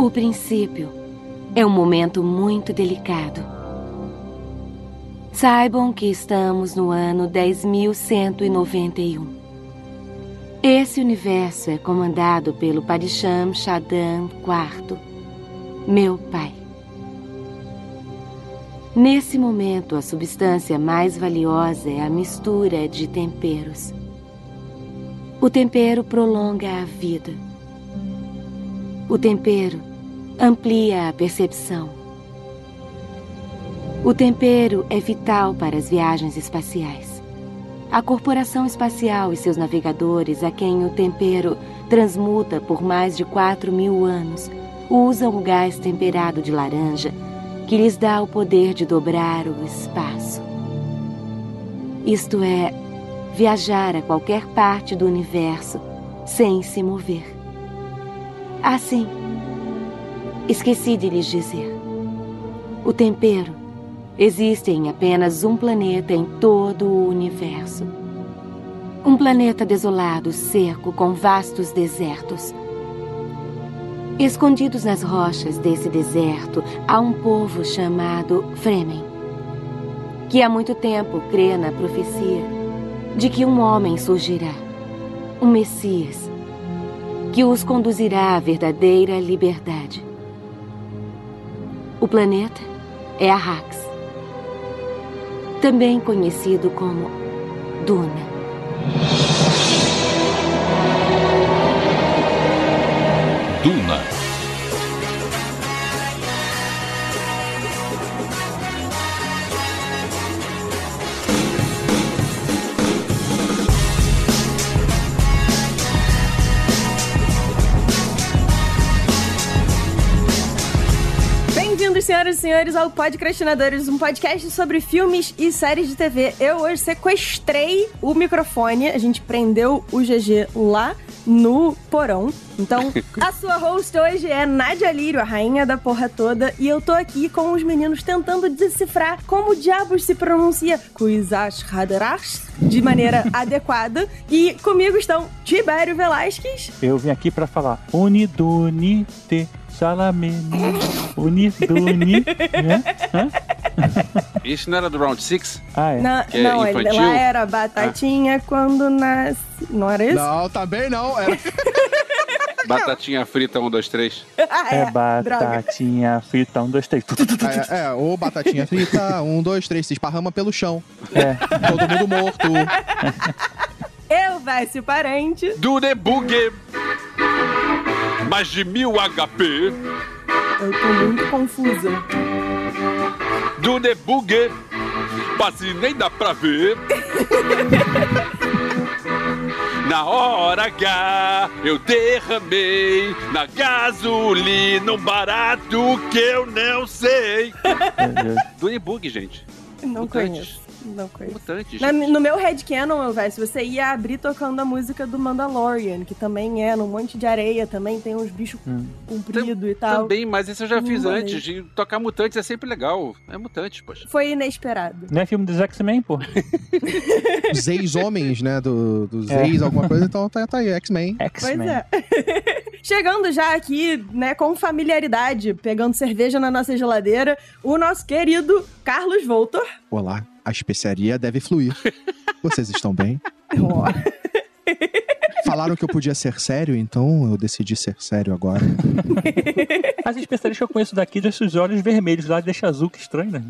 O princípio é um momento muito delicado. Saibam que estamos no ano 10.191. Esse universo é comandado pelo Parisham Shaddam IV, meu pai. Nesse momento, a substância mais valiosa é a mistura de temperos. O tempero prolonga a vida. O tempero amplia a percepção. O tempero é vital para as viagens espaciais. A corporação espacial e seus navegadores, a quem o tempero transmuta por mais de 4 mil anos, usam o gás temperado de laranja que lhes dá o poder de dobrar o espaço. Isto é, viajar a qualquer parte do universo sem se mover. Assim, esqueci de lhes dizer: o tempero existe em apenas um planeta em todo o universo. Um planeta desolado, seco, com vastos desertos Escondidos nas rochas desse deserto, há um povo chamado Fremen, que há muito tempo crê na profecia de que um homem surgirá, um Messias, que os conduzirá à verdadeira liberdade. O planeta é Arrax, também conhecido como Duna. Duna. Senhoras e senhores, ao Podcrastinadores, um podcast sobre filmes e séries de TV. Eu hoje sequestrei o microfone, a gente prendeu o GG lá no porão. Então, a sua host hoje é Nadia Lírio, a rainha da porra toda, e eu tô aqui com os meninos tentando decifrar como diabos se pronuncia Hadarash de maneira adequada. E comigo estão Tibério Velasquez. Eu vim aqui pra falar Unidunite Salamene Uniduni. né? Hã? Isso não era do Round 6? Ah, é. Na- Que é não, ele lá era batatinha quando nasce. Não era isso? Não, também não. Era... Batatinha frita 1, 2, 3. Ah, É, droga. batatinha frita, um, dois, três. Tu, tu, tu, tu, tu. É, é, ou batatinha frita, um, dois, três, se esparrama pelo chão. É. Todo mundo morto. Eu, Vécio Parente. Do debug. Mais de mil HP. Eu tô muito confusa. Do debug. Quase nem dá pra ver. Na hora H, eu derramei na gasolina um barato que eu não sei. Do debug, gente. Não conheço. Não conheço. Mutante, Na- gente. no meu headcanon, eu Vécio, você ia abrir tocando a música do Mandalorian, que também é num monte de areia, também tem uns bichos Hum. compridos e tal. Também, mas isso eu já fiz Hum, antes. De tocar mutantes é sempre legal. É mutante, poxa. Foi inesperado. Não é filme dos X-Men, pô? Os ex-homens, né? Do, dos É. ex, alguma coisa. Então tá, tá aí, X-Men. Pois X-Men. é. Chegando já aqui, né, com familiaridade, pegando cerveja na nossa geladeira, o nosso querido Carlos Voltor. Olá, a especiaria deve fluir. Vocês estão bem? Ó, Falaram que eu podia ser sério, então eu decidi ser sério agora. As especialistas que eu conheço daqui deixam os olhos vermelhos lá, deixa azul, que estranho, né?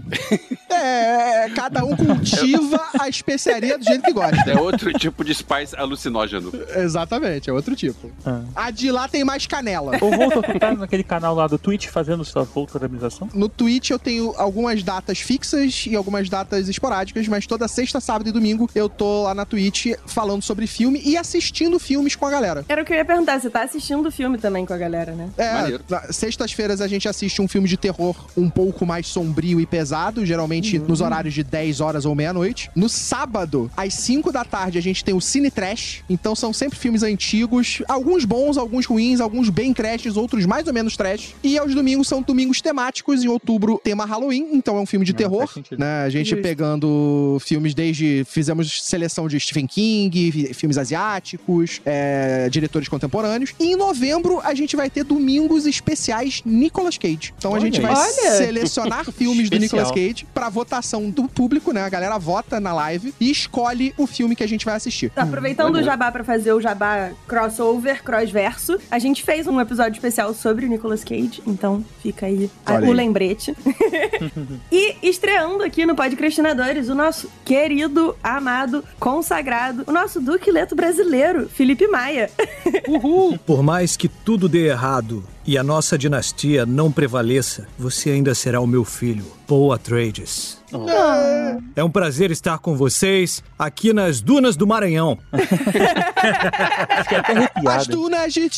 É, cada um cultiva a especiaria do jeito que gosta. É outro tipo de spice alucinógeno. Exatamente, é outro tipo. Ah. A de lá tem mais canela. O Voltor, tu tá naquele canal lá do Twitch fazendo sua voltorização? No Twitch eu tenho algumas datas fixas e algumas datas esporádicas, mas toda sexta, sábado e domingo eu tô lá na Twitch falando sobre filme e assistindo filmes com a galera. Era o que eu ia perguntar, você tá assistindo o filme também com a galera, né? É, sextas-feiras a gente assiste um filme de terror um pouco mais sombrio e pesado, geralmente geralmente nos horários de 10 horas ou meia-noite. No sábado, às 5 da tarde, a gente tem o Cine Trash. Então são sempre filmes antigos, alguns bons, alguns ruins, alguns bem trashes, outros mais ou menos trash. E aos domingos são domingos temáticos. Em outubro, tema Halloween, então é um filme de Não, terror. faz sentido. Né? A gente Justo. pegando filmes desde. Fizemos seleção de Stephen King, fi- filmes asiáticos, é, diretores contemporâneos. E em novembro, a gente vai ter domingos especiais Nicolas Cage. Então a Olha gente vai. Olha! selecionar filmes do. Nicolas Cage pra votação do público, né? A galera vota na live e escolhe o filme que a gente vai assistir. Aproveitando o jabá pra fazer o jabá crossover, crossverso, a gente fez um episódio especial sobre o Nicolas Cage, então fica aí a- Olha o aí. lembrete. e estreando aqui no Podcastinadores, o nosso querido, amado, consagrado, o nosso Duque Leto brasileiro, Felipe Maia. Por mais que tudo dê errado e a nossa dinastia não prevaleça, você ainda será o meu filho, Paul Atreides. É um prazer estar com vocês aqui nas Dunas do Maranhão. Fiquei até As dunas de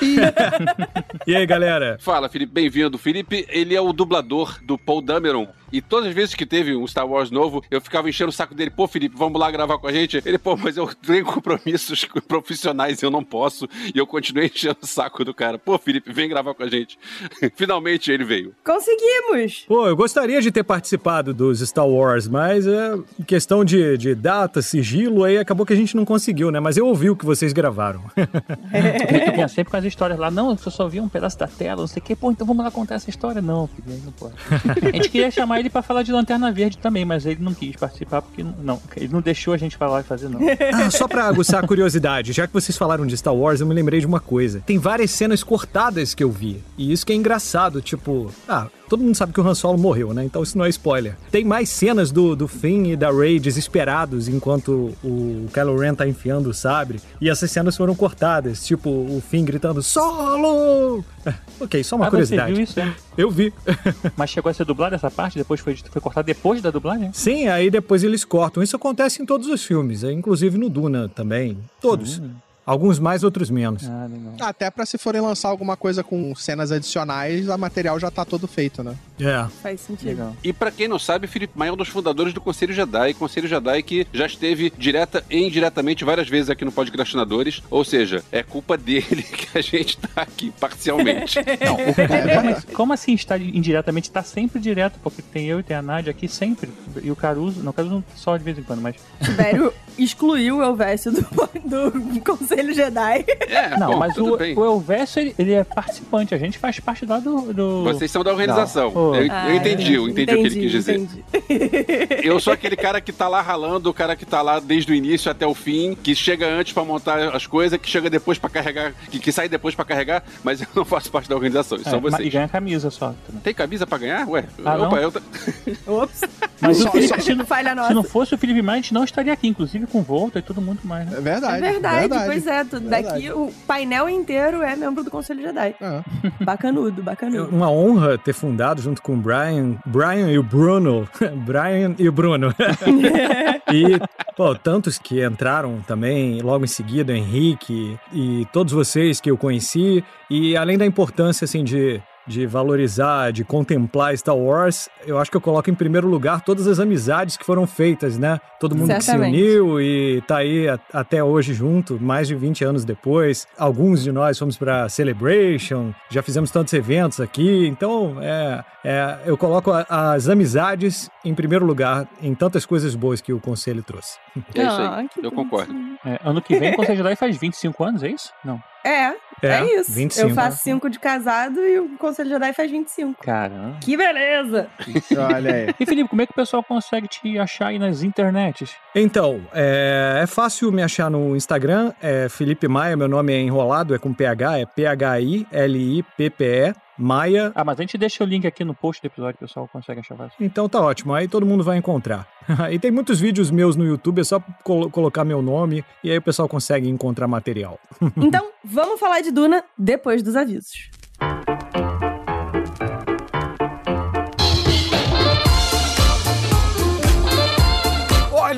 E... E aí, galera? Fala, Felipe, bem-vindo. Felipe, ele é o dublador do Paul Dameron. E todas as vezes que teve um Star Wars novo, eu ficava enchendo o saco dele. Pô, Felipe, vamos lá gravar com a gente? Ele, pô, mas eu tenho compromissos profissionais e eu não posso. E eu continuei enchendo o saco do cara. Pô, Felipe, vem gravar com a gente. Finalmente ele veio. Conseguimos! Pô, eu gostaria de ter participado dos Star Wars, mas é questão de, de data, sigilo, aí acabou que a gente não conseguiu, né? Mas eu ouvi o que vocês gravaram. Tu vinha sempre com as histórias lá. Não, eu só vi um pedaço da tela, não sei o quê. Pô, então vamos lá contar essa história. Não, filho, não pode. A gente queria chamar ele pra falar de Lanterna Verde também, mas ele não quis participar porque não. Ele não deixou a gente falar e fazer, não. Ah, só pra aguçar a curiosidade, já que vocês falaram de Star Wars, eu me lembrei de uma coisa. Tem várias cenas cortadas que eu vi. E isso que é engraçado, tipo, ah, todo mundo sabe que o Han Solo morreu, né? Então isso não é spoiler. Tem mais cenas do, do Finn e da Rey desesperados enquanto o Kylo Ren tá enfiando o sabre. E essas cenas foram cortadas, tipo, o Finn gritando Solo! Ah, Ok, só uma ah, você curiosidade. viu isso, é? Eu vi. Mas chegou a ser dublada essa parte? Depois foi, foi cortada depois da dublagem? Sim, aí depois eles cortam. Isso acontece em todos os filmes, é, inclusive no Duna também. Todos. Alguns mais, outros menos. Ah. Até pra se forem lançar alguma coisa com cenas adicionais, o material já tá todo feito, né? É. Faz sentido. Legal. E pra quem não sabe, Felipe Maia é um dos fundadores do Conselho Jedi. Conselho Jedi que já esteve direta e indiretamente várias vezes aqui no Podcastinadores. Ou seja, é culpa dele que a gente tá aqui parcialmente. Não, o cara, como, assim- como assim está indiretamente? Está sempre direto, porque tem eu e tem a Nádia aqui sempre. E o Caruso, não, o Caruso só de vez em quando, mas. Tibério excluiu o Elvésio do, do Conselho Jedi. É, Não, bom, mas tudo o, bem. o Elvésio, ele, ele é participante, a gente faz parte lá do. do... Vocês são da organização. Não. Eu, eu Ah, entendi, eu entendi, o que ele quis dizer. entendi. Eu sou aquele cara que tá lá ralando, o cara que tá lá desde o início até o fim, que chega antes pra montar as coisas, que chega depois pra carregar, que, que sai depois pra carregar, mas eu não faço parte da organização, É, são mas- E vocês. ganha camisa só. também. Tem camisa pra ganhar? Ué, Ah, opa, não? eu Ops. Mas Só- o Felipe, só- se, não, Falha se não fosse o Felipe Maia, a gente não estaria aqui, inclusive com volta e tudo muito mais. Né? É verdade. É verdade, pois é. Tu- Verdade. Daqui o painel inteiro é membro do Conselho Jedi. É. Bacanudo, É bacanudo. uma honra ter fundado junto com o Brian, Brian e o Bruno. Brian e o Bruno. e, pô, tantos que entraram também logo em seguida, Henrique e todos vocês que eu conheci. E além da importância, assim, de, de valorizar, de contemplar Star Wars, eu acho que eu coloco em primeiro lugar todas as amizades que foram feitas, né? Todo mundo que se Certamente. uniu e tá aí a- até hoje junto, mais de 20 anos depois. Alguns de nós fomos pra Celebration, já fizemos tantos eventos aqui, então é, é, eu coloco a- as amizades em primeiro lugar em tantas coisas boas que o conselho trouxe. É isso Ah, aí, que eu concordo. É, ano que vem, o Conselho Jedi faz 25 anos, é isso? Não. É, é, isso. 25. Eu faço 5 de casado e o Conselho Jedi faz 25. Caramba. Que beleza! Olha aí. E Felipe, como é que o pessoal consegue te achar aí nas internets? Então, é, é fácil me achar no Instagram, é Felipe Maia, meu nome é enrolado, é com PH, é P-H-I-L-I-P-P-E, Maia. Ah, mas a gente deixa o link aqui no post do episódio, o pessoal consegue achar fácil. Então tá ótimo, aí todo mundo vai encontrar. e tem muitos vídeos meus no YouTube, é só colo- colocar meu nome e aí o pessoal consegue encontrar material. Então, vamos falar de Duna depois dos avisos.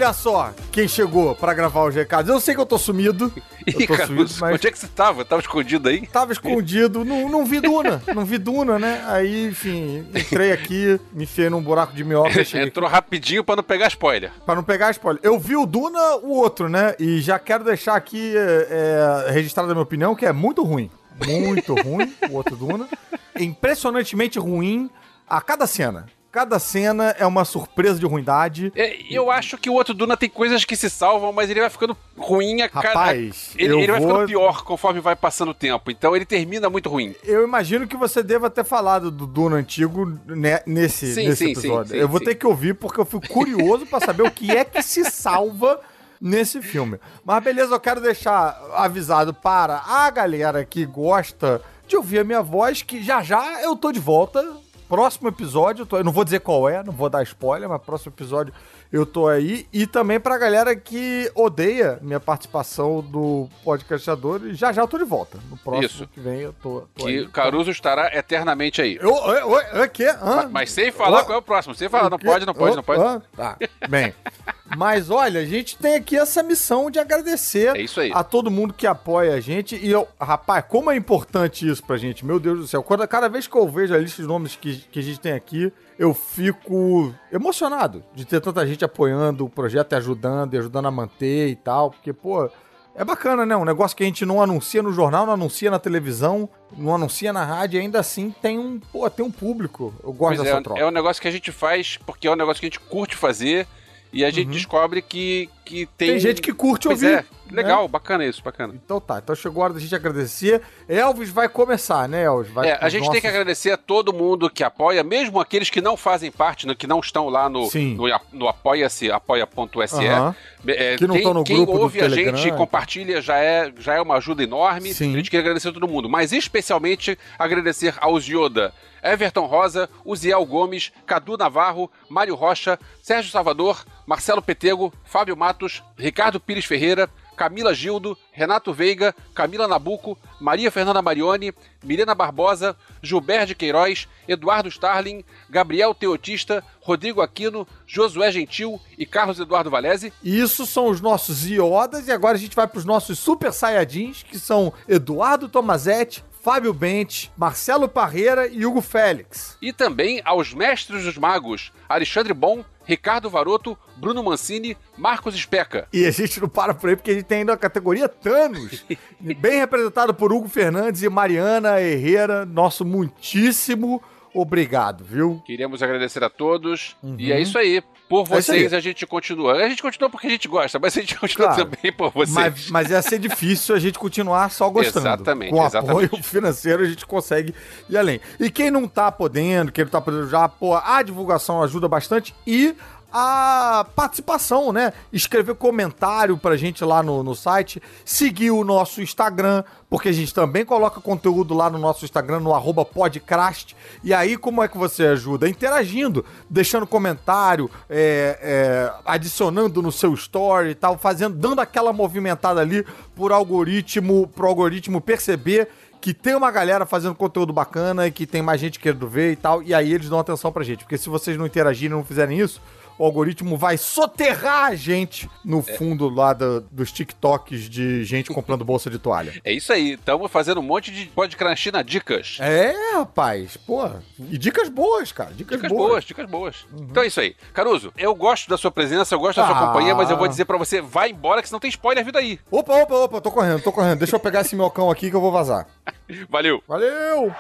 Olha só quem chegou pra gravar os recados. Eu sei que eu tô sumido. Ih, Eu tô Caruso, sumido, mas onde é que você tava? Tava escondido aí? tava escondido. Não, não vi Duna. Não vi Duna, né? Aí, enfim, entrei aqui, me enfiei num buraco de minhoca. Entrou rapidinho pra não pegar spoiler. Pra não pegar spoiler. Eu vi o Duna, o outro, né? E já quero deixar aqui é, é, registrada a minha opinião, que é muito ruim. Muito ruim, o outro Duna. Impressionantemente ruim a cada cena. Cada cena é uma surpresa de ruindade. É, eu acho que o outro Duna tem coisas que se salvam, mas ele vai ficando ruim a cada. Rapaz, Ele, ele vai vou- ficando pior conforme vai passando o tempo. Então ele termina muito ruim. Eu imagino que você deva ter falado do Duna antigo né, nesse, Sim, nesse sim, episódio. sim, eu vou ter que ouvir porque eu fui curioso pra saber o que é que se salva nesse filme. Mas beleza, eu quero deixar avisado para a galera que gosta de ouvir a minha voz que já já eu tô de volta. Próximo episódio, eu, não vou dizer qual é, não vou dar spoiler, mas próximo episódio eu tô aí. E também pra galera que odeia minha participação do Podcastador, já já eu tô de volta. No próximo Isso. que vem eu tô, tô Que aí. Caruso estará eternamente aí. Eu, oi, oi, oi, que? Mas, mas sem falar Ô, qual é o próximo. Sem falar, não pode, não pode, não pode. Hã? Tá, bem. Mas olha, a gente tem aqui essa missão de agradecer É a todo mundo que apoia a gente. E eu, rapaz, como é importante isso pra gente, meu Deus do céu. Quando, cada vez que eu vejo a lista de nomes que, que a gente tem aqui, eu fico emocionado de ter tanta gente apoiando o projeto e ajudando, e ajudando a manter e tal. Porque, pô, é bacana, né? Um negócio que a gente não anuncia no jornal, não anuncia na televisão, não anuncia na rádio, e ainda assim tem um, pô, tem um público. Eu gosto Pois dessa é, troca. é um negócio que a gente faz porque é um negócio que a gente curte fazer e a gente descobre que, que tem. Uhum. Tem gente que curte Pois ouvir. é, legal, bacana isso, bacana. Então tá, então chegou a hora da gente agradecer. Elvis vai começar, né, Elvis? Vai É, a gente tem que nossos- agradecer a todo mundo que apoia, mesmo aqueles que não fazem parte, né, que não estão lá no, Sim. no, no apoia-se, apoia.se. Aham. É, Que não quem, no quem grupo ouve a Telegram. gente e compartilha já é, já é uma ajuda enorme. Sim. A gente quer agradecer a todo mundo, mas especialmente agradecer aos Yoda. Everton Rosa, Uziel Gomes, Cadu Navarro, Mário Rocha, Sérgio Salvador, Marcelo Petego, Fábio Matos, Ricardo Pires Ferreira, Camila Gildo, Renato Veiga, Camila Nabuco, Maria Fernanda Marioni, Milena Barbosa, Gilberto de Queiroz, Eduardo Starling, Gabriel Teotista, Rodrigo Aquino, Josué Gentil e Carlos Eduardo Valese. E Isso são os nossos Iodas, e agora a gente vai pros nossos Super Saiyajins, que são Eduardo Tomazetti, Fábio Bente, Marcelo Parreira e Hugo Félix. E também aos mestres dos magos, Alexandre Bom, Ricardo Varoto, Bruno Mancini, Marcos Especa. E a gente não para por aí, porque a gente tem ainda a categoria Thanos, bem representado por Hugo Fernandes e Mariana Herrera. Nosso muitíssimo obrigado, viu? Queríamos agradecer a todos. E é isso aí. Por. É vocês aí. a gente continua. A gente continua porque a gente gosta, mas a gente continua Claro. também por vocês. Mas, mas ia ser difícil a gente continuar só gostando. Exatamente, Com exatamente. apoio financeiro a gente consegue ir além. E quem não tá podendo, quem não tá podendo já, pô, a divulgação ajuda bastante e a participação, né? Escrever comentário pra gente lá no, no site, seguir o nosso Instagram, porque a gente também coloca conteúdo lá no nosso Instagram, no arroba podcast. E aí, como é que você ajuda? Interagindo, deixando comentário, é, é, adicionando no seu story e tal, fazendo, dando aquela movimentada ali por algoritmo, pro algoritmo perceber que tem uma galera fazendo conteúdo bacana e que tem mais gente querendo ver e tal, e aí eles dão atenção pra gente. Porque se vocês não interagirem, não fizerem isso, o algoritmo vai soterrar a gente no fundo lá do- dos TikToks de gente comprando bolsa de toalha. É isso aí. Estamos fazendo um monte de podcast na dicas. É, rapaz, pô. E dicas boas, cara. Dicas, Dicas boas. boas, dicas boas. Então é isso aí. Caruso, eu gosto da sua presença, eu gosto da sua Ah. companhia, mas eu vou dizer pra você, vai embora que senão tem spoiler vindo aí. Opa, opa, opa, tô correndo, tô correndo. Deixa eu pegar esse meu cão aqui que eu vou vazar. Valeu. Valeu!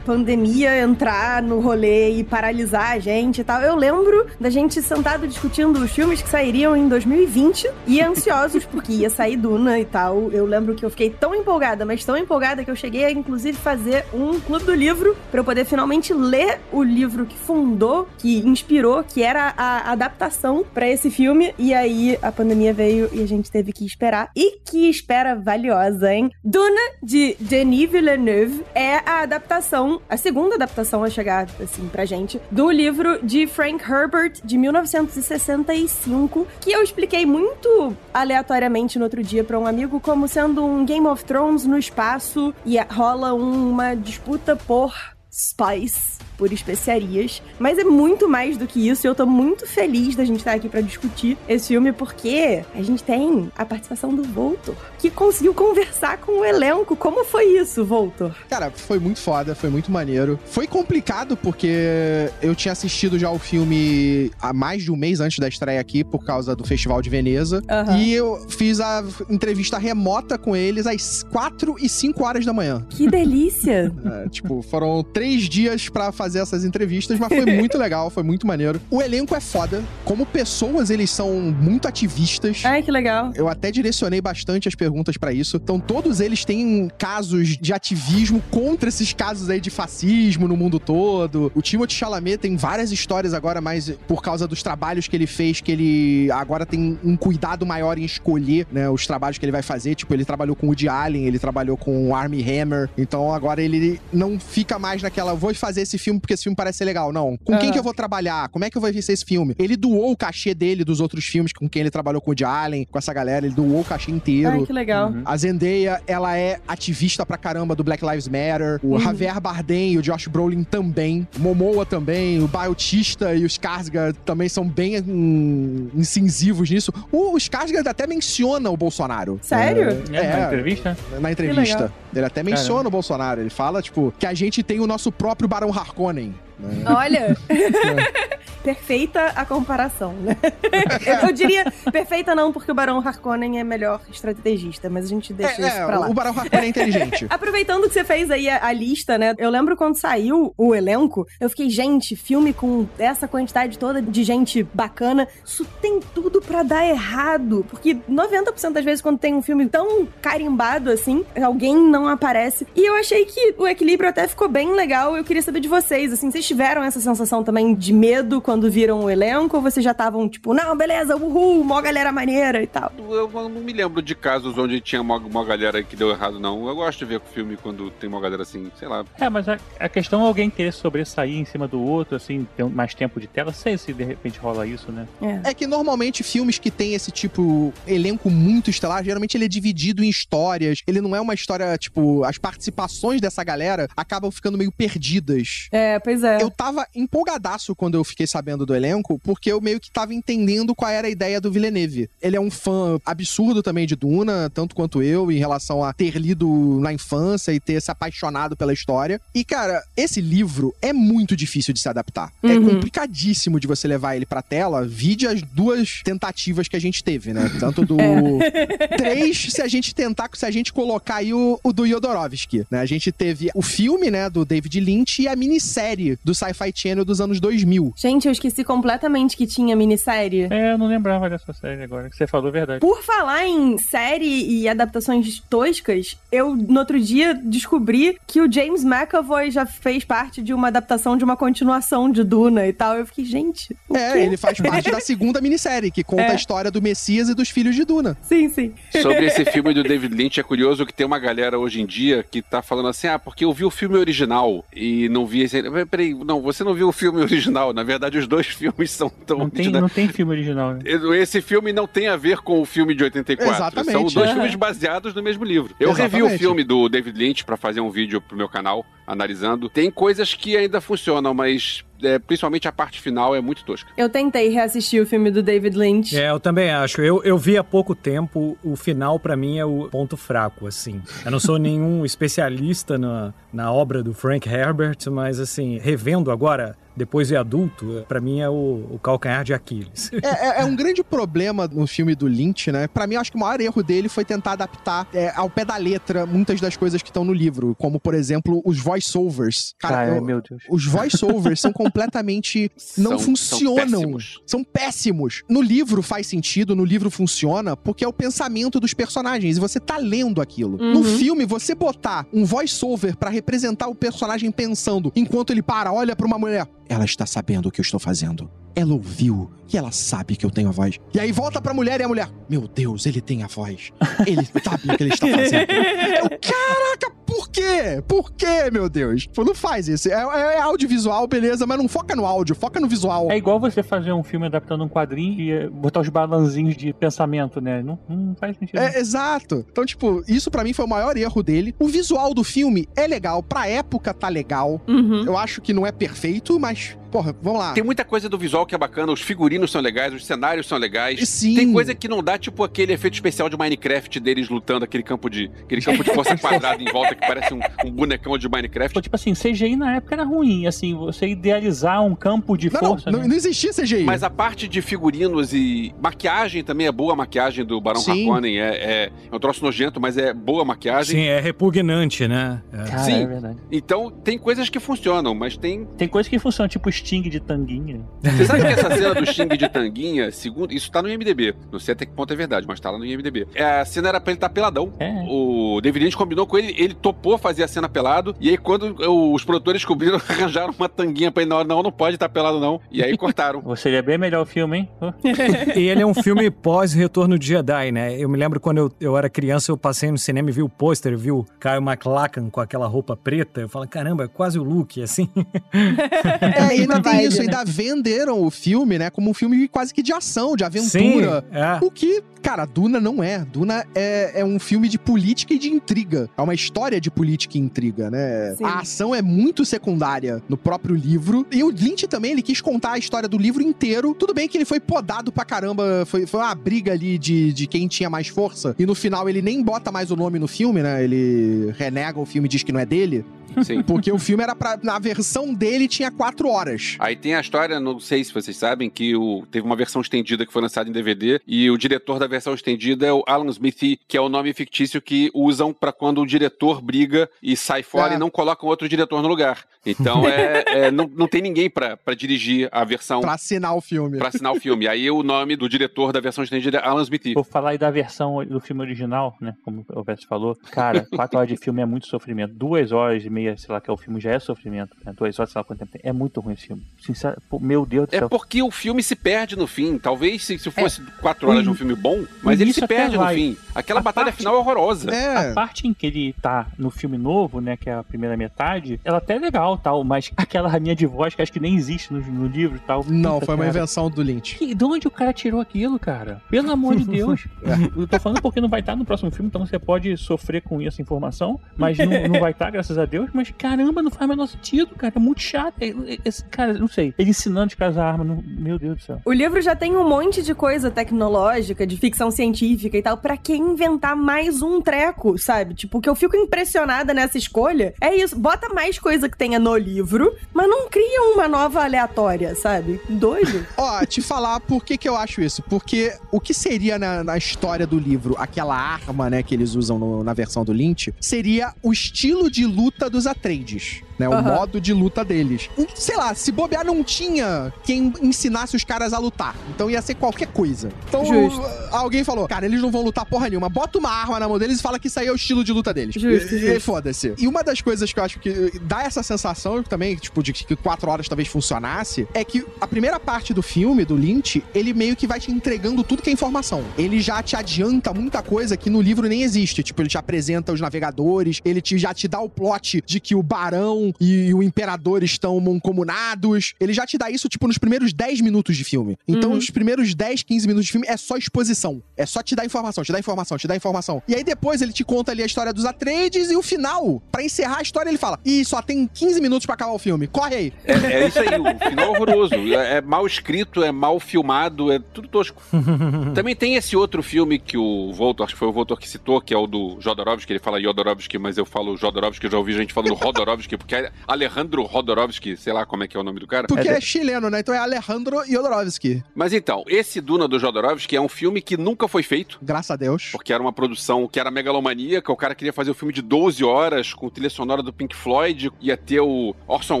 Pandemia entrar no rolê e paralisar a gente e tal, eu lembro da gente sentado discutindo os filmes que sairiam em 2020 e ansiosos porque ia sair Duna e tal. Eu lembro que eu fiquei tão empolgada, mas tão empolgada que eu cheguei a inclusive fazer um clube do livro para eu poder finalmente ler o livro que fundou, que inspirou, que era a adaptação para esse filme. E aí a pandemia veio e a gente teve que esperar. E que espera valiosa, hein? Duna de Denis Villeneuve é a adaptação, a segunda adaptação a chegar assim pra gente do livro de Frank Herbert de 1965, que eu expliquei muito aleatoriamente no outro dia para um amigo como sendo um Game of Thrones no espaço e rola uma disputa por spice por especiarias, mas é muito mais do que isso e eu tô muito feliz da gente estar aqui para discutir esse filme porque a gente tem a participação do Voltor, que conseguiu conversar com o elenco. Como foi isso, Voltor? Cara, foi muito foda, foi muito maneiro. Foi complicado porque eu tinha assistido já o filme há mais de um mês antes da estreia aqui por causa do Festival de Veneza Aham. e eu fiz a entrevista remota com eles às 4 e 5 horas da manhã. Que delícia! É, tipo, foram três dias pra fazer essas entrevistas, mas foi muito legal, foi muito maneiro. O elenco é foda. Como pessoas, eles são muito ativistas. Ai, que legal. Eu até direcionei bastante as perguntas pra isso. Então, todos eles têm casos de ativismo contra esses casos aí de fascismo no mundo todo. O Timothée Chalamet tem várias histórias agora, mas por causa dos trabalhos que ele fez, que ele agora tem um cuidado maior em escolher, né, os trabalhos que ele vai fazer. Tipo, ele trabalhou com o Woody Allen, ele trabalhou com o Armie Hammer. Então, agora ele não fica mais naquela, vou fazer esse filme porque esse filme parece ser legal. Não. Com quem que eu vou trabalhar? Como é que eu vou ser esse filme? Ele doou o cachê dele dos outros filmes com quem ele trabalhou com o Woody Allen, com essa galera. Ele doou o cachê inteiro. Ai, que legal. A Zendaya, ela é ativista pra caramba do Black Lives Matter. O Uhum. Javier Bardem e o Josh Brolin também. Momoa também. O Bautista e o Skarsgård também são bem hum, incisivos nisso. O, o Skarsgård até menciona o Bolsonaro. Sério? É, É. na entrevista? Na entrevista. Ele até menciona o Bolsonaro. Ele fala, tipo, que a gente tem o nosso próprio Barão Harkonnen. Né? Olha. perfeita a comparação, né? Eu diria perfeita não, porque o Barão Harkonnen é melhor estrategista, mas a gente deixa É, isso é, pra lá. o Barão Harkonnen é inteligente. Aproveitando que você fez aí a, a lista, né? Eu lembro quando saiu o elenco, eu fiquei, gente, filme com essa quantidade toda de gente bacana, isso tem tudo pra dar errado. Porque 90% das vezes, quando tem um filme tão carimbado assim, alguém não aparece. E eu achei que o equilíbrio até ficou bem legal. Eu queria saber de vocês, assim, vocês tiveram essa sensação também de medo quando viram o elenco? Ou vocês já estavam, tipo, não, beleza, uhul, mó galera maneira e tal? Eu não me lembro de casos onde tinha uma, uma galera que deu errado, não. Eu gosto de ver filme quando tem uma galera assim, sei lá. É, mas a, a questão é alguém querer sobressair em cima do outro, assim, ter mais tempo de tela. Sei se de repente rola isso, né? É. É que normalmente filmes que tem esse tipo elenco muito estelar, geralmente ele é dividido em histórias. Ele não é uma história, tipo, as participações dessa galera acabam ficando meio perdidas. É, pois é. Eu tava empolgadaço quando eu fiquei sabendo do elenco, porque eu meio que tava entendendo qual era a ideia do Villeneuve. Ele é um fã absurdo também de Duna, tanto quanto eu, em relação a ter lido na infância e ter se apaixonado pela história. E, cara, esse livro é muito difícil de se adaptar. É Uhum. complicadíssimo de você levar ele pra tela. Vide as duas tentativas que a gente teve, né? Tanto do É. 3, se a gente tentar, se a gente colocar aí o, o do Jodorowsky, né? A gente teve o filme, né, do David Lynch e a minissérie do Sci-Fi Channel dos anos 2000. Gente, eu esqueci completamente que tinha minissérie. É, eu não lembrava dessa série agora, que você falou a verdade. Por falar em série e adaptações toscas, eu no outro dia descobri que o James McAvoy já fez parte de uma adaptação de uma continuação de Duna e tal. Eu fiquei, gente, o É, quê? ele faz parte da segunda minissérie, que conta É. a história do Messias e dos filhos de Duna. Sim, sim. Sobre esse filme do David Lynch, é curioso que tem uma galera hoje em dia que tá falando assim: ah, porque eu vi o filme original e não vi esse. Mas Não, você não viu o filme original. Na verdade, os dois filmes são tão. Não tem, não tem filme original, né? Esse filme não tem a ver com o filme de 84. Exatamente. São dois Aham. filmes baseados no mesmo livro. Eu revi o Exatamente. filme do David Lynch pra fazer um vídeo pro meu canal, analisando. Tem coisas que ainda funcionam, mas é, principalmente a parte final é muito tosca. Eu tentei reassistir o filme do David Lynch. É, eu também acho. Eu, eu vi há pouco tempo, o final pra mim é o ponto fraco, assim. Eu não sou nenhum especialista na, na obra do Frank Herbert, mas assim, revendo agora depois de adulto, pra mim é o, o calcanhar de Aquiles. É, é- é um grande problema no filme do Lynch, né? Pra mim, eu acho que o maior erro dele foi tentar adaptar é, ao pé da letra muitas das coisas que estão no livro, como, por exemplo, os voice-overs. Cara, Ai, eu- meu Deus. os voice-overs são completamente. não São- são funcionam. péssimos. São péssimos. No livro faz sentido, no livro funciona, porque é o pensamento dos personagens e você tá lendo aquilo. No Uhum. filme, você botar um voice-over pra representar o personagem pensando enquanto ele para, olha pra uma mulher. Ela está sabendo o que eu estou fazendo. Ela ouviu e ela sabe que eu tenho a voz. E aí volta pra mulher e a mulher, meu Deus, ele tem a voz. Ele sabe o que ele está fazendo. Eu, caraca, por quê? Por quê, meu Deus? Pô, não faz isso. É, é- é audiovisual, beleza, mas não foca no áudio, foca no visual. É igual você fazer um filme adaptando um quadrinho e eh, botar os balanzinhos de pensamento, né? Não, não faz sentido. É, exato. Então, tipo, isso pra mim foi o maior erro dele. O visual do filme é legal, pra época tá legal. Uhum. Eu acho que não é perfeito, mas, huge porra, vamos lá. Tem muita coisa do visual que é bacana, os figurinos são legais, os cenários são legais. Sim. Tem coisa que não dá, tipo aquele efeito especial de Minecraft deles lutando, aquele campo de. aquele campo de força quadrada em volta que parece um, um bonecão de Minecraft. Pô, Tipo assim, CGI na época era ruim, assim, você idealizar um campo de Não, força. não, né? não, existia CGI. Mas a parte de figurinos e maquiagem também é boa, a maquiagem do Barão Sim. Harkonnen é, é, é um troço nojento, mas é boa a maquiagem. Sim, é repugnante, né? É. Cara, Sim. é verdade. Então tem coisas que funcionam, mas tem. Tem coisa que funciona, tipo Sting de tanguinha. Você sabe que essa cena do Xing de Tanguinha, segundo. Isso tá no IMDB. Não sei até que ponto é verdade, mas tá lá no IMDB. É, A cena era pra ele estar peladão. É. O David Lynch combinou com ele, ele topou fazer a cena pelado. E aí, quando os produtores descobriram, arranjaram uma tanguinha pra ele na hora, não, não pode estar pelado, não. E aí cortaram. Você seria bem melhor o filme, hein? E ele é um filme pós-Retorno de Jedi, né? Eu me lembro quando eu, eu era criança, eu passei no cinema e vi o pôster, vi o Kyle MacLachlan com aquela roupa preta. Eu falo, caramba, é quase o Luke, assim. É É, e ainda tem vibe, isso, né? ainda venderam o filme, né, como um filme quase que de ação, de aventura. Sim, é. O que, cara, Duna não é. Duna é, é um filme de política e de intriga. É uma história de política e intriga, né? Sim. A ação é muito secundária no próprio livro. E o Lynch também, ele quis contar a história do livro inteiro. Tudo bem que ele foi podado pra caramba. Foi, foi uma briga ali de, de quem tinha mais força. E no final ele nem bota mais o nome no filme, né? Ele renega o filme e diz que não é dele. Sim. Porque o filme era pra. Na versão dele tinha quatro horas. Aí tem a história, não sei se vocês sabem, que o, teve uma versão estendida que foi lançada em DVD e o diretor da versão estendida é o Alan Smithy, que é o nome fictício que usam pra quando o diretor briga e sai fora É. e não colocam outro diretor no lugar. Então é, é, não, não tem ninguém pra pra dirigir a versão, Pra assinar o filme. pra assinar o filme. Aí o nome do diretor da versão estendida é Alan Smithy. Vou falar aí da versão do filme original, né? Como o Beto falou. Cara, quatro horas de filme é muito sofrimento. Duas horas e meia, sei lá, que é o filme, já é sofrimento. Né? Duas horas, sei lá quanto tempo tem. É muito ruim esse filme. Sincero, meu Deus do É céu. porque o filme se perde no fim. Talvez se, se fosse quatro horas de um filme bom, mas ele se perde no fim. Aquela A batalha parte- final é horrorosa. É. A parte em que ele tá no filme novo, né, que é a primeira metade, ela até é legal tal, mas aquela raminha de voz que acho que nem existe no, no livro e tal. Não, puta, foi uma cara. invenção do Lynch. Que- de onde o cara tirou aquilo, cara? Pelo amor de Deus. É. Eu tô falando porque não vai estar no próximo filme, então você pode sofrer com essa informação, mas não, não vai estar, graças a Deus. Mas caramba, não faz o menor sentido, cara. É muito chato. É- é- Esse, cara, não sei. Ele ensinando os caras a arma. não- meu Deus do céu. O livro já tem um monte de coisa tecnológica, de ficção científica e tal. Pra que inventar mais um treco, sabe? Tipo, o que eu fico impressionada nessa escolha é isso. Bota mais coisa que tenha no livro, mas não cria uma nova aleatória, sabe? Doido. Ó, te falar por que, que eu acho isso. Porque o que seria na, na história do livro aquela arma, né, que eles usam no- na versão do Lynch, seria o estilo de luta dos Atreides. Né, o Aham. modo de luta deles. Sei lá, se bobear não tinha quem ensinasse os caras a lutar. Então ia ser qualquer coisa. Então Justo. alguém falou, cara, eles não vão lutar porra nenhuma. Bota uma arma na mão deles e fala que isso aí é o estilo de luta deles. Justo, E- e foda-se. E uma das coisas que eu acho que dá essa sensação também, tipo, de que quatro horas talvez funcionasse, é que a primeira parte do filme, do Lynch, ele meio que vai te entregando tudo que é informação. Ele já te adianta muita coisa que no livro nem existe. Tipo, ele te apresenta os navegadores, ele te, já te dá o plot de que o barão e o imperador estão mancomunados. Ele já te dá isso, tipo, nos primeiros 10 minutos de filme. Então, Uhum. os primeiros 10, 15 minutos de filme é só exposição. É só te dar informação, te dar informação, te dar informação. E aí depois ele te conta ali a história dos Atreides e o final, pra encerrar a história, ele fala: Ih, só tem 15 minutos pra acabar o filme. Corre aí. É, é isso aí, o final é horroroso. É, é mal escrito, é mal filmado, é tudo tosco. Também tem esse outro filme que o Voltor, acho que foi o Voltor que citou, que é o do Jodorowsky, ele fala Jodorowsky, mas eu falo Jodorowsky, eu já ouvi gente falando Rodorovsky, porque que é Alejandro Rodorovsky, sei lá como é que é o nome do cara. Porque É, é, chileno, né? Então é Alejandro Jodorowsky. Mas então, esse Duna do Jodorowsky é um filme que nunca foi feito. Graças a Deus. Porque era uma produção que era megalomaníaca, o cara queria fazer um filme de 12 horas com trilha sonora do Pink Floyd, ia ter o Orson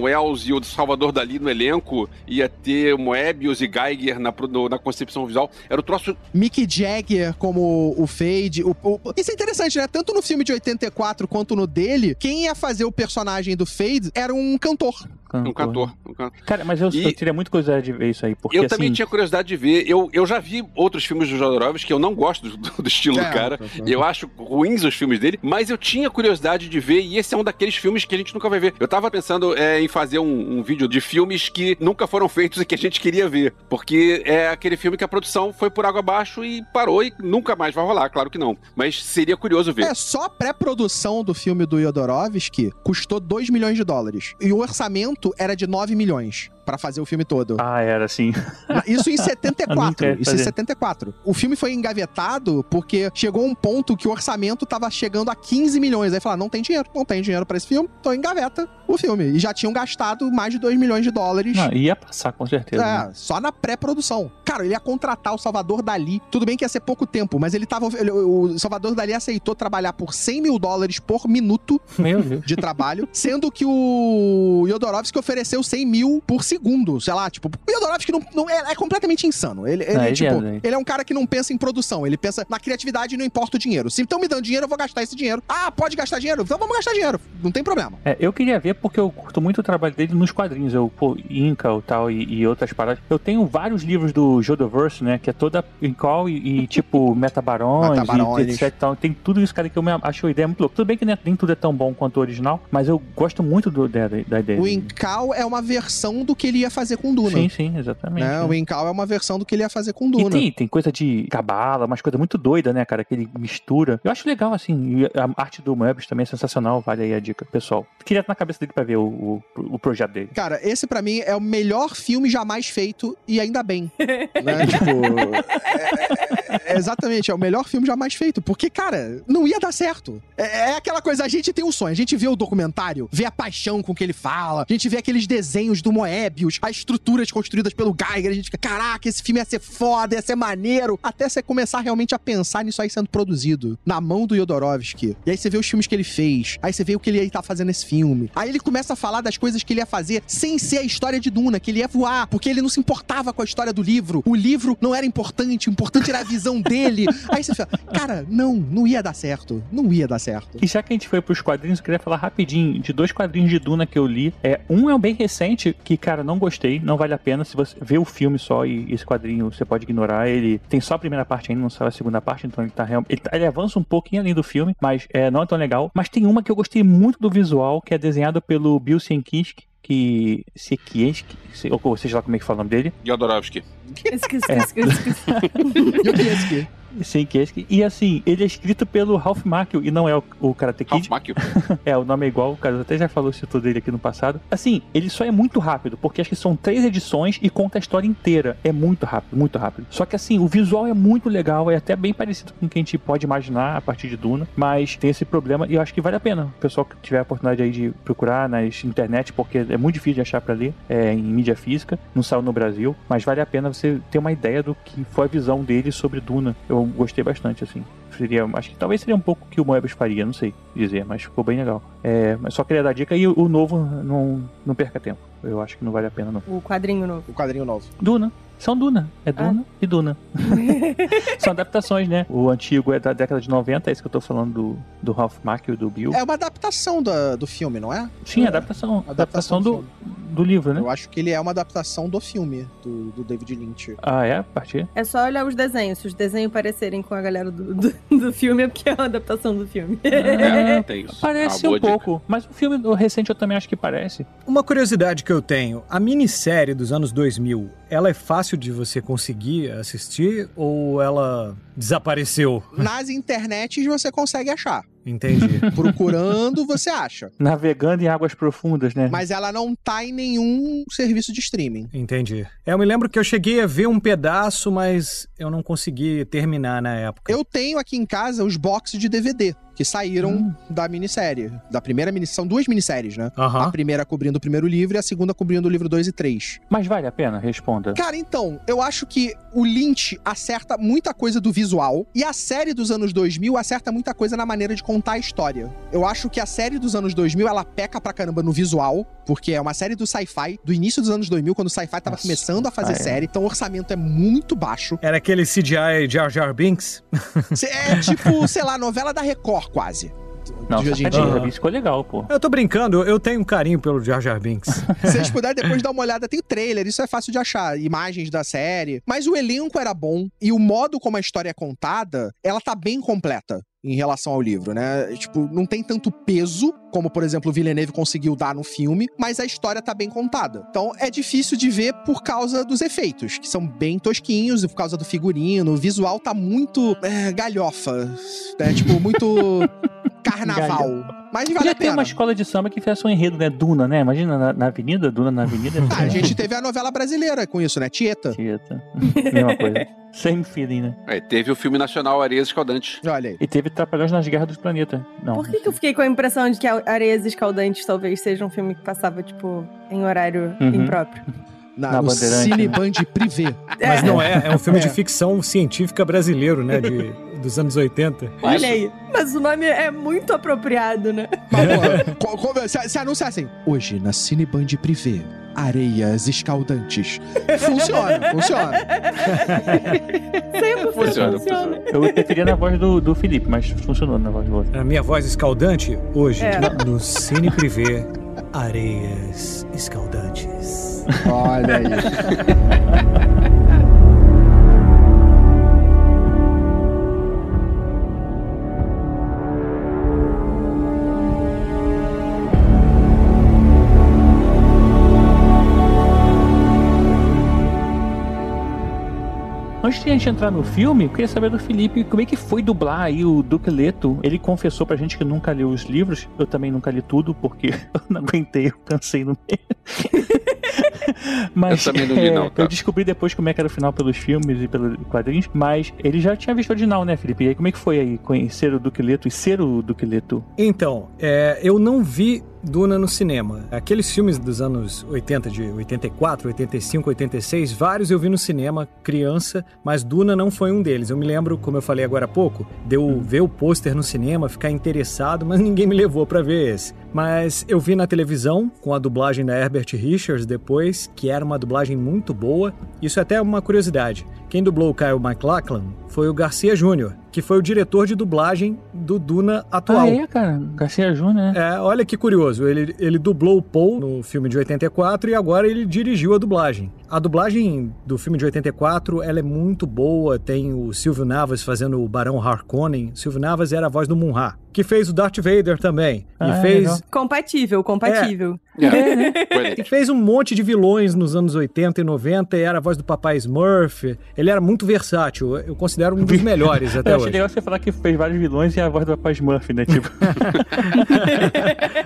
Welles e o Salvador Dali no elenco, ia ter Moebius e Geiger na, no- na concepção visual. Era o troço Mick Jagger como o Fade. O, o- Isso é interessante, né? Tanto no filme de 84 quanto no dele, quem ia fazer o personagem do Fade era um cantor. Um cantor. um can- Cara, mas eu, E- eu teria muito curiosidade de ver isso aí, porque eu assim... também tinha curiosidade de ver. Eu, eu já vi outros filmes do Jodorowsky que eu não gosto do, do estilo É, do cara. tá. Eu acho ruins os filmes dele, mas eu tinha curiosidade de ver, e esse é um daqueles filmes que a gente nunca vai ver. Eu tava pensando é, em fazer um, um vídeo de filmes que nunca foram feitos e que a gente queria ver. Porque é aquele filme que a produção foi por água abaixo e parou e nunca mais vai rolar, claro que não. Mas seria curioso ver. É, só a pré-produção do filme do Jodorowsky custou 2 milhões de dólares. E o orçamento era de 9 milhões pra fazer o filme todo. Ah, era assim. Isso em Eu não 74. quero Isso em fazer. 74. O filme foi engavetado porque chegou um ponto que o orçamento tava chegando a 15 milhões. Aí falaram, não tem dinheiro, não tem dinheiro pra esse filme, então engaveta o filme. E já tinham gastado mais de 2 milhões de dólares. Não, ia passar, com certeza. né? É, só na pré-produção. Cara, ele ia contratar o Salvador Dali. Tudo bem que ia ser pouco tempo, mas ele tava. ele- o Salvador Dali aceitou trabalhar por 100 mil dólares por minuto Meu Deus. de trabalho, sendo que o Jodorowsky ofereceu 100 mil por segundo. Sei lá, tipo, o Jodorowsky não, não- é, é completamente insano. Ele, ele, Não, tipo, é, né? ele é um cara que não pensa em produção, ele pensa na criatividade e não importa o dinheiro. Se estão me dando dinheiro, eu vou gastar esse dinheiro. Ah, pode gastar dinheiro? Então vamos gastar dinheiro. Não tem problema. É, eu queria ver porque eu curto muito o trabalho dele nos quadrinhos. Eu, pô, Inca e tal e, e outras paradas. Eu tenho vários livros do Jodoverse, né? Que é toda Incal e, e tipo Metabarões, Metabarões. e etc. tal. Tem tudo isso, cara, que eu acho a ideia muito louca. Tudo bem que nem, nem tudo é tão bom quanto o original, mas eu gosto muito do, da, da ideia. O Incal é uma versão do que ele ia fazer com Duna. Sim, sim, exatamente. né? né? O Incal é uma versão do que ele ia fazer com E Duna. tem, tem coisa de cabala, umas coisas muito doidas, né, cara? Que ele mistura. Eu acho legal, assim. E a arte do Moebius também é sensacional. Vale aí a dica, pessoal. Queria estar na cabeça dele pra ver o, o, o projeto dele. Cara, esse pra mim é o melhor filme jamais feito e ainda bem. né? Tipo, é- é- é exatamente, é o melhor filme jamais feito. Porque, cara, não ia dar certo. É, é aquela coisa, a gente tem um sonho, a gente vê o documentário, vê a paixão com que ele fala, a gente vê aqueles desenhos do Moebius, as estruturas construídas pelo Geiger, a gente fica, caraca, esse filme ia ser foda, ia ser maneiro. Até você começar realmente a pensar nisso aí sendo produzido, na mão do Jodorowsky. E aí você vê os filmes que ele fez, aí você vê o que ele ia estar fazendo nesse filme. Aí ele começa a falar das coisas que ele ia fazer sem ser a história de Duna, que ele ia voar, porque ele não se importava com a história do livro. O livro não era importante, o importante era a visão dele. Aí você fala, cara, não, não ia dar certo. Não ia dar certo. E já que a gente foi pros quadrinhos, eu queria falar rapidinho de dois quadrinhos de Duna que eu li. É, um é um bem recente, que, cara, não gostei, não vale a pena. Se você vê o filme só e esse quadrinho você pode ignorar. Ele tem só a primeira parte ainda, não saiu a segunda parte, então ele tá realmente. Ele, tá- ele avança um pouquinho além do filme, mas é, não é tão legal. Mas tem uma que eu gostei muito do visual, que é desenhado pelo Bill Sienkiewicz, que. Sienkiewicz, se- ou seja lá como é que fala o nome dele. Esqueci, É. esqueci, esqueci. Aqui? Sienkiewicz. E assim, ele é escrito pelo Ralph Macchio e não é o, o Karate Kid. Ralph Macchio. É, o nome é igual, o cara até já falou citou dele aqui no passado. Assim, ele só é muito rápido, porque acho que são três edições e conta a história inteira. É muito rápido, muito rápido. Só que assim, o visual é muito legal, é até bem parecido com o que a gente pode imaginar a partir de Duna, mas tem esse problema e eu acho que vale a pena. O pessoal que tiver a oportunidade aí de procurar nas internet, porque é muito difícil de achar pra ler, é, em mídia física, não saiu no Brasil, mas vale a pena você ter uma ideia do que foi a visão dele sobre Duna. Eu gostei bastante, assim. Seria, acho que talvez seria um pouco o que o Moebius faria, não sei dizer, mas ficou bem legal. É, mas só queria dar dica e o, o novo não, não perca tempo. Eu acho que não vale a pena, não. O quadrinho novo. O quadrinho novo. Duna. São Duna. É Duna e Duna. São adaptações, né? O antigo é da década de 90, é isso que eu tô falando do, do Ralph Macchio e do Bill. É uma adaptação da- do filme, não é? Sim, adaptação. Adaptação, Adaptação do, do do livro, né? Eu acho que ele é uma adaptação do filme, do, do David Lynch. Ah, é? A partir? É só olhar os desenhos. Se os desenhos parecerem com a galera do, do, do filme, é porque é uma adaptação do filme. É, Tem isso. parece um dica. pouco. Mas o filme do recente eu também acho que parece. Uma curiosidade que eu tenho, a minissérie dos anos 2000, ela é fácil de você conseguir assistir ou ela desapareceu? Nas internets você consegue achar. Entendi. Procurando, você acha. Navegando em águas profundas, né? Mas ela não tá em nenhum serviço de streaming. Entendi. É, Eu me lembro que eu cheguei a ver um pedaço, mas eu não consegui terminar na época. Eu tenho aqui em casa os boxes de DVD. Que saíram da minissérie. Da primeira minissérie. São duas minisséries, né? Aham. A primeira cobrindo o primeiro livro e a segunda cobrindo o livro 2 e 3. Mas vale a pena? Responda. Cara, então, eu acho que o Lynch acerta muita coisa do visual e a série dos anos 2000 acerta muita coisa na maneira de contar a história. Eu acho que a série dos anos 2000 ela peca pra caramba no visual, porque é uma série do sci-fi do início dos anos 2000, quando o sci-fi tava Nossa, começando a fazer ah, é. série, então o orçamento é muito baixo. Era aquele CGI Jar Jar Binks? É tipo, sei lá, novela da Record quase. Não, de dia. Rabbit ficou legal, pô. Eu tô brincando, eu- eu tenho um carinho pelo Jar Jar Binks. Se vocês puderem depois dar uma olhada, tem o trailer, isso é fácil de achar, imagens da série. Mas o elenco era bom e o modo como a história é contada, ela tá bem completa em relação ao livro, né? Tipo, não tem tanto peso como, por exemplo, o Villeneuve conseguiu dar no filme, mas a história tá bem contada. Então é difícil de ver por causa dos efeitos, que são bem tosquinhos, e por causa do figurino, o visual tá muito é, galhofa, né? Tipo, muito carnaval. Mas vale Podia a ter pena. uma escola de samba que fizesse um enredo, né? Duna, né? Imagina na, na avenida, Duna na avenida. Ah, a gente teve a novela brasileira com isso, né? Tieta. Tieta. Mesma coisa. Same feeling, né? Aí teve o filme nacional Areias Escaldantes. Olha aí. E teve Trapalhões nas Guerras dos Planetas. Não. Por que, que eu fiquei com a impressão de que Areias Escaldantes talvez seja um filme que passava, tipo, em horário Uhum. impróprio? Na, Na no Bandeirante, Cine né? Band Privé. Mas não é, é um filme É. de ficção científica brasileiro, né? De, dos anos 80. Olha aí. Mas o nome é muito apropriado, né? Mas, co- se, se anunciassem, hoje na Cine Band Privé, areias escaldantes. Funciona, funciona. Sempre Funciona, funciona. Eu preferia na voz do, do Felipe, mas funcionou na voz do outro. A minha voz escaldante, hoje, É. no Cine Privé, Areias Escaldantes. Olha aí. Antes de a gente entrar no filme, eu queria saber do Felipe como é que foi dublar aí o Duque Leto. Ele confessou pra gente que nunca leu os livros. Eu também nunca li tudo, porque eu não aguentei, eu cansei no meio. Mas Eu também não li, não, é, tá? eu descobri depois como é que era o final pelos filmes e pelos quadrinhos, mas ele já tinha visto o original, né, Felipe? E aí como é que foi aí conhecer o Duque Leto e ser o Duque Leto? Então, é, eu não vi Duna no cinema. Aqueles filmes dos anos 80, de 84, 85, 86, vários eu vi no cinema, criança, mas Duna não foi um deles. Eu me lembro, como eu falei agora há pouco, de eu ver o pôster no cinema, ficar interessado, mas ninguém me levou pra ver esse. Mas eu vi na televisão, com a dublagem da Herbert Richards depois, que era uma dublagem muito boa. Isso é até uma curiosidade. Quem dublou o Kyle MacLachlan foi o Garcia Júnior, que foi o diretor de dublagem do Duna atual. Ah, é, cara. Garcia Júnior, né? É, olha que curioso, ele, ele dublou o Paul no filme de 84 e agora ele dirigiu a dublagem. A dublagem do filme de 84, ela é muito boa, tem o Silvio Navas fazendo o Barão Harkonnen. Silvio Navas era a voz do Munra, que fez o Darth Vader também. Ah, e fez legal. Compatível, compatível. É, foi ele. e fez um monte de vilões nos anos 80 e 90 e era a voz do Papai Smurf. Ele era muito versátil, eu considero um dos melhores até Eu achei hoje. legal você falar que fez vários vilões e a voz do Papai Smurf, né? Tipo,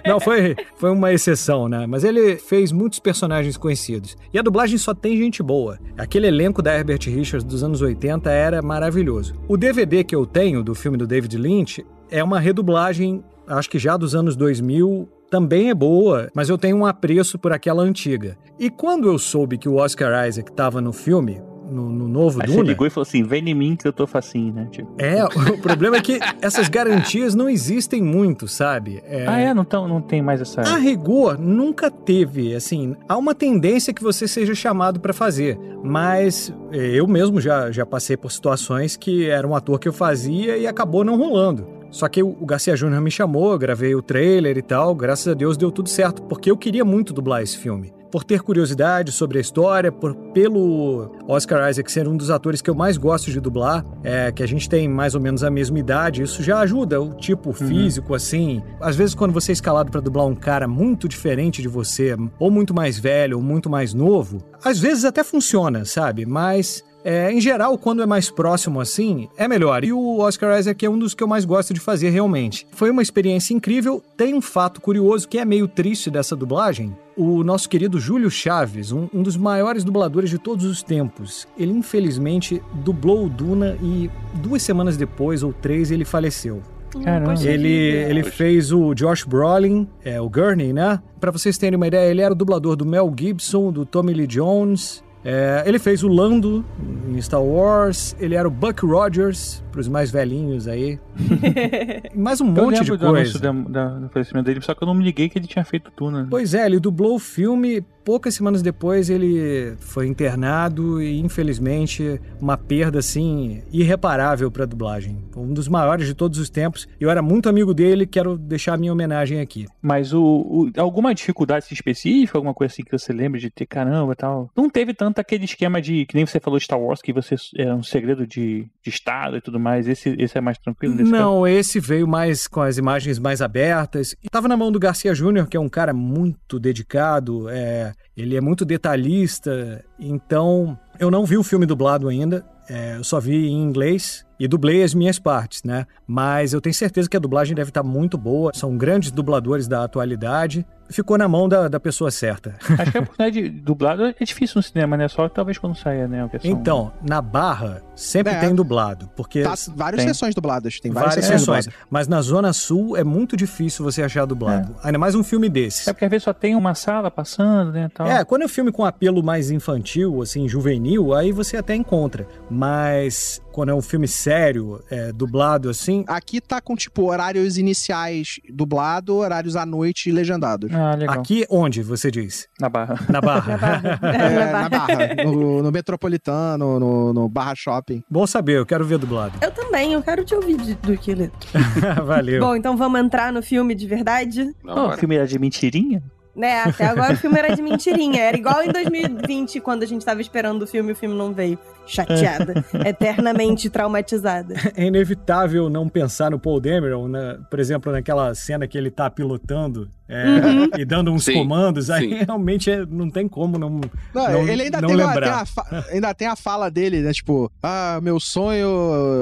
Não, foi, foi uma exceção, né? Mas ele fez muitos personagens conhecidos. E a dublagem só tem gente boa. Aquele elenco da Herbert Richards dos anos 80 era maravilhoso. O DVD que eu tenho do filme do David Lynch é uma redublagem, acho que já dos anos 2000. Também é boa, mas eu tenho um apreço por aquela antiga. E quando eu soube que o Oscar Isaac estava no filme, no, no novo aí você Duna, ligou e falou assim: vem em mim que eu tô facinho, né? Tipo, é, o problema é que essas garantias não existem muito, sabe? Ah, é? Não, tão, não tem mais essa. A rigor, nunca teve, assim, há uma tendência que você seja chamado pra fazer, mas eh, eu mesmo já, já passei por situações que era um ator que eu fazia e acabou não rolando. Só que o Garcia Júnior me chamou, gravei o trailer e tal, graças a Deus deu tudo certo, porque eu queria muito dublar esse filme. Por ter curiosidade sobre a história, por, pelo Oscar Isaac ser um dos atores que eu mais gosto de dublar, é, que a gente tem mais ou menos a mesma idade, isso já ajuda, o tipo físico, assim. Às vezes, quando você é escalado pra dublar um cara muito diferente de você, ou muito mais velho, ou muito mais novo, às vezes até funciona, sabe? Mas é, em geral, quando é mais próximo assim, é melhor. E o Oscar Isaac é um dos que eu mais gosto de fazer realmente. Foi uma experiência incrível. Tem um fato curioso que é meio triste dessa dublagem. O nosso querido Júlio Chaves, um, um dos maiores dubladores de todos os tempos, ele infelizmente dublou o Duna e duas semanas depois ou três ele faleceu. Caramba. Poxa Ele, ele fez o Josh Brolin, é, o Gurney, né? Pra vocês terem uma ideia, ele era o dublador do Mel Gibson, do Tommy Lee Jones. É, ele fez o Lando em Star Wars. Ele era o Buck Rogers, pros mais velhinhos aí. Mais um Eu monte de lembro do anúncio coisa. da, da- do falecimento dele, só que eu não me liguei que ele tinha feito Tuna. Pois é, ele dublou o filme. Poucas semanas depois ele foi internado e, infelizmente, uma perda assim irreparável para dublagem. Um dos maiores de todos os tempos. Eu era muito amigo dele, quero deixar a minha homenagem aqui. Mas o, o- alguma dificuldade específica, alguma coisa assim que você lembra de ter caramba e tal? Não teve tanto aquele esquema de, que nem você falou Star Wars, que você era um segredo de, de Estado e tudo mais. Esse, esse é mais tranquilo nesse caso? Não, esse veio mais com as imagens mais abertas. E tava na mão do Garcia Júnior, que é um cara muito dedicado, é, ele é muito detalhista. Então, eu não vi o filme dublado ainda, é, eu só vi em inglês e dublei as minhas partes, né? Mas eu tenho certeza que a dublagem deve estar muito boa. São grandes dubladores da atualidade. Ficou na mão da, da pessoa certa. Acho que a oportunidade de dublado é difícil no cinema, né? Só talvez quando saia, né? Versão... Então, na Barra, sempre É. tem dublado, porque Tá, várias Tem. sessões dubladas. Tem várias, várias sessões. Mas na Zona Sul é muito difícil você achar dublado. Ainda mais um filme desses. É porque às vezes só tem uma sala passando, né? Tal. É, quando é um filme com apelo mais infantil, assim, juvenil, aí você até encontra. Mas quando é um filme sério, é, dublado assim, Aqui tá com, tipo, horários iniciais dublado, horários à noite legendados. Ah, legal. aqui onde, você diz? Na barra. Na Barra. É, na Barra, no, no Metropolitano, no, no Barra Shopping. Bom saber, eu quero ver dublado. Eu também, eu quero te ouvir de- do que Valeu. Bom, então vamos entrar no filme de verdade. Oh, o filme era de mentirinha? Né, até agora o filme era de mentirinha. Era igual em 2020, quando a gente tava esperando o filme e o filme não veio. Chateada. eternamente traumatizada. É inevitável não pensar no Paul Dameron, né? por exemplo, naquela cena que ele tá pilotando é, Uhum. e dando uns Sim, comandos, aí sim. realmente é- não tem como não, Não, não, ele ainda não tem, lembrar. tem a fa- ainda tem a fala dele, né? Tipo, ah, meu sonho.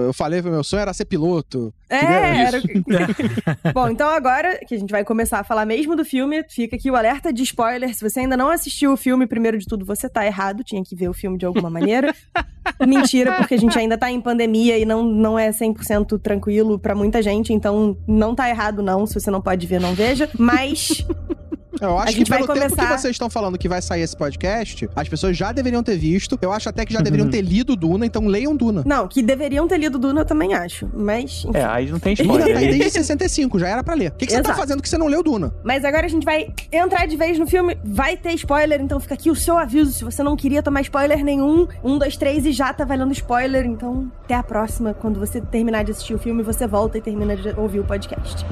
Eu falei que meu sonho era ser piloto. É, Isso. era... o- Bom, então agora que a gente vai começar a falar mesmo do filme, fica aqui o alerta de spoiler. Se você ainda não assistiu o filme, primeiro de tudo, você tá errado. Tinha que ver o filme de alguma maneira. Mentira, porque a gente ainda tá em pandemia e não, não é 100% tranquilo pra muita gente. Então, não tá errado não. Se você não pode ver, não veja. Mas... Eu acho A que gente vai pelo tempo que começar- vocês estão falando que vai sair esse podcast, as pessoas já deveriam ter visto. Eu acho até que já deveriam ter lido Duna, então leiam Duna. Não, que deveriam ter lido Duna, eu também acho. Mas, enfim. É, aí não tem Duna spoiler. tá aí desde 65, já era pra ler. O que, que você tá fazendo que você não leu Duna? Mas agora a gente vai entrar de vez no filme. Vai ter spoiler, então fica aqui o seu aviso. Se você não queria tomar spoiler nenhum, um, dois, três e já tá valendo spoiler. Então, até a próxima. Quando você terminar de assistir o filme, você volta e termina de ouvir o podcast.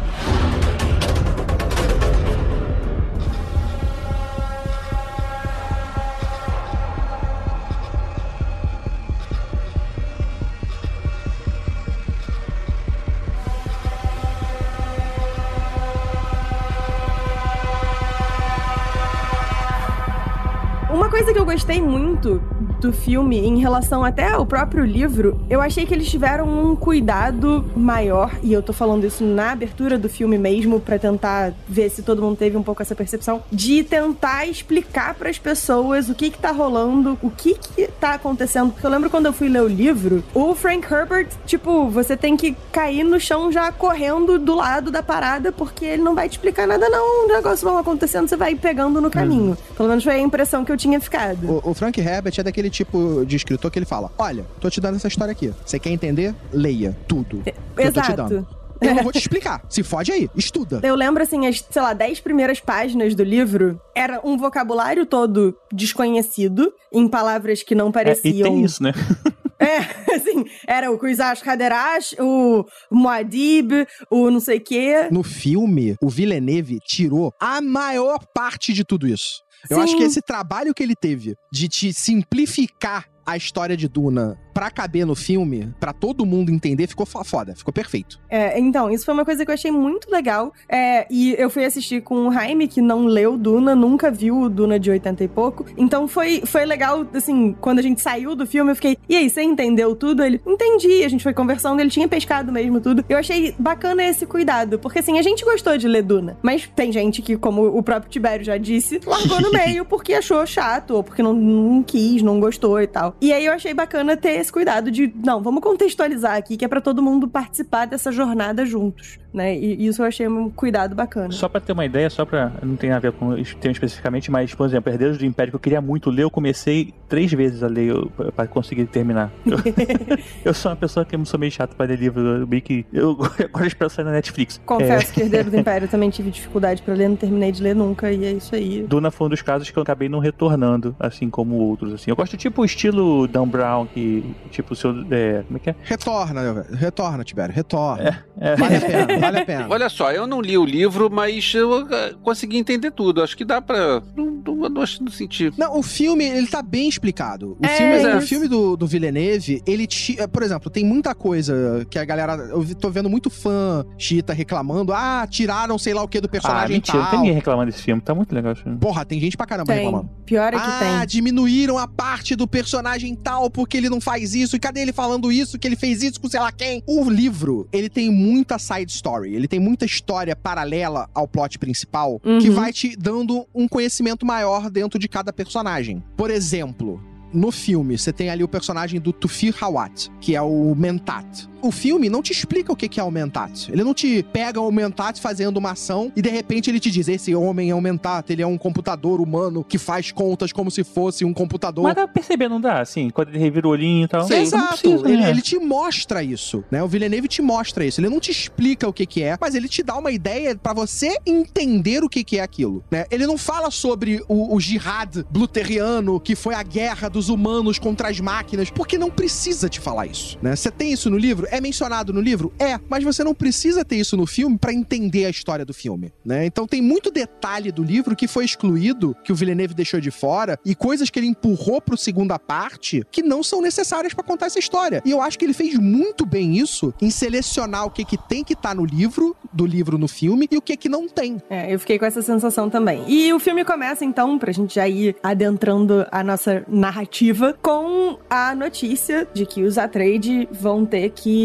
Coisa que eu gostei muito do filme, em relação até ao próprio livro, eu achei que eles tiveram um cuidado maior, e eu tô falando isso na abertura do filme mesmo, pra tentar ver se todo mundo teve um pouco essa percepção, de tentar explicar pras pessoas o que que tá rolando, o que que tá acontecendo. Porque eu lembro quando eu fui ler o livro, o Frank Herbert, tipo, você tem que cair no chão já correndo do lado da parada, porque ele não vai te explicar nada, não. O negócio vai acontecendo, você vai pegando no caminho. Pelo menos foi a impressão que eu tinha ficado. O, o Frank Herbert é daquele tipo de escritor que ele fala: Olha, tô te dando essa história aqui. Você quer entender? Leia tudo. que eu tô te dando. Exato. Eu não vou te explicar. Se fode aí, estuda. Eu lembro, assim, as, sei lá, dez primeiras páginas do livro era um vocabulário todo desconhecido, em palavras que não É, e pareciam. tem isso, né? É, assim, era o Kuizash Haderash, o Muad'Dib, o não sei o quê. No filme, o Villeneuve tirou a maior parte de tudo isso. Eu Sim. acho que esse trabalho que ele teve de te simplificar a história de Duna pra caber no filme, pra todo mundo entender, ficou fo- foda, ficou perfeito. É, então, isso foi uma coisa que eu achei muito legal. É, e eu fui assistir com o Jaime, que não leu Duna, nunca viu o Duna de 80 e pouco. Então foi, foi legal, assim, quando a gente saiu do filme, eu fiquei, e aí, você entendeu tudo? Ele, entendi. A gente foi conversando, ele tinha pescado mesmo tudo. Eu achei bacana esse cuidado, porque assim, a gente gostou de ler Duna, mas tem gente que, como o próprio Tibério já disse, largou no meio porque achou chato, ou porque não, não quis, não gostou e tal. E aí eu achei bacana ter esse cuidado de, não, vamos contextualizar aqui, que é para todo mundo participar dessa jornada juntos, né? E isso eu achei um cuidado bacana. Só pra ter uma ideia, só pra. Não tem a ver com esse tema especificamente, mas, por exemplo, Herdeiros do Império, que eu queria muito ler, eu comecei três vezes a ler pra conseguir terminar. Eu, eu sou uma pessoa que eu sou meio chato pra ler livro, eu meio que. Eu agora espero sair na Netflix. Confesso que Herdeiro do Império eu também tive dificuldade pra ler, não terminei de ler nunca, e é isso aí. Duna foi um dos casos que eu acabei não retornando, assim como outros, assim. Eu gosto tipo o estilo Dan Brown, que, tipo, o seu. É, como é que é? Retorna, velho. retorna, Tibério, retorna. É. Vale a pena, vale a pena. Olha só, eu não li o livro, mas eu eh, consegui entender tudo. Acho que dá pra. Não, não, não, não senti. Não, o filme, ele tá bem explicado. O É, filme, isso. o filme do, do Villeneuve, ele... Ti, eh, por exemplo, tem muita coisa que a galera... Eu tô vendo muito fã chita reclamando. Ah, tiraram sei lá o que do Ah, personagem mentira, não tal. tem ninguém reclamando desse filme, tá muito legal esse filme. Porra, tem gente pra caramba Tem. reclamando. Pior é que ah, tem. diminuíram a parte do personagem tal porque ele não faz isso. E cadê ele falando isso? Que ele fez isso com sei lá quem? O livro, ele tem muita side story. Ele tem muita história paralela ao plot principal Uhum. que vai te dando um conhecimento maior dentro de cada personagem. Por exemplo. No filme, você tem ali o personagem do Tufir Hawat, que é o Mentat. O filme não te explica o que que é o Mentat. Ele não te pega o Mentat fazendo uma ação e de repente ele te diz: esse homem é um Mentat, ele é um computador humano que faz contas como se fosse um computador. Mas dá pra perceber, não dá? Assim, quando ele revira o olhinho e tal. Sim, Exato, precisa, ele, né? ele te mostra isso, né? O Villeneuve te mostra isso. Ele não te explica o que que é, mas ele te dá uma ideia pra você entender o que que é aquilo, né? Ele não fala sobre o, o jihad bluteriano, que foi a guerra dos humanos contra as máquinas, porque não precisa te falar isso, né? Você tem isso no livro? É mencionado no livro? É, mas você não precisa ter isso no filme pra entender a história do filme, né? Então tem muito detalhe do livro que foi excluído, que o Villeneuve deixou de fora, e coisas que ele empurrou pro segunda parte que não são necessárias pra contar essa história. E eu acho que ele fez muito bem isso em selecionar o que que tem que estar no livro, do livro no filme, e o que que não tem. É, eu fiquei com essa sensação também. E o filme começa, então, pra gente já ir adentrando a nossa narrativa, com a notícia de que os Atreides vão ter que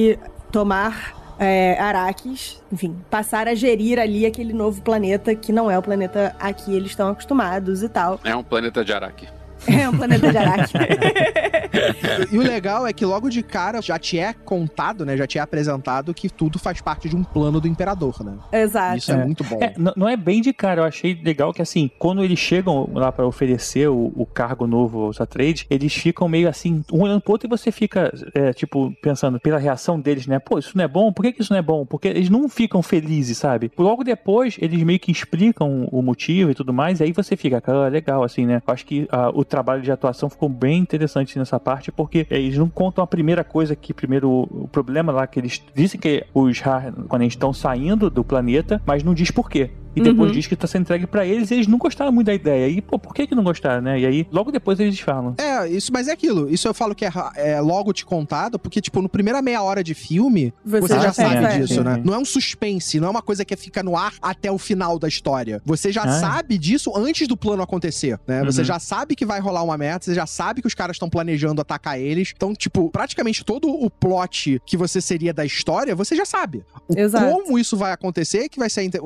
tomar. É, Araques, enfim, passar a gerir ali aquele novo planeta que não é o planeta a que eles estão acostumados e tal. É um planeta de Araque. É um planeta de Araque. E o legal é que logo de cara já te é contado, né? Já te é apresentado que tudo faz parte de um plano do imperador, né? Exato. Isso é, É. muito bom. É, não é bem de cara, eu achei legal que assim, quando eles chegam lá pra oferecer o, o cargo novo aos Atreides, eles ficam meio assim, um olhando pro outro e você fica, é, tipo, pensando pela reação deles, né? Pô, isso não é bom? Por que, que isso não é bom? Porque eles não ficam felizes, sabe? Logo depois, eles meio que explicam o motivo e tudo mais, e aí você fica, ah, legal, assim, né? Eu acho que ah, o trabalho de atuação ficou bem interessante nessa parte, porque eles não contam a primeira coisa que, primeiro, o problema lá que eles dizem que os Harkonnen estão saindo do planeta, mas não diz por quê. E depois Uhum. diz que tá sendo entregue pra eles e eles não gostaram muito da ideia. E, pô, por que que não gostaram, né? E aí, logo depois eles falam. É, isso, mas é aquilo. Isso eu falo que é, é logo te contado, porque, tipo, no primeira meia hora de filme, Você você, já já, sabe é. disso, Sim, né? Não é um suspense, não é uma coisa que fica no ar até o final da história. Você já Ah. sabe disso antes do plano acontecer, né? Você Uhum. já sabe que vai rolar uma meta, você já sabe que os caras estão planejando atacar eles. Então, tipo, praticamente todo o plot que você seria da história, você já sabe. O Exato. como isso vai acontecer que vai ser a inte-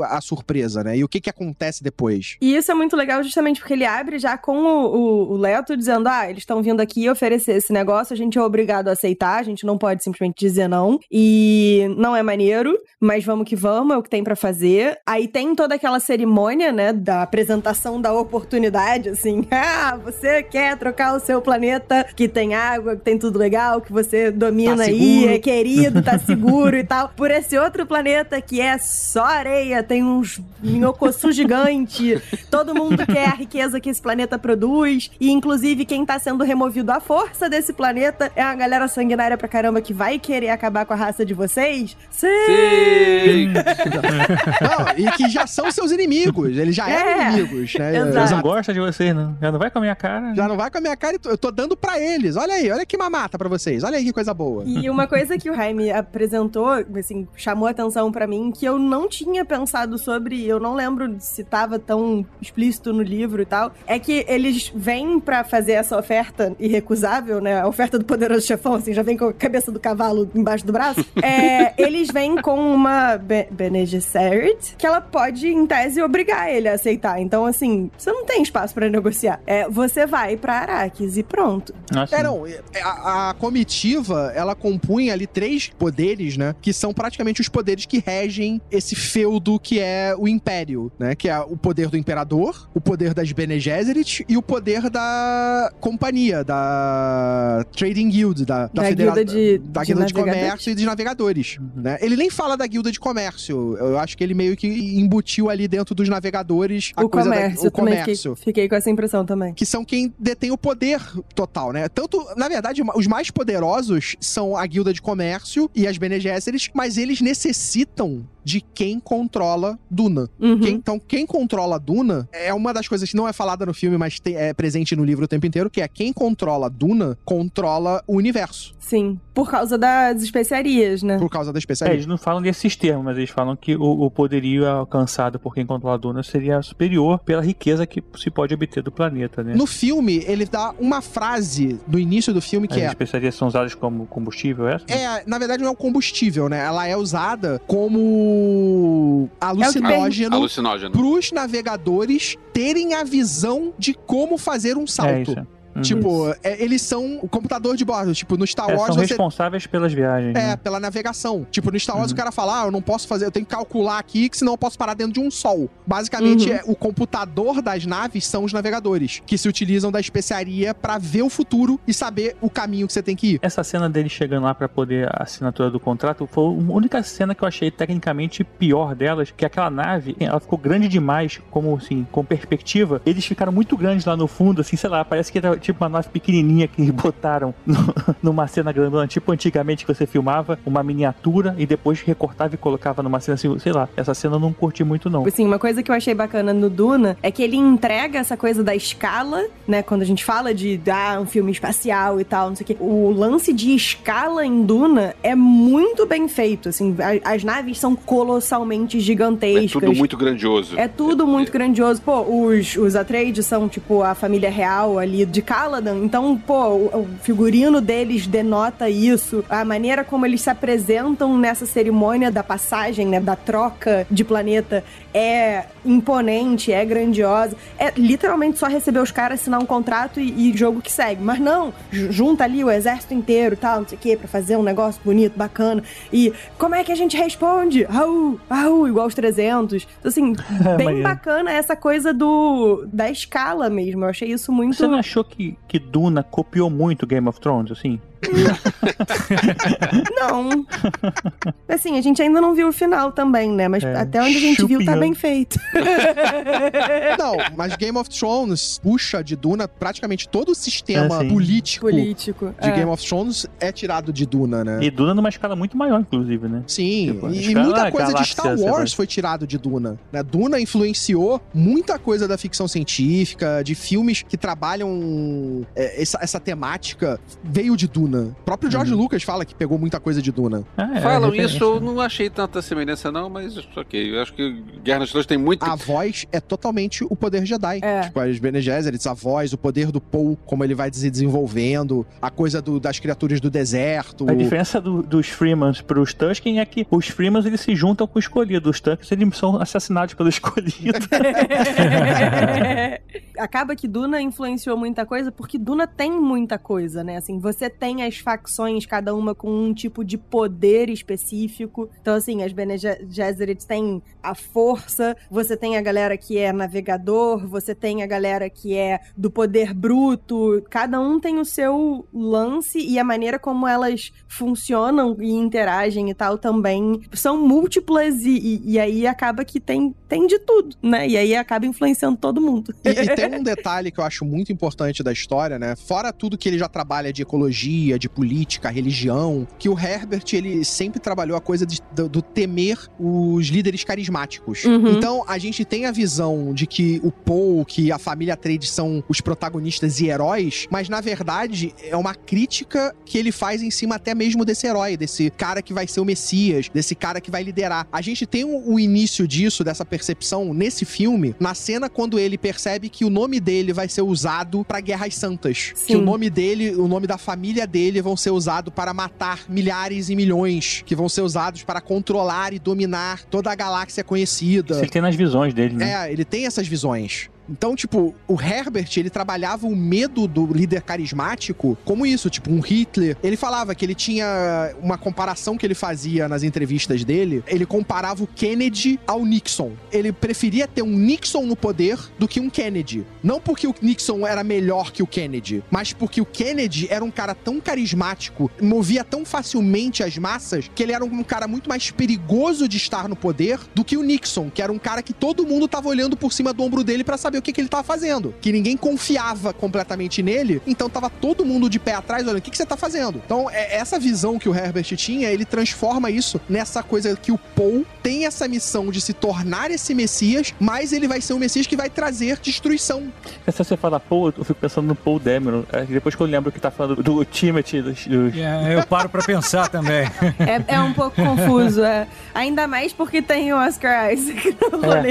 a surpresa, né? E o que que acontece depois. E isso é muito legal justamente porque ele abre já com o, o, o Leto dizendo: ah, eles estão vindo aqui oferecer esse negócio, a gente é obrigado a aceitar, a gente não pode simplesmente dizer não. E não é maneiro, mas vamos que vamos, é o que tem pra fazer. Aí tem toda aquela cerimônia, né, da apresentação da oportunidade, assim: ah, você quer trocar o seu planeta que tem água, que tem tudo legal, que você domina Tá aí, é querido, tá seguro e tal, por esse outro planeta que é só areia, tem uns minhocossu gigante, todo mundo quer a riqueza que esse planeta produz, e inclusive quem tá sendo removido à força desse planeta é a galera sanguinária pra caramba que vai querer acabar com a raça de vocês? Sim! Sim! Não, e que já são seus inimigos. Eles já eram É, inimigos, né? exato. Eles não gostam de vocês, não. Já não vai com a minha cara. Já não vai com a minha cara, e eu tô dando pra eles. Olha aí, olha que mamata pra vocês. Olha aí que coisa boa. E uma coisa que o Jaime apresentou, assim, chamou atenção pra mim, que eu não tinha pensado sobre, eu não lembro se tava tão explícito no livro e tal, é que eles vêm pra fazer essa oferta irrecusável, né? A oferta do poderoso chefão, assim, já vem com a cabeça do cavalo embaixo do braço. É, eles vêm com uma Be Bene Gesserit que ela pode, em tese, obrigar ele a aceitar. Então, assim, você não tem espaço pra negociar. É, você vai pra Arrakis e pronto. Assim, É, não, é, a, a comitiva, ela compunha ali três poderes, né? Que são praticamente os poderes que regem esse feudo que é o Império, né? Que é o poder do Imperador, o poder das Bene Gesserit e o poder da companhia, da Trading Guild, da, Da federa- guilda de- da de guilda de comércio e de navegadores, né? Ele nem fala da guilda de comércio, eu acho que ele meio que embutiu ali dentro dos navegadores a o coisa da- comércio, o eu também comércio fiquei, fiquei com essa impressão também. que são quem detém o poder total, né? Tanto, na verdade, os mais poderosos são a Guilda de Comércio e as Bene Gesserit, mas eles necessitam de quem controla Duna. Uhum. Quem- então, quem controla Duna é uma das coisas que não é falada no filme, mas tem- é presente no livro o tempo inteiro, que é quem controla Duna controla o universo, Sim, por causa das especiarias, né? por causa da É, especialidade. eles não falam desses termos, mas eles falam que o, o poderio alcançado por quem controla a Duna seria superior pela riqueza que se pode obter do planeta, né? No filme, ele dá uma frase no início do filme que As é especiarias são usadas como combustível, é essa? É, na verdade não é um combustível, né? Ela é usada como alucinógeno Alucinógeno. pros navegadores terem a visão de como fazer um É salto. isso. Uhum. Tipo, é, eles são o computador de bordo. Tipo, no Star É, Wars são você. responsáveis pelas viagens. É, né? pela navegação. Tipo, no Star Wars Uhum. o cara fala, ah, eu não posso fazer, eu tenho que calcular aqui, que senão eu posso parar dentro de um sol. Basicamente, Uhum. é, o computador das naves são os navegadores, que se utilizam da especiaria pra ver o futuro e saber o caminho que você tem que ir. Essa cena dele chegando lá pra poder a assinatura do contrato foi a única cena que eu achei tecnicamente pior delas, que aquela nave, ela ficou grande demais, como assim, com perspectiva. Eles ficaram muito grandes lá no fundo, assim, sei lá, parece que era tipo uma nave pequenininha que botaram no- numa cena grandona, tipo antigamente que você filmava uma miniatura e depois recortava e colocava numa cena assim, sei lá. Essa cena eu não curti muito não. Assim, uma coisa que eu achei bacana no Duna é que ele entrega essa coisa da escala, né? Quando a gente fala de ah, um filme espacial e tal, não sei o quê. O lance de escala em Duna é muito bem feito, assim. As naves são colossalmente É gigantescas. tudo muito grandioso. É tudo muito grandioso. Pô, os, os Atreides são, tipo, a família real ali de Caladan. Então, pô, o, figurino deles denota isso. A maneira como eles se apresentam nessa cerimônia da passagem, né? Da troca de planeta é imponente, é grandiosa. É literalmente só receber os caras, assinar um contrato e, e jogo que segue. Mas não, ju- junta ali o exército inteiro tal, não sei o quê, pra fazer um negócio bonito, bacana. E como é que a gente responde? Raul, Raul, igual os 300. Então, assim, bem maneiro. bacana essa coisa do da escala mesmo. Eu achei isso muito. Você não achou que, que Duna copiou muito Game of Thrones, assim? Não. Assim, a gente ainda não viu o final também, né? Mas É, até onde a gente viu, tá bem feito. Não, mas Game of Thrones puxa de Duna praticamente todo o sistema É, político Político. de é. Game of Thrones é tirado de Duna, né? E Duna numa escala muito maior, inclusive, né? Sim, Tipo, e muita coisa de Star. Wars foi tirado de Duna. Né? Duna influenciou muita coisa da ficção científica, de filmes que trabalham é, essa, essa temática, veio de Duna. O próprio George Lucas fala que pegou muita coisa de Duna. Ah, é, Falam referência. isso, eu não achei tanta semelhança não, mas ok. Eu acho que Guerra nas Estrelas tem muito... A voz é totalmente o poder Jedi. É. Tipo, as Bene Gesserits, a voz, o poder do Paul, como ele vai se desenvolvendo, a coisa do- das criaturas do deserto. A diferença do- dos Freemans pros Tusken é que os Freemans eles se juntam com o escolhido. Os Tusken eles são assassinados pelo escolhido. Acaba que Duna influenciou muita coisa, porque Duna tem muita coisa, né? Assim, você tem as facções, cada uma com um tipo de poder específico. Então, assim, as Bene Ge- Gesserit têm a força, você tem a galera que é navegador, você tem a galera que é do poder bruto. Cada um tem o seu lance e a maneira como elas funcionam e interagem e tal também são múltiplas e, e- e aí acaba que tem, tem de tudo, né? E aí acaba influenciando todo mundo. E, e tem um detalhe que eu acho muito importante da história, né? Fora tudo que ele já trabalha de ecologia de política, religião, que o Herbert, ele sempre trabalhou a coisa de- do, do temer os líderes carismáticos. Uhum. Então, a gente tem a visão de que o Paul, que a família Trade são os protagonistas e heróis, mas na verdade é uma crítica que ele faz em cima até mesmo desse herói, desse cara que vai ser o Messias, desse cara que vai liderar. A gente tem o, o início disso, dessa percepção, nesse filme, na cena quando ele percebe que o nome dele vai ser usado pra Guerras Santas. Sim. Que o nome dele, o nome da família dele vão ser usados para matar milhares e milhões, que vão ser usados para controlar e dominar toda a galáxia conhecida. Isso ele tem nas visões dele, né? É, ele tem essas visões. Então, tipo, o Herbert, ele trabalhava o medo do líder carismático como isso, tipo, um Hitler. Ele falava que ele tinha uma comparação que ele fazia nas entrevistas dele, ele comparava o Kennedy ao Nixon. Ele preferia ter um Nixon no poder do que um Kennedy. Não porque o Nixon era melhor que o Kennedy, mas porque o Kennedy era um cara tão carismático, movia tão facilmente as massas, que ele era um cara muito mais perigoso de estar no poder do que o Nixon, que era um cara que todo mundo tava olhando por cima do ombro dele pra saber o que, que ele tava fazendo. Que ninguém confiava completamente nele, então tava todo mundo de pé atrás olhando, o que, que você tá fazendo? Então, é essa visão que o Herbert tinha, ele transforma isso nessa coisa que o Paul tem essa missão de se tornar esse Messias, mas ele vai ser um Messias que vai trazer destruição. Se você fala Paul, eu fico pensando no Paul Dameron. É, Depois que eu lembro que tá falando do Timothy, dos, dos- É, eu paro pra pensar também. É, é um pouco confuso, é. Ainda mais porque tem o Oscar Isaac no rolê.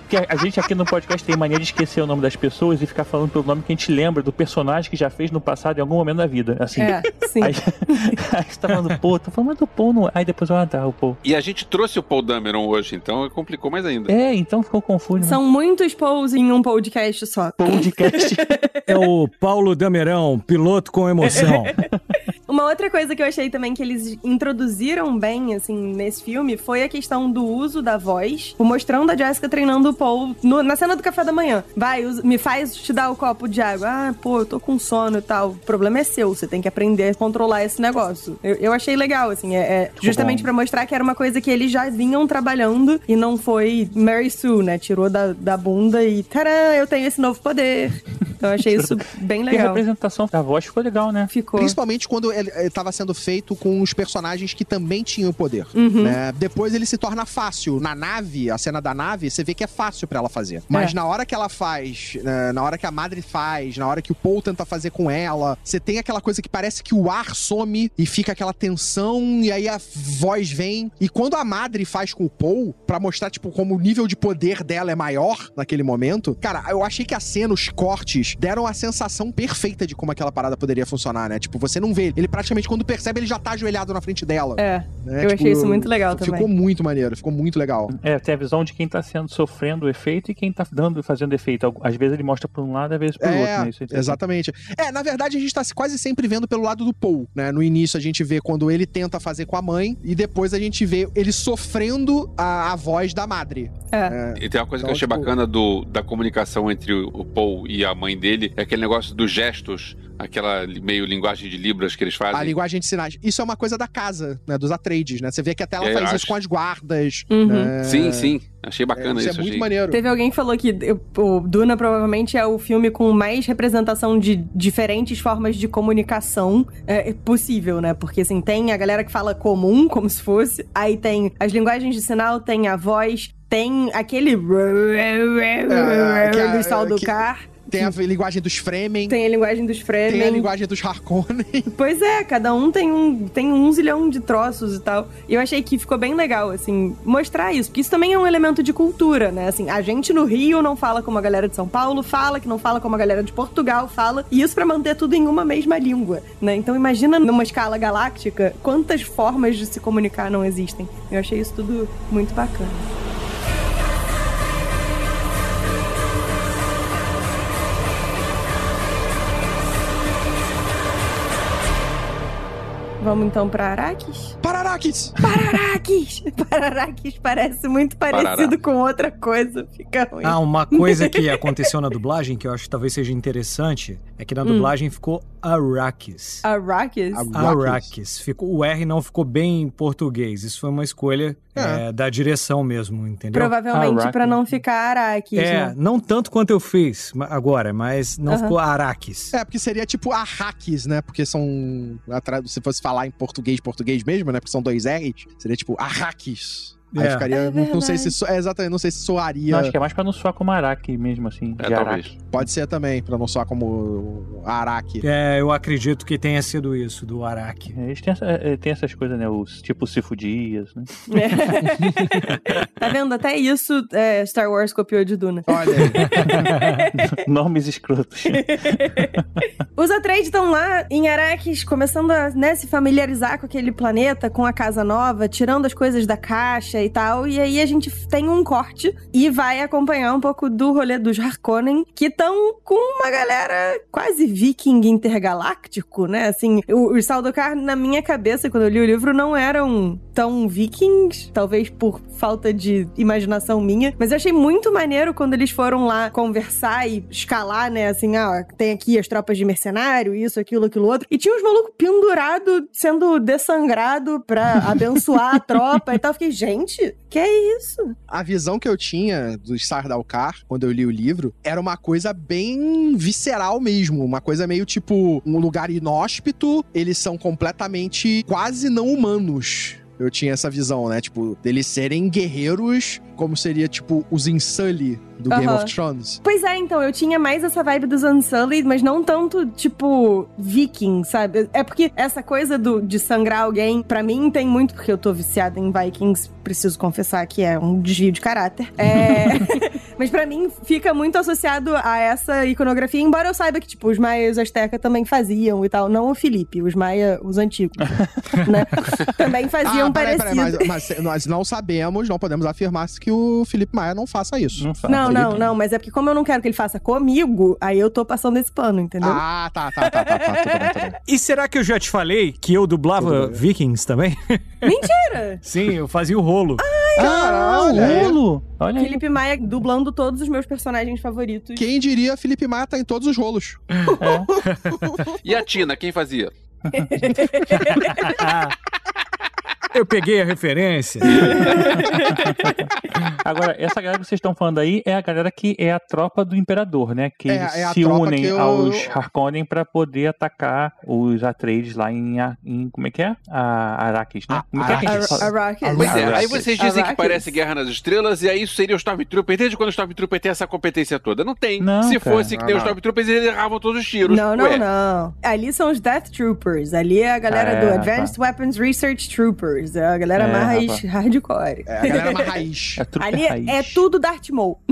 Porque a gente aqui no podcast tem mania de esquecer o nome das pessoas e ficar falando pelo nome que a gente lembra do personagem que já fez no passado em algum momento da vida. Assim. É, sim. Aí, aí você tá falando Paul, tô falando do Paul, não. é. Aí depois eu, ah, tá, o Paul. E a gente trouxe o Paul Dameron hoje, então complicou mais ainda. É, então ficou confuso. né? São muitos Paul's em um podcast só. Podcast. É o Paulo Damerão, piloto com emoção. Uma outra coisa que eu achei também que eles introduziram bem, assim, nesse filme foi a questão do uso da voz, o mostrando a Jessica treinando o Paul no- na cena do café da manhã. Vai, usa- me faz te dar o copo de água. Ah, pô, eu tô com sono e tal. O problema é seu, você tem que aprender a controlar esse negócio. Eu, eu achei legal, assim, é, é justamente pra mostrar que era uma coisa que eles já vinham trabalhando e não foi Mary Sue, né? Tirou da, da bunda e, taran, eu tenho esse novo poder. Então eu achei isso bem E a legal. representação da voz ficou legal, né? Ficou. Principalmente quando estava sendo feito com os personagens que também tinham poder. Uhum. né? Depois ele se torna fácil. Na nave, a cena da nave, você vê que é fácil pra ela fazer. Mas É. na hora que ela faz, né, na hora que a Madre faz, na hora que o Paul tenta fazer com ela, você tem aquela coisa que parece que o ar some e fica aquela tensão e aí a voz vem. E quando a Madre faz com o Paul, pra mostrar, tipo, como o nível de poder dela é maior naquele momento, cara, eu achei que a cena, os cortes, deram a sensação perfeita de como aquela parada poderia funcionar, né? Tipo, você não vê. Ele praticamente, quando percebe, ele já tá ajoelhado na frente dela. É, né? eu Tipo, achei isso muito legal também. Ficou muito maneiro, ficou muito legal. É, tem a visão de quem tá sendo sofrendo o efeito e quem tá dando fazendo efeito. Às vezes ele mostra por um lado, às vezes por outro, É, né? Isso é exatamente. É, na verdade, a gente tá quase sempre vendo pelo lado do Paul, né? No início a gente vê quando ele tenta fazer com a mãe, e depois a gente vê ele sofrendo a, a voz da madre. É. E tem uma coisa que eu achei Então, tipo- bacana do, da comunicação entre o Paul e a mãe dele, é aquele negócio dos gestos, aquela meio linguagem de libras que eles A fazem. linguagem de sinais. Isso é uma coisa da casa, né? Dos Atreides, né? Você vê que até ela É, faz acho. isso com as guardas. Uhum. né? Sim, sim. Achei É, bacana isso isso. é muito achei. maneiro. Teve alguém que falou que o Duna provavelmente é o filme com mais representação de diferentes formas de comunicação é, possível, né? Porque, assim, tem a galera que fala comum, como se fosse, aí tem as linguagens de sinal, tem a voz, tem aquele É, que a- do sal do que- car, Tem a linguagem dos Fremen, tem a linguagem dos tem a Fremen. linguagem dos Harkonnen. Pois é, cada um tem um, tem um zilhão de troços e tal. E eu achei que ficou bem legal, assim, mostrar isso. Porque isso também é um elemento de cultura, né? Assim, a gente no Rio não fala como a galera de São Paulo fala, que não fala como a galera de Portugal fala. E isso pra manter tudo em uma mesma língua, né? Então imagina numa escala galáctica quantas formas de se comunicar não existem. Eu achei isso tudo muito bacana. Vamos então pra Araques? Pararakis! Pararaques! Pararaques parece muito parecido Parará. com outra coisa. Fica ruim. Ah, uma coisa que aconteceu na dublagem que eu acho que talvez seja interessante É que na dublagem ficou Arrakis. Arrakis? Arrakis. Ficou, o R não ficou bem em português. Isso foi uma escolha É. é, da direção mesmo, entendeu? Provavelmente Arrakis. pra não ficar Arrakis, É, né? não tanto quanto eu fiz agora, mas não Aham. ficou Arrakis. É, porque seria tipo arraques, né? Porque são. Se fosse falar em português, português mesmo, né? Porque são dois R's, seria tipo arraques. Aí É. ficaria. É não sei se. So, é, exatamente, não sei se soaria. Não, acho que é mais pra não soar como Araki mesmo, assim. É, de talvez. Araki. Pode ser também, pra não soar como araque. É, eu acredito que tenha sido isso, do Araki. Eles têm, essa- é, tem essas coisas, né? Os tipo Sifo Dias, né? tá vendo? Até isso é, Star Wars copiou de Duna. Olha aí. Nomes escrotos. Os Atreides estão lá em Arrakis, começando a né, se familiarizar com aquele planeta, com a casa nova, tirando as coisas da caixa e tal. E aí a gente tem um corte e vai acompanhar um pouco do rolê dos Harkonnen, que estão com uma galera quase viking intergaláctico, né? Assim, o- os Saldokar, na minha cabeça, quando eu li o livro, não eram tão vikings, talvez por falta de imaginação minha, mas eu achei muito maneiro quando eles foram lá conversar e escalar, né? Assim, ah, tem aqui as tropas de mercenário, isso, aquilo, aquilo outro. E tinha uns malucos pendurados, sendo dessangrado pra abençoar a tropa e tal. Eu Fiquei, gente, que é isso? A visão que eu tinha dos Sardaukar, quando eu li o livro, era uma coisa bem visceral mesmo. Uma coisa meio tipo um lugar inóspito, eles são completamente quase não humanos. Eu tinha essa visão, né? Tipo, deles serem guerreiros, como seria, tipo, os Insully do Game Aham. of Thrones. Pois é, então, eu tinha mais essa vibe dos Unsullied, mas não tanto, tipo, viking, sabe? É porque essa coisa do, de sangrar alguém, pra mim, tem muito, porque eu tô viciada em Vikings, preciso confessar que é um desvio de caráter. É... mas pra mim, fica muito associado a essa iconografia, embora eu saiba que, tipo, os Maia e os Azteca também faziam e tal. Não o Felipe, os Maia, os antigos, né? Também faziam Ah, peraí, parecido. peraí, mas, mas nós não sabemos, não podemos afirmar que o Felipe Maia não faça isso. Não faz. Não, não, não, mas é porque como eu não quero que ele faça comigo, aí eu tô passando esse pano, entendeu? Ah, tá, tá, tá, tá, tá, bem, tudo bem. E será que eu já te falei que eu dublava. Vikings também? Mentira! Sim, eu fazia o rolo. Caralho, Ah, é. Lolo! Olha aí. Felipe Maia dublando todos os meus personagens favoritos. Quem diria Felipe Maia tá em todos os rolos. E a Tina, quem fazia? eu peguei a referência. Agora, essa galera que vocês estão falando aí é a galera que é a tropa do Imperador, né? Que É, eles é se unem que eu- aos Harkonnen pra poder atacar os Atreides lá em, em- como é que é? A Arrakis, né? Como é que é que? Arrakis. Pois é, aí vocês dizem que Arrakis. parece Guerra nas Estrelas, e aí isso seria o Stormtrooper. Desde quando o Stormtrooper tem essa competência toda? Não tem. Não, Se cara. fosse que Não, tem os não. Stormtroopers, eles erravam todos os tiros. Não, não, Ué, não. Ali são os Death Troopers. Ali é a galera É, do. Advanced Weapons Research Troopers. É a galera É, mais rapaz. hardcore. É, a galera é uma raiz. É Ali raiz. é tudo Darth Maul.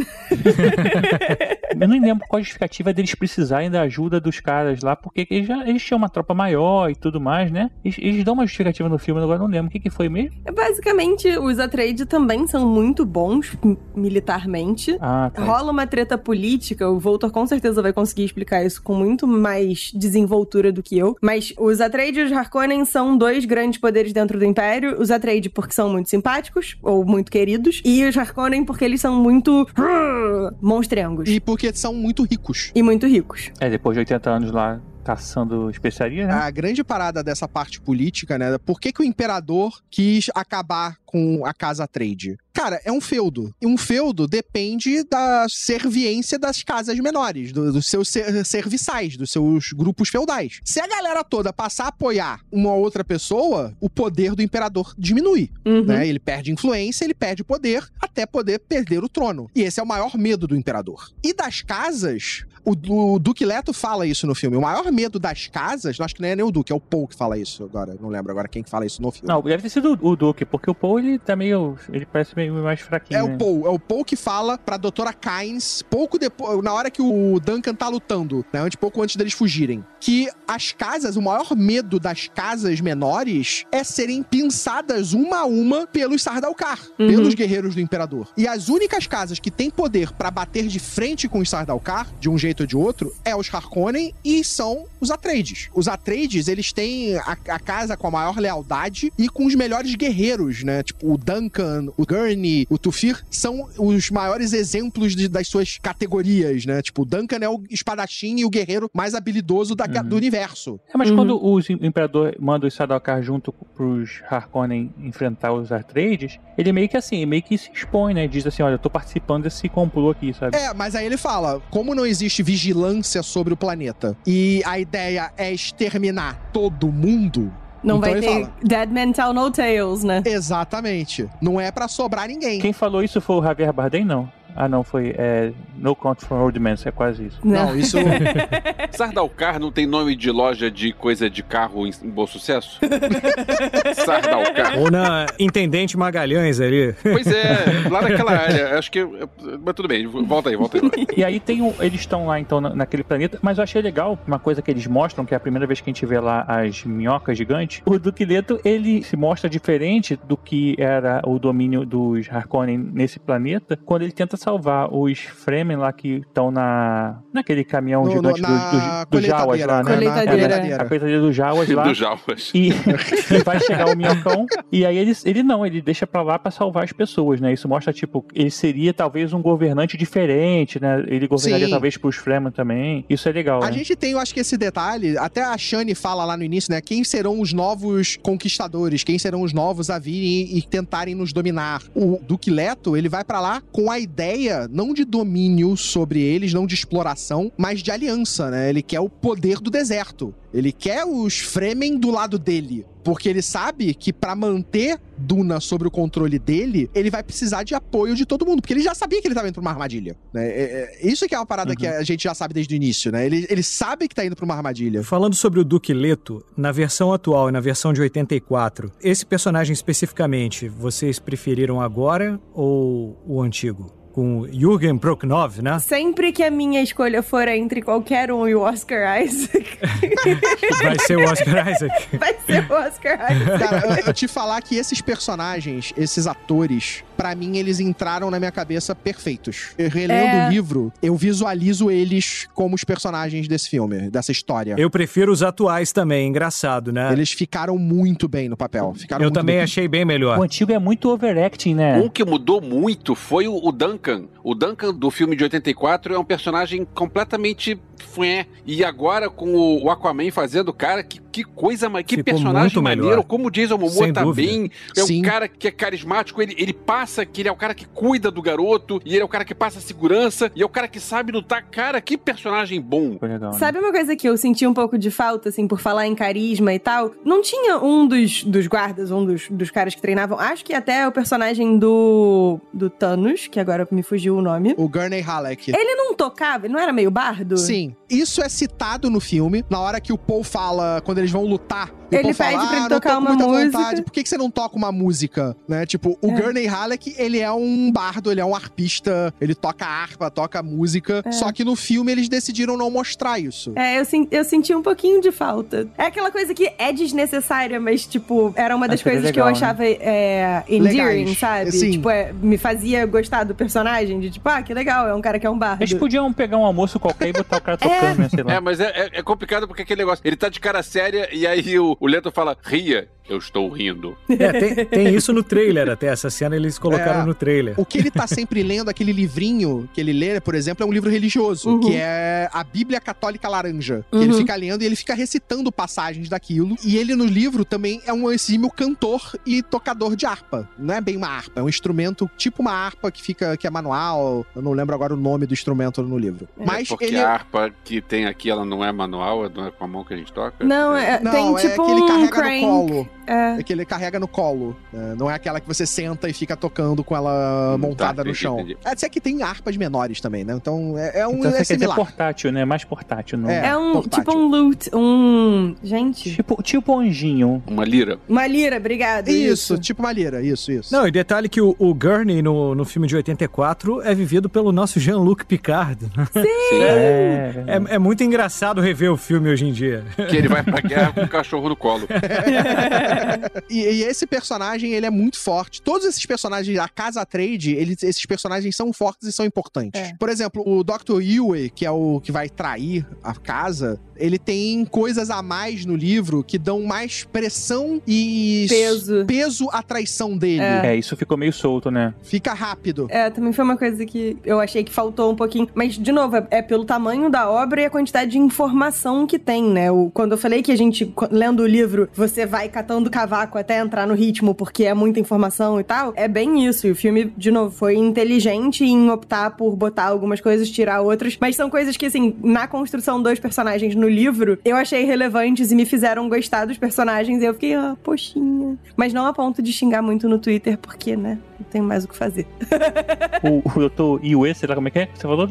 Eu não lembro qual a justificativa deles precisarem da ajuda dos caras lá, porque eles, já, eles tinham uma tropa maior e tudo mais, né? Eles, eles dão uma justificativa no filme, agora eu não lembro. O que, que foi mesmo? Basicamente, os Atreides também são muito bons militarmente. Ah, tá. Rola uma treta política, o Voltor com certeza vai conseguir explicar isso com muito mais desenvoltura do que eu. Mas os Atreides e os Harkonnen são dois grandes poderes dentro do Império. Os Atreides porque são muito simpáticos, ou muito queridos, e os Harkonnen porque eles são muito monstrengos. E porque são muito ricos. E muito ricos. É, depois de 80 anos lá caçando especiaria, né? A grande parada dessa parte política, né? Por que, que o imperador quis acabar com a casa trade? Cara, é um feudo. E um feudo depende da serviência das casas menores, do- dos seus ser- serviçais, dos seus grupos feudais. Se a galera toda passar a apoiar uma outra pessoa, o poder do imperador diminui. Uhum. né? Ele perde influência, ele perde poder, até poder perder o trono. E esse é o maior medo do imperador. E das casas, o, o Duque Leto fala isso no filme. O maior medo das casas, acho que não é nem o Duque, é o Paul que fala isso agora. Não lembro agora quem que fala isso no filme. Não, deve ter sido o Duque, porque o Paul ele tá meio. Ele parece meio mais fraquinho. É o né? Paul, é o Paul que fala pra doutora Kynes, pouco depois, na hora que o Duncan tá lutando, né, antes, pouco antes deles fugirem, que as casas, o maior medo das casas menores é serem pinçadas uma a uma pelos Sardaukar, Uhum. pelos guerreiros do Imperador. E as únicas casas que têm poder pra bater de frente com os Sardaukar, de um jeito ou de outro, é os Harkonnen e são os Atreides. Os Atreides, eles têm a, a casa com a maior lealdade e com os melhores guerreiros, né? Tipo, Tipo, o Duncan, o Gurney, o Tufir são os maiores exemplos de- das suas categorias, né? Tipo, o Duncan é o espadachim e o guerreiro mais habilidoso da- do universo. É, mas Uhum. quando o Imperador manda os Sardaukar junto pros Harkonnen enfrentar os Atreides, ele meio que assim, meio que se expõe, né? Diz assim, olha, eu tô participando desse complô aqui, sabe? É, mas aí ele fala: como não existe vigilância sobre o planeta e a ideia é exterminar todo mundo. Não então vai ter fala, Dead Man Tell No Tales, né? Exatamente. Não é pra sobrar ninguém. Quem falou isso foi o Javier Bardem, não. Ah, não, foi é, No Country for Old Men, é quase isso. Não, isso. Sardaukar não tem nome de loja de coisa de carro em, em bom sucesso? Sardaukar. Ou na Intendente Magalhães ali. Pois é, lá naquela área. Acho que. Mas tudo bem, volta aí, volta aí. E aí tem um, eles estão lá então na- naquele planeta, mas eu achei legal uma coisa que eles mostram, que é a primeira vez que a gente vê lá as minhocas gigantes. O Duque Leto, ele se mostra diferente do que era o domínio dos Harkonnen nesse planeta, quando ele tenta salvar os Fremen lá que estão na naquele caminhão No- no- gigante na dos, dos, dos Jawas lá, né? né? Colheitadeira. É, né? colheitadeira. A colheitadeira dos Jawas lá. Do Jalmas. E, e vai chegar o minhocão, e aí ele, ele não, ele deixa pra lá pra salvar as pessoas, né? Isso mostra, tipo, ele seria talvez um governante diferente, né? Ele governaria Sim. talvez pros Fremen também. Isso é legal, A né? gente tem, eu acho que esse detalhe, até a Shani fala lá no início, né? Quem serão os novos conquistadores? Quem serão os novos a virem e tentarem nos dominar? O Duque Leto, ele vai pra lá com a ideia não de domínio sobre eles, não de exploração, mas de aliança, né? Ele quer o poder do deserto. Ele quer os Fremen do lado dele. Porque ele sabe que pra manter Duna sob o controle dele, ele vai precisar de apoio de todo mundo. Porque ele já sabia que ele tava indo pra uma armadilha. Né? É- é- isso que é uma parada Uhum. que a gente já sabe desde o início, né? Ele, ele sabe que tá indo pra uma armadilha. Falando sobre o Duque Leto, na versão atual e na versão de 84, esse personagem especificamente, vocês preferiram agora ou o antigo? Com Jürgen Prochnow, né? Sempre que a minha escolha for entre qualquer um e o Oscar Isaac, Vai ser o Oscar Isaac. vai ser o Oscar Isaac. Cara, eu, eu te falar que esses personagens, esses atores, pra mim, eles entraram na minha cabeça perfeitos. Eu, relendo É. o livro, eu visualizo eles como os personagens desse filme, dessa história. Eu prefiro os atuais também, engraçado, né? Eles ficaram muito bem no papel. Ficaram Eu muito também bem. achei bem O melhor. antigo é muito overacting, né? Um que mudou muito foi o, o Duncan. O Duncan do filme de 84 é um personagem completamente fué. E agora com o, o Aquaman fazendo, cara, que, que coisa, mas que Ficou personagem melhor. maneiro. Como o Jason Momoa Sem tá dúvida. bem. É um Sim. cara que é carismático, ele, ele passa que ele é o cara que cuida do garoto, e ele é o cara que passa segurança, e é o cara que sabe lutar. Cara, que personagem bom. Foi legal, né? Sabe uma coisa que eu senti um pouco de falta, assim, por falar em carisma e tal? Não tinha um dos, dos guardas, um dos, dos caras que treinavam, acho que até o personagem do, do Thanos, que agora me fugiu o nome. O Gurney Halleck. Ele não tocava? Ele não era meio bardo? Sim, isso é citado no filme, na hora que o Paul fala, quando eles vão lutar. Ele pede pra ele "Ah, tocar uma música." vontade, Por que, que você não toca uma música? Né? Tipo, o É. Gurney Halleck, ele é um bardo, ele é um arpista, ele toca harpa, toca música, É. só que no filme eles decidiram não mostrar isso. É, eu, sen- eu senti um pouquinho de falta. É aquela coisa que é desnecessária, mas, tipo, era uma das seria coisas que eu legal, né? achava é, endearing, Legais. sabe? Sim. Tipo, é, me fazia gostar do personagem, de tipo, ah, que legal, é um cara que é um bardo. Eles podiam pegar um almoço qualquer e botar o cara tocando, né? Sei lá. É, mas é, é- é complicado porque aquele negócio. Ele tá de cara séria e aí o, o Leto fala: ria, eu estou rindo. É, tem, tem isso no trailer até. Essa cena eles colocaram É. no trailer. O que ele tá sempre lendo, aquele livrinho que ele lê, por exemplo, é um livro religioso, Uhum. que é a Bíblia Católica Laranja. Que Uhum. ele fica lendo e ele fica recitando passagens daquilo. E ele no livro também é um exímio cantor e tocador de harpa. Não é bem uma harpa, é um instrumento tipo uma harpa que fica que é manual. Eu não lembro agora o nome do instrumento no livro. É. Mas porque ele a harpa que tem aqui, ela não é manual, não é com a mão que a gente toca. Não, é, não, tem é tipo que ele um carrega crank. no colo. É. É que ele carrega no colo. né? Não é aquela que você senta e fica tocando com ela Hum, montada tá, no chão. entendi. É dizer que tem harpas menores também, né? Então é, é um Então é você quer dizer similar. portátil, né? Mais portátil, não. É. É um, portátil. tipo um loot, um... Gente, Tipo, tipo anjinho. Uma lira. uma lira, obrigado. Isso, tipo uma lira, isso, isso. Não, e detalhe que o, o Gurney no, no filme de 84 é vivido pelo nosso Jean-Luc Picard. Sim. É. É, é muito engraçado rever o filme hoje em dia. Que ele vai pra guerra com o cachorro no colo. e, e esse personagem, ele é muito forte. Todos esses personagens da Casa Trade, eles, esses personagens são fortes e são importantes. É. Por exemplo, o Dr. Yue, que é o que vai trair a casa, ele tem coisas a mais no livro que dão mais pressão e Peso. peso à traição dele. É. É, isso ficou meio solto, né? Fica rápido. É, também foi uma coisa que eu achei que faltou um pouquinho. Mas, de novo, é, é pelo tamanho da obra e a quantidade de informação que tem, né? O, quando eu falei que a gente, lendo o livro, você vai catando cavaco até entrar no ritmo, porque é muita informação e tal, é bem isso. E o filme, de novo, foi inteligente em optar por botar algumas coisas, tirar outras. Mas são coisas que, assim, na construção dos personagens no livro, eu achei relevantes e me fizeram gostar dos personagens. E eu fiquei, ah, poxinha. Mas não a ponto de xingar muito no Twitter, porque, né? Não tenho mais o que fazer. O, o doutor Iue, sei lá como é que é? Você falou?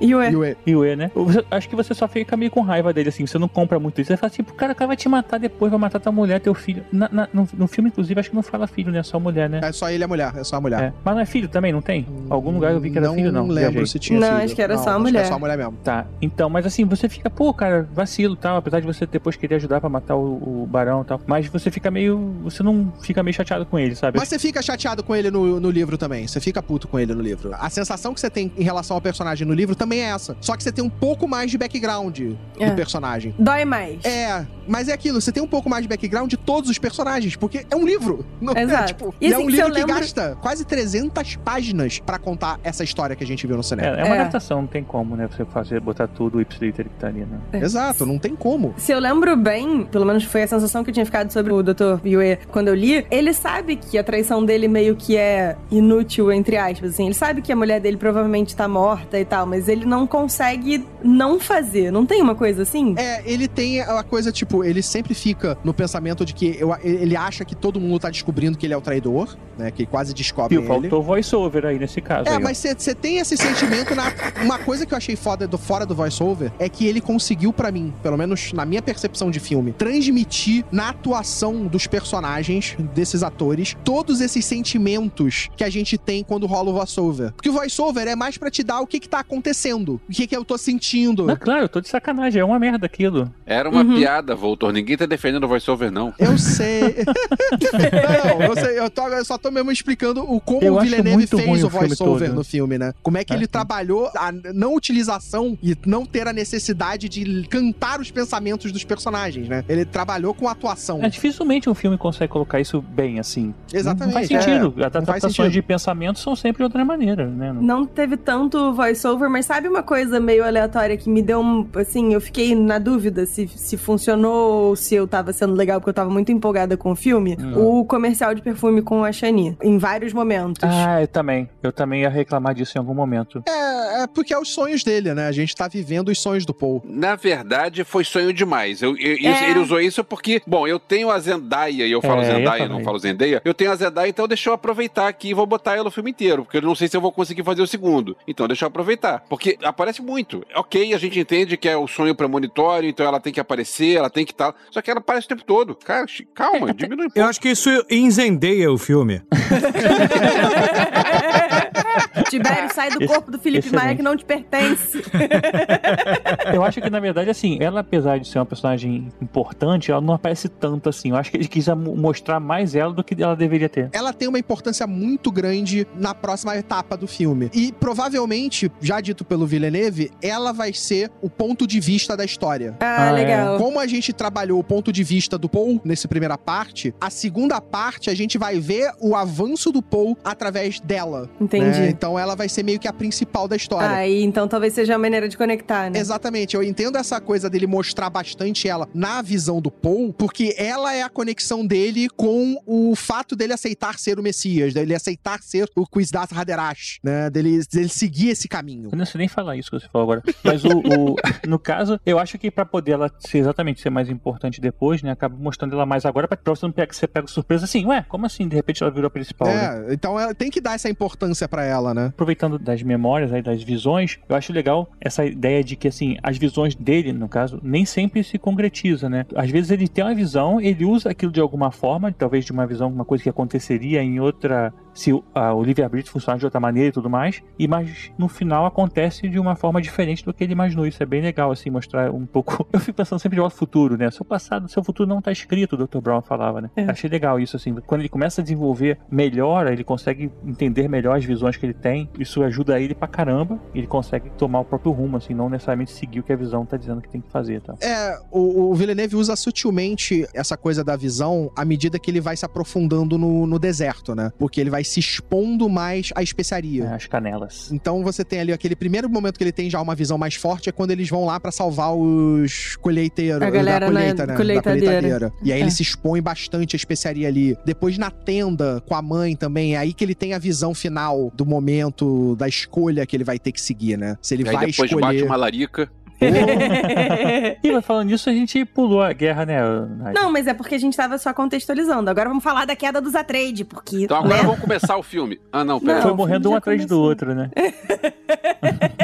E o Yue. Iue, né? Você- acho que você só fica meio com raiva dele, assim. Você não compra muito isso. Você fala cara, o cara vai te matar depois, vai matar tua mulher, teu filho. Na- na- no, no filme, inclusive, acho que não fala filho, né? Só mulher, né? É só ele e a mulher, é só a mulher. É. Mas não é filho também, não tem? Algum lugar eu vi que era não filho, não. lembro Viajei. se tinha Não, filho. acho que era só a acho que mulher. é só a mulher mesmo. Tá, então, mas assim, você fica, pô, cara, vacilo tal, apesar de você depois querer ajudar pra matar o, o barão e tal, mas você fica meio, você não fica meio chateado com ele, sabe? Mas você fica chateado com ele no, no livro também. Você fica puto com ele no livro. A sensação que você tem em relação ao personagem no livro também é essa. Só que você tem um pouco mais de background É. do personagem. Dói mais. É, mas é aquilo, você tem um pouco mais de background de todos os personagens, porque é um livro. Não é, Exato. tipo, E é assim, um se eu livro que lembro- gasta quase 300 páginas pra contar essa história que a gente viu no É, cinema. é uma É. adaptação, não tem como, né? Você fazer, botar tudo o ipsiliter que tá ali, né? É. Exato, não tem como. Se eu lembro bem, pelo menos foi a sensação que eu tinha ficado sobre o Dr. Yue quando eu li, ele sabe que a traição dele meio que é inútil, entre aspas, assim. Ele sabe que a mulher dele provavelmente tá morta e tal, mas ele não consegue não fazer. Não tem uma coisa assim? É, ele tem a coisa, tipo, ele sempre fica no pensamento de que eu- ele acha que todo mundo tá descobrindo que ele é o traidor, né? Que quase descobre ele. faltou voice-over aí nesse caso. É, aí, mas você tem esse sentimento na. Uma coisa que eu achei foda do fora do voice-over é que ele conseguiu, pra mim, pelo menos na minha percepção de filme, transmitir na atuação dos personagens, desses atores, todos esses sentimentos que a gente tem quando rola o voice-over. Porque o voice-over é mais pra te dar o que que tá acontecendo, o que que eu tô sentindo. Não, claro, eu tô de sacanagem, é uma merda aquilo. Era uma Uhum. piada, Voltor. Ninguém tá defendendo o voiceover, não. Eu sei. não, eu, sei, eu, tô- eu só tô mesmo explicando o como Eu o Villeneuve fez o voice-over no filme, né? Como é que Ah, ele sim. trabalhou a não utilização e não ter a necessidade de cantar os pensamentos dos personagens, né? Ele trabalhou com atuação. É, dificilmente um filme consegue colocar isso bem assim. Exatamente, Não faz sentido. É. Faz adaptações de pensamento são sempre de outra maneira, né? Não- Não teve tanto voice-over, mas sabe uma coisa meio aleatória que me deu um. Assim, eu fiquei na dúvida se, se funcionou ou se eu tava sendo legal, porque eu tava muito empolgada com o filme. Hum. O comercial de perfume com a Shani, em vários momentos. Ah, eu também. Eu também ia reclamar disso em algum momento. É, é porque é os sonhos dele, né? A gente tá vivendo os sonhos do Paul. Na verdade, foi sonho demais. Eu, eu- isso- É. Ele usou isso porque, bom, eu tenho a Zendaya, e eu falo É, eu Zendaya, também. não falo Zendaya. Eu tenho a Zendaya, então deixa eu aproveitar aqui e vou botar ela o filme inteiro, porque eu não sei se eu vou conseguir fazer o segundo. Então deixa eu aproveitar. Porque aparece muito. Ok, a gente entende que é o sonho premonitório, então ela tem que aparecer, ela tem que estar. Só que ela aparece o tempo todo. Cara, calma, diminui um Eu pouco. acho que isso incendeia o filme. Tibério, sai do Esse- corpo do Felipe excelente. Maia que não te pertence. Eu acho que, na verdade, assim, ela, apesar de ser uma personagem importante, ela não aparece tanto assim. Eu acho que ele quis mo- mostrar mais ela do que ela deveria ter. ela tem uma importância muito grande na próxima etapa do filme. E provavelmente, já dito pelo Villeneuve, ela vai ser o ponto de vista da história. Ah, Ah, é. legal. Como a gente trabalhou o ponto de vista do Paul nessa primeira parte, a segunda parte a gente vai ver o avanço do Paul através dela. Entendi. né? Então ela vai ser meio que a principal da história. Aí, então talvez seja a maneira de conectar, né? Exatamente, eu entendo essa coisa dele mostrar bastante ela na visão do Paul, porque ela é a conexão dele com o fato dele aceitar ser o Messias, dele aceitar ser o Quizdat Haderash, né? Dele, dele seguir esse caminho. Eu não sei nem falar isso que você falou agora. Mas o, o- no caso, eu acho que pra poder ela ser exatamente ser mais importante depois, né? Acaba mostrando ela mais agora pra, pra você não pegar, você pega surpresa assim, ué, como assim? De repente ela virou a principal, né? É, então ela tem que dar essa importância pra ela, né? Aproveitando das memórias aí, das visões, eu acho legal essa ideia de que, assim, as visões dele, no caso, nem sempre se concretiza, né? Às vezes ele tem uma visão, ele usa aquilo de alguma forma, talvez de uma visão, uma coisa que aconteceria em outra se o- a Bridge funciona de outra maneira e tudo mais, e mas no final acontece de uma forma diferente do que ele imaginou. Isso é bem legal, assim, mostrar um pouco. Eu fico pensando sempre de volta ao futuro, né? Seu passado, seu futuro não tá escrito, o Dr. Brown falava, né? É. Achei legal isso, assim. Quando ele começa a desenvolver melhor, ele consegue entender melhor as visões que ele tem. Isso ajuda ele pra caramba. Ele consegue tomar o próprio rumo, assim, não necessariamente seguir o que a visão tá dizendo que tem que fazer, tá? É, o, o Villeneuve usa sutilmente essa coisa da visão à medida que ele vai se aprofundando no, no deserto, né? Porque ele vai se expondo mais à especiaria. É, as canelas. Então você tem ali aquele primeiro momento que ele tem já uma visão mais forte é quando eles vão lá pra salvar os colheiteiros A galera da colheita, na né? colheitadeira. Da colheitadeira. E aí É. ele se expõe bastante à especiaria ali. Depois na tenda com a mãe também, é aí que ele tem a visão final do momento da escolha que ele vai ter que seguir, né? Se ele Aí vai depois escolher. bate uma larica. E mas falando nisso, a gente pulou a guerra, né? Não, mas é porque a gente tava só contextualizando. Agora vamos falar da queda dos Atreides, porque. Então agora né? vamos começar o filme. Ah, não, pera. Não. Foi morrendo um atrás do outro, né?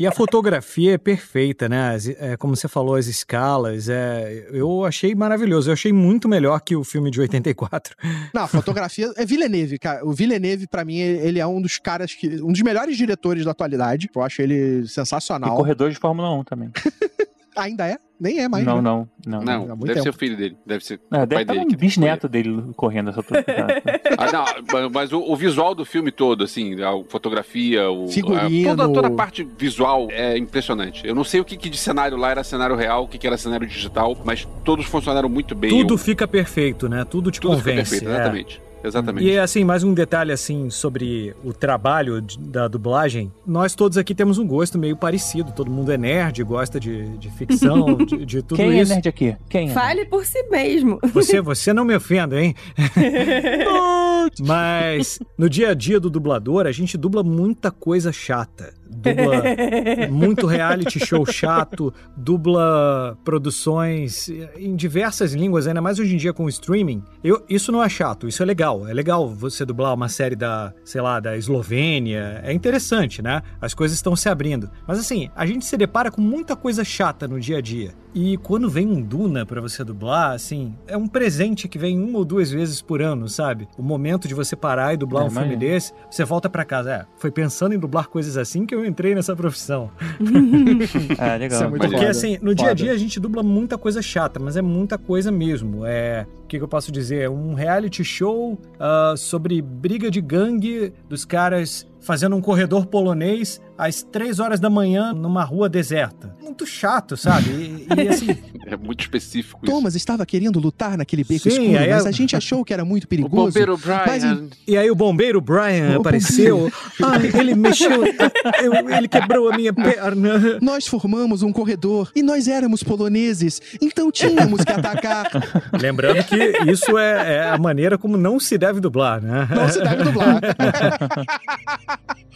E a fotografia é perfeita, né? As- é, como você falou, as escalas. É, eu achei maravilhoso. Eu achei muito melhor que o filme de 84. Não, a fotografia é Villeneuve, cara. O Villeneuve, pra mim, ele é um dos caras que. Um dos melhores diretores da atualidade. Eu acho ele E sensacional. corredor de Fórmula 1 também. Ainda é? Nem é mais. não, né? não, não, Não, muito deve tempo. ser o filho dele. Deve ser É, o pai deve estar dele. um bisneto dele correndo essa altura. Ah, não, mas o, o visual do filme todo, assim, a fotografia, o, Figurino. a- toda, toda a parte visual é impressionante. Eu não sei o que, que de cenário lá era cenário real, o que, que era cenário digital, mas todos funcionaram muito bem. Tudo O- fica perfeito, né? Tudo te tudo fica convence. perfeito, é. Exatamente. E assim, mais um detalhe assim sobre o trabalho de- da dublagem. Nós todos aqui temos um gosto meio parecido. Todo mundo é nerd, gosta de, de ficção, de, de tudo Quem isso. é nerd aqui? Quem é? Fale por si mesmo. Você, você não me ofenda, hein? Mas no dia a dia do dublador, a gente dubla muita coisa chata. Dubla muito reality show chato, dubla produções em diversas línguas, ainda mais hoje em dia com o streaming. Eu, isso não é chato, isso é legal. É legal você dublar uma série da, sei lá, da Eslovênia. É interessante, né? As coisas estão se abrindo. Mas assim, a gente se depara com muita coisa chata no dia a dia. E quando vem um Duna pra você dublar, assim, é um presente que vem uma ou duas vezes por ano, sabe? O momento de você parar e dublar É, um filme desse, você volta pra casa. É, foi pensando em dublar coisas assim que eu entrei nessa profissão. Ah, legal. Isso é muito Porque foda, assim, no dia a foda. dia a gente dubla muita coisa chata, mas é muita coisa mesmo. É, o que, que eu posso dizer? Um reality show ah, sobre briga de gangue dos caras fazendo um corredor polonês às três horas da manhã numa rua deserta. Muito chato, sabe? E, e, assim, É muito específico isso. Thomas estava querendo lutar naquele beco Sim, escuro, mas a- a gente achou que era muito O perigoso. bombeiro Brian. Mas E aí o bombeiro Brian O apareceu. Ai, ele mexeu. eu- ele quebrou a minha perna. Nós formamos um corredor e nós éramos poloneses, então tínhamos que atacar. Lembrando que isso é, é a maneira como não se deve dublar, né? Não se deve dublar.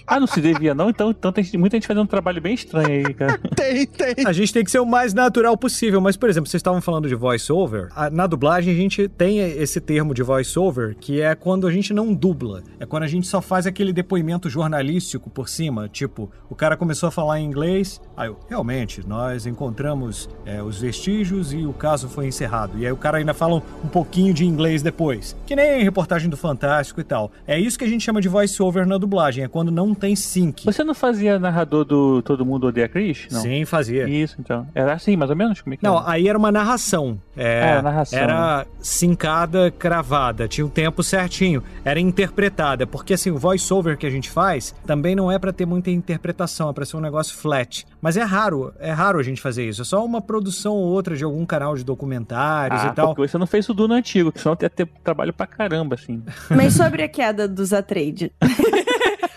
Ah, não se devia não? Então, então tem muita gente fazendo um trabalho bem estranho aí, cara. Tem, tem. A gente tem que ser o mais natural possível. Mas, por exemplo, vocês estavam falando de voice-over. Na dublagem, a gente tem esse termo de voice-over, que é quando a gente não dubla. É quando a gente só faz aquele depoimento jornalístico por cima. Tipo, o cara começou a falar em inglês. Aí eu, realmente, nós encontramos é, os vestígios e o caso foi encerrado. E aí o cara ainda fala um, um pouquinho de inglês depois. Que nem reportagem do Fantástico e tal. É isso que a gente chama de voice-over na dublagem. É quando não tem sync. Você não fazia narrador do Todo Mundo Odeia Chris? Não. Sim, fazia. Isso, então. Era assim, mais ou menos? Como é que Não, era? aí era uma narração. É, era narração, Era sincada, cravada, tinha um tempo certinho. Era interpretada, porque assim, o voice-over que a gente faz também não é pra ter muita interpretação, é pra ser um negócio flat. Mas é raro, é raro a gente fazer isso. É só uma produção ou outra de algum canal de documentários Ah, e tal. porque você não fez o Duna antigo, que senão ia ter trabalho pra caramba, assim. Mas sobre a queda dos Atreides.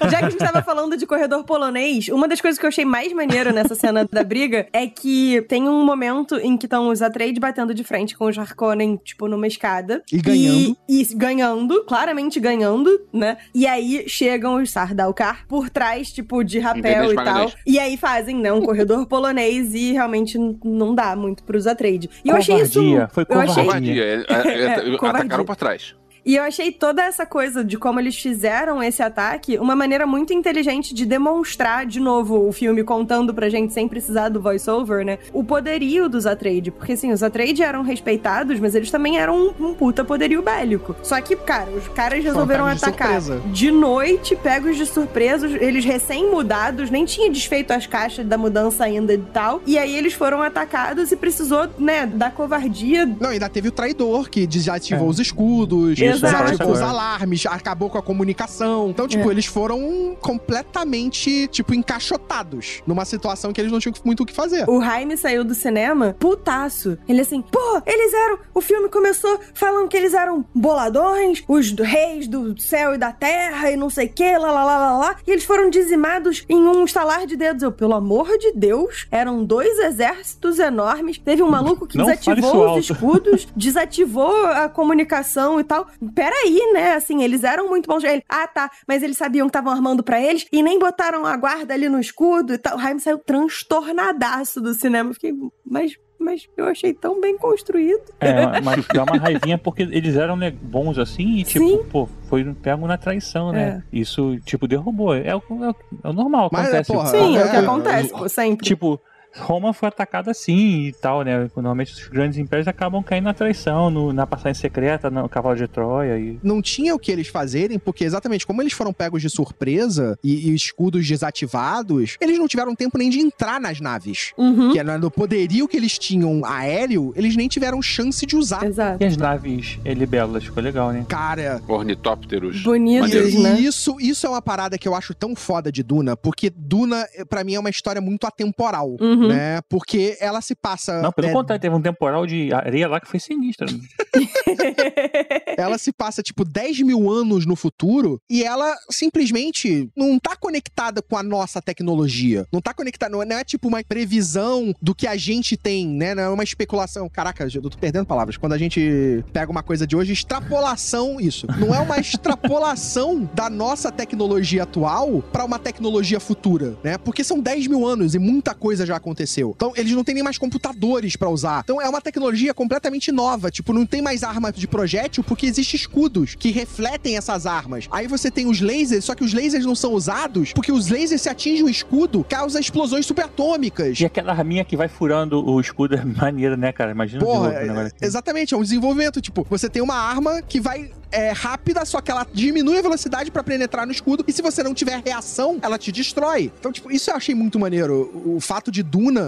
Já que a gente tava falando de corredor polonês, uma das coisas que eu achei mais maneiro nessa cena da briga é que tem um momento em que estão os Atreides batendo de frente com os Harkonnen, tipo, numa escada. E ganhando. E, e ganhando, claramente ganhando, né? E aí chegam os Sardaukar por trás, tipo, de rapel e tal. E aí fazem, né, um corredor polonês e realmente não dá muito pros Atreides. E eu achei isso... Covardia, foi eu achei- covardia. Covardia. É, é, é, Covardia. Atacaram pra trás. E eu achei toda essa coisa de como eles fizeram esse ataque uma maneira muito inteligente de demonstrar, de novo, o filme contando pra gente sem precisar do voice-over, né? O poderio dos Atreides. Porque, assim, os Atreides eram respeitados, mas eles também eram um, um puta poderio bélico. Só que, cara, os caras resolveram de atacar surpresa. de noite, pegos de surpresa, eles recém-mudados, nem tinha desfeito as caixas da mudança ainda e tal. E aí eles foram atacados e precisou, né, da covardia. Não, ainda teve o traidor que desativou É. os escudos, Isso, Exato. desativou os É. alarmes, acabou com a comunicação. Então, tipo, eles foram completamente, tipo, encaixotados numa situação que eles não tinham muito o que fazer. O Jaime saiu do cinema putaço. Ele assim, pô, eles eram. O filme começou falando que eles eram boladões, os reis do céu e da terra e não sei o que, lá, lá, lá, lá, lá. E eles foram dizimados em um estalar de dedos. Eu, pelo amor de Deus, eram dois exércitos enormes. Teve um maluco que Não desativou os alto. escudos, desativou a comunicação e tal. Peraí, né? Assim, eles eram muito bons. Ele, ah, tá, mas eles sabiam que estavam armando pra eles e nem botaram a guarda ali no escudo e tal. O Jaime saiu transtornadaço do cinema. Eu Fiquei, mas, mas eu achei tão bem construído. É, mas dá uma raivinha porque eles eram bons assim e, tipo, Sim. pô, foi pego na traição, né? Isso, tipo, derrubou. É o, é o- é o normal, Mas, acontece. porra, Sim, é, o que é, acontece, pô, sempre. Tipo, Roma foi atacada assim e tal, né? Normalmente os grandes impérios acabam caindo na traição, no- na passagem secreta, no cavalo de Troia e. Não tinha o que eles fazerem, porque exatamente como eles foram pegos de surpresa e, e escudos desativados, eles não tiveram tempo nem de entrar nas naves. Uhum. Que era no poderio que eles tinham aéreo, eles nem tiveram chance de usar. Exato. E as naves eh, libelas, ficou legal, né? Cara, Ornitópteros. Bonitos. E né? isso, isso é uma parada que eu acho tão foda de Duna, porque Duna, pra mim, é uma história muito atemporal, Uhum. Né? Porque ela se passa. Não, pelo né, contrário, teve um temporal de areia lá que foi sinistro. Ela se passa, tipo, 10 mil anos no futuro e ela simplesmente não tá conectada com a nossa tecnologia. Não tá conectada, não é, não é tipo uma previsão do que a gente tem, né? Não é uma especulação. Caraca, eu tô perdendo palavras. Quando a gente pega uma coisa de hoje, extrapolação, isso. Não é uma extrapolação da nossa tecnologia atual pra uma tecnologia futura, né? Porque são 10 mil anos e muita coisa já aconteceu. Então, eles não têm nem mais computadores pra usar. Então, é uma tecnologia completamente nova. Tipo, não tem mais arma de projétil porque existem escudos que refletem essas armas. Aí você tem os lasers, só que os lasers não são usados porque os lasers se atingem o escudo, causa explosões subatômicas. E aquela arminha que vai furando o escudo é maneira, né, cara? Imagina o Porra, é- exatamente, é um desenvolvimento. Tipo, você tem uma arma que vai é, rápida, só que ela diminui a velocidade pra penetrar no escudo, e se você não tiver reação, ela te destrói. Então, tipo, isso eu achei muito maneiro. O, fato de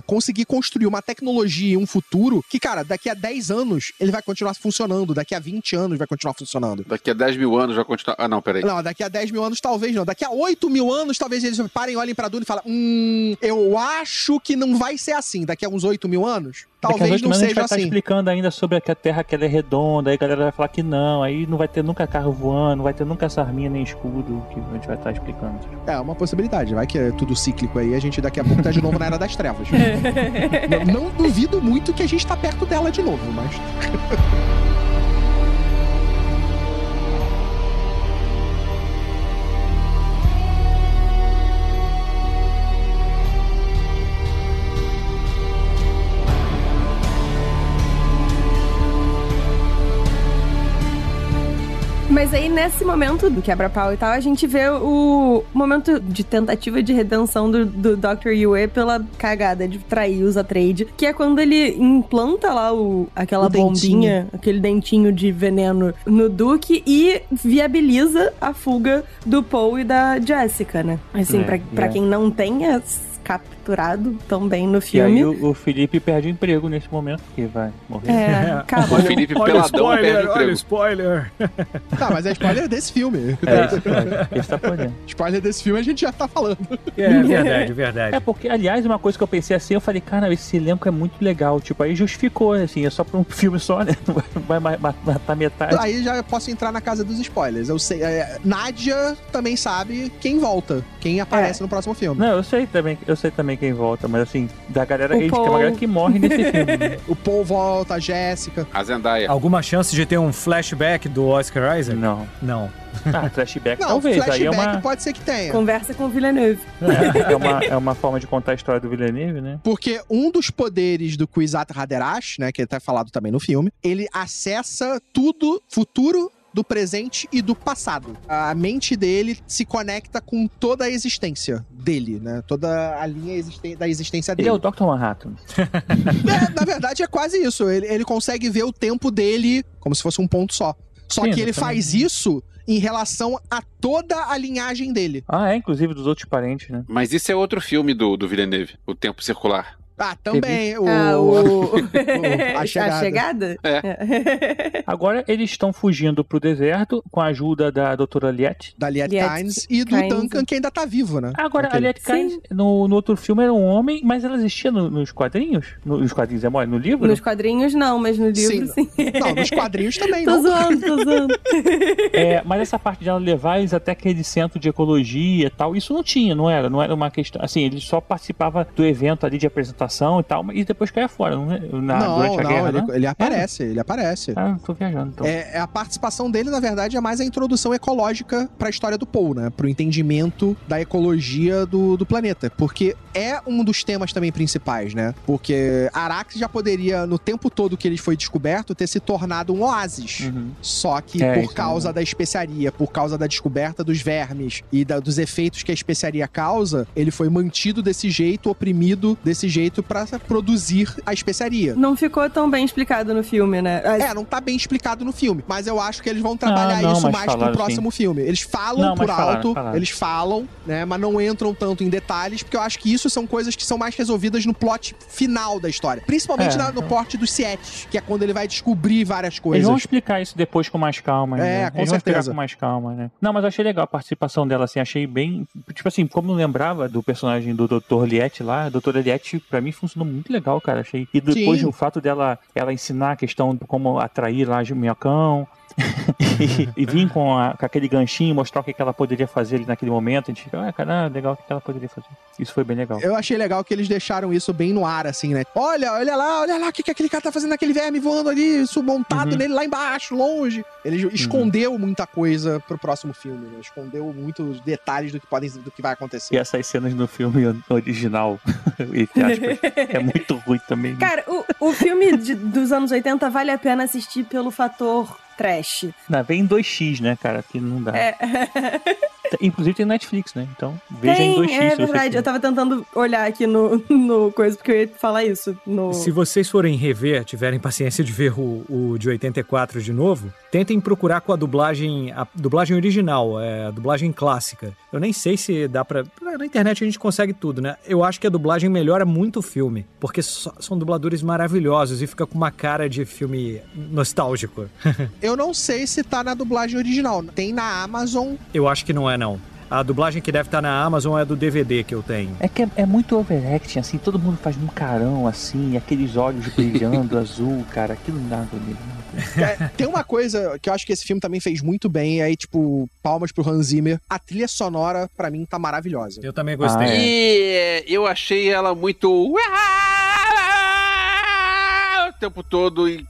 Conseguir construir uma tecnologia e um futuro que, cara, daqui a 10 anos ele vai continuar funcionando, daqui a 20 anos vai continuar funcionando. Daqui a 10 mil anos vai continuar. Ah, não, peraí. Não, daqui a 10 mil anos talvez não. Daqui a 8 mil anos talvez eles parem, olhem pra Duna e falem: Hum, eu acho que não vai ser assim. Daqui a uns 8 mil anos, talvez não anos a gente seja vai estar assim. explicando ainda sobre que a Terra que ela é redonda, aí a galera vai falar que não, aí não vai ter nunca carro voando, não vai ter nunca essa arminha nem escudo, que a gente vai estar explicando. É uma possibilidade. Vai que é tudo cíclico aí. A gente daqui a pouco tá de novo na Era das Trevas. não, não duvido muito que a gente tá perto dela de novo, mas. Mas aí, nesse momento do quebra-pau e tal, a gente vê o momento de tentativa de redenção do, do Dr. Yue pela cagada de trair os Atreides, que é quando ele implanta lá o, aquela O dentinho. bombinha, aquele dentinho de veneno no Duke e viabiliza a fuga do Paul e da Jessica, né? Assim, É, pra, pra é. quem não tenha capturado tão bem no E filme. aí o, o Felipe perde o emprego nesse momento, porque vai morrer. É, O acaba. Felipe Olha o Peladão perde o spoiler, olha o emprego. spoiler. Tá, mas é spoiler desse filme. É. Esse tá podendo. Spoiler desse filme a gente já tá falando. É verdade, verdade. É porque, aliás, uma coisa que eu pensei assim, eu falei, cara, esse elenco é muito legal. Tipo, aí justificou, assim, é só pra um filme só, né? Não vai, vai ma- matar metade. Aí já posso entrar na casa dos spoilers. Eu sei. é, Nádia também sabe quem volta, quem aparece no próximo filme. Não, eu sei também, eu sei também quem volta, mas assim, da galera, O tem Paul. uma galera que morre nesse filme. né? O Paul volta, a Jéssica. A Zendaya. Alguma chance de ter um flashback do Oscar Isaac? Não. Não. Ah, flashback Não, talvez. flashback Aí é uma, pode ser que tenha. Conversa com o Villeneuve. é, uma, é uma forma de contar a história do Villeneuve, né? Porque um dos poderes do Kwisatz Haderach, né, que tá falado também no filme, ele acessa tudo futuro do presente e do passado. A mente dele se conecta com toda a existência dele, né? Toda a linha existen da existência Ele dele. é o Dr. Manhattan. É, na verdade, é quase isso. Ele, ele consegue ver o tempo dele como se fosse um ponto só. Só Sim, que ele faz isso em relação a toda a linhagem dele. Ah, é, inclusive dos outros parentes, né? Mas isso é outro filme do, do Villeneuve, O Tempo Circular. Ah, também. O, Ah, o... a chegada. chegada? É. Agora eles estão fugindo pro deserto com a ajuda da doutora Liette. da Liette Liette Kynes e do Kynes. Duncan, que ainda tá vivo, né? Agora, Aquele- a Liette Kynes, no, no outro filme era um homem, mas ela existia no- nos quadrinhos? No- nos quadrinhos, é mole? No livro? Nos quadrinhos não, mas no livro sim. Não, nos quadrinhos também, tô não. zoando, tô zoando. É, mas essa parte de ela levar eles até aquele centro de ecologia e tal, isso não tinha, não era? Não era uma questão. Assim, ele só participava do evento ali de apresentação e tal, e depois caia fora, não é? Na, não, durante a não, guerra, ele, né? ele aparece, ele aparece. Ah, tô viajando, então. É, é a participação dele, na verdade, é mais a introdução ecológica pra história do Paul, né? Pro entendimento da ecologia do, do planeta. Porque é um dos temas também principais, né? Porque Arax já poderia, no tempo todo que ele foi descoberto, ter se tornado um oásis. Uhum. Só que É, por causa é. da especiaria, por causa da descoberta dos vermes e da- dos efeitos que a especiaria causa, ele foi mantido desse jeito, oprimido desse jeito pra produzir a especiaria. Não ficou tão bem explicado no filme, né? As- É, não tá bem explicado no filme, mas eu acho que eles vão trabalhar Ah, não, isso mais pro próximo filme. Eles falam Não, por falaram, alto, falaram. eles falam, né, mas não entram tanto em detalhes, porque eu acho que isso são coisas que são mais resolvidas no plot final da história. Principalmente É, na- no então. porte dos Sietes, que é quando ele vai descobrir várias Eles coisas. vão explicar isso depois com mais calma. É, né? com Eles certeza. com mais calma, né? Não, mas eu achei legal a participação dela, assim, achei bem. Tipo assim, como eu lembrava do personagem do Dr. Liette lá, a Dra. Liette, pra mim, funcionou muito legal, cara. Achei. E depois Sim. o fato dela ela ensinar a questão de como atrair lá o minhocão. e, e vir com, a- com aquele ganchinho, mostrar o que, que ela poderia fazer ali naquele momento. A gente fica, ah, caramba, legal o que que ela poderia fazer. Isso foi bem legal. Eu achei legal que eles deixaram isso bem no ar, assim, né? Olha, olha lá, olha lá o que, que aquele cara tá fazendo naquele verme voando ali, isso montado Uhum. nele lá embaixo, longe. Ele escondeu muita coisa pro próximo filme, né? Escondeu muitos detalhes do que, podem, do que vai acontecer. E essas cenas no filme original, é muito ruim também. né? Cara, o, o filme de- dos anos 80 vale a pena assistir pelo fator trash. Não, vem em 2x, né, cara? Que não dá. É, Inclusive tem Netflix, né? Então veja tem, em 2x. é verdade. Eu tava tentando olhar aqui no, no coisa, porque eu ia falar isso. No... Se vocês forem rever, tiverem paciência de ver o, o de 84 de novo, tentem procurar com a dublagem, a dublagem original, é, a dublagem clássica. Eu nem sei se dá pra. Na internet a gente consegue tudo, né? Eu acho que a dublagem melhora muito o filme, porque só- são dubladores maravilhosos e fica com uma cara de filme nostálgico. Eu não sei se tá na dublagem original. Tem na Amazon. Eu acho que não é, não. A dublagem que deve estar na Amazon é do DVD que eu tenho. É que é, é muito overacting, assim, todo mundo faz um carão, assim, aqueles olhos brilhando azul, cara, aquilo não dá comigo. É, tem uma coisa que eu acho que esse filme também fez muito bem, e aí, tipo, palmas pro Hans Zimmer. A trilha sonora, pra mim, tá maravilhosa. Eu também gostei. Ah, é. E é, eu achei ela muito. O tempo todo e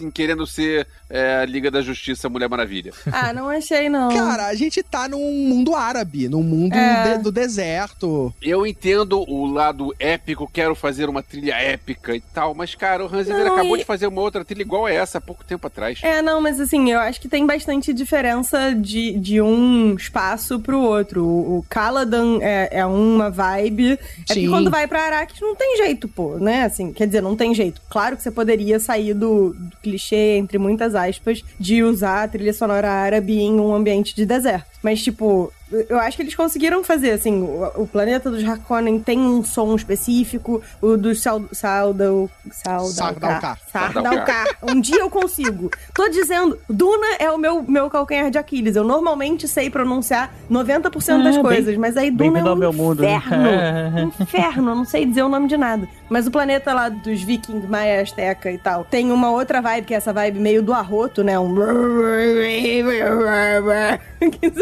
assim, querendo ser é, a Liga da Justiça Mulher Maravilha. Ah, não achei, não. Cara, a gente tá num mundo árabe, num mundo É. de- do deserto. Eu entendo o lado épico, quero fazer uma trilha épica e tal, mas, cara, o Hans Zimmer Não, acabou e- de fazer uma outra trilha igual a essa há pouco tempo atrás. É, não, mas assim, eu acho que tem bastante diferença de, de um espaço pro outro. O, o Caladan é, é uma vibe. É que Sim. quando vai pra Arrakis não tem jeito, pô, né? Assim, quer dizer, não tem jeito. Claro que você poderia sair do, do clichê, entre muitas aspas, de usar a trilha sonora árabe em um ambiente de deserto. Mas, tipo, eu acho que eles conseguiram fazer, assim, o, o planeta dos Harkonnen tem um som específico, o dos Sal- Saldau... Sardaukar. Sardaukar. Um dia eu consigo. Tô dizendo, Duna é o meu, meu calcanhar de Aquiles. Eu normalmente sei pronunciar 90% das É, bem- coisas, mas aí Duna é um meu mundo, né? inferno. inferno, eu não sei dizer o nome de nada. Mas o planeta lá dos vikings, maia, azteca e tal, tem uma outra vibe, que é essa vibe meio do arroto, né? Um...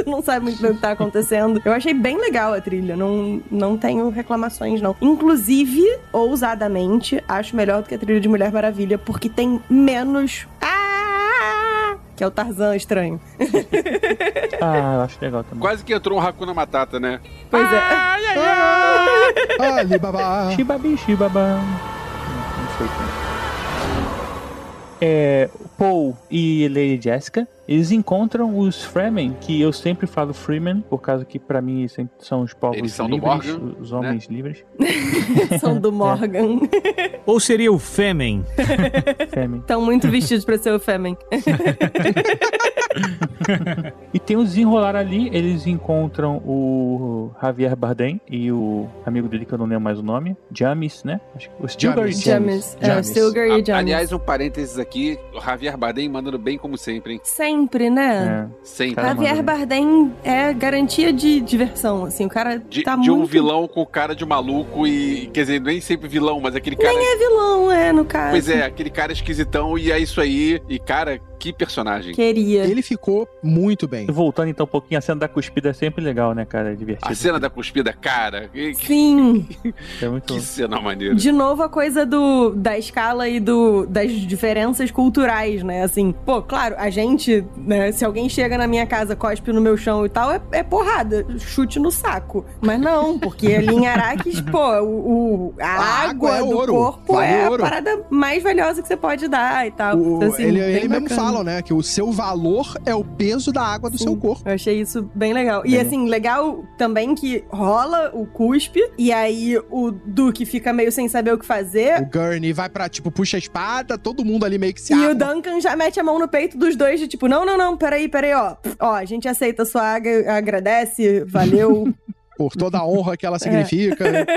que não sabe muito bem o que tá acontecendo. Eu achei bem legal a trilha, não, não tenho reclamações, não. Inclusive, ousadamente, acho melhor do que a trilha de Mulher Maravilha, porque tem menos... Ah! Que é o Tarzan estranho. Ah, eu acho legal também. Quase que entrou um Hakuna Matata, né? Pois é. Alibaba. Shibabi, shibaba. Não, não foi tanto. é, Paul e Lady Jessica, eles encontram os Fremen, que eu sempre falo Freemen, por causa que pra mim sempre são os povos Eles são do livres, Morgan, os homens livres. São do Morgan. Ou seria o Femen? Fremen. Estão muito vestidos pra ser o Femen. E tem o desenrolar ali, eles encontram o Javier Bardem e o amigo dele que eu não lembro mais o nome, Jamis, né? Acho que o Stilgar e Jamis. James. É, James. Stilgar e James. aliás, um parênteses aqui, o Javier Bardem mandando bem como sempre, hein? Sempre, né? É. Sempre. Javier. Bardem é garantia de diversão, assim, o cara De, tá de muito... um vilão com cara de maluco e. Quer dizer, nem sempre vilão, mas aquele cara. É vilão, é, no caso. Pois é, aquele cara esquisitão e é isso aí. E, cara, que personagem. Queria. Ele ficou muito bem. Voltando então um pouquinho, a cena da cuspida é sempre legal, né, cara? É divertido. A cena da cuspida, cara. Sim. É muito... que cena maneira. De novo a coisa do da escala e do das diferenças culturais, né? Assim, pô, claro, a gente, né, se alguém chega na minha casa, cospe no meu chão e tal, é, é porrada, chute no saco. Mas não, porque ali em Araques, pô, o, o- a, A água, água é do ouro, corpo vale é ouro. a parada mais valiosa que você pode dar e tal. O- Então, assim, ele ele mesmo bacana. Falam, né? Que o seu valor é o peso da água do Sim. seu corpo. Eu achei isso bem legal. E Bem. assim, legal também que rola o cuspe, e aí o Duque fica meio sem saber o que fazer. O Gurney vai pra, tipo, puxa a espada, todo mundo ali meio que se E arma. o Duncan já mete a mão no peito dos dois, de tipo, não, não, não, peraí, peraí, ó. Ó, a gente aceita a sua água, agradece, valeu. Por toda a honra que ela significa.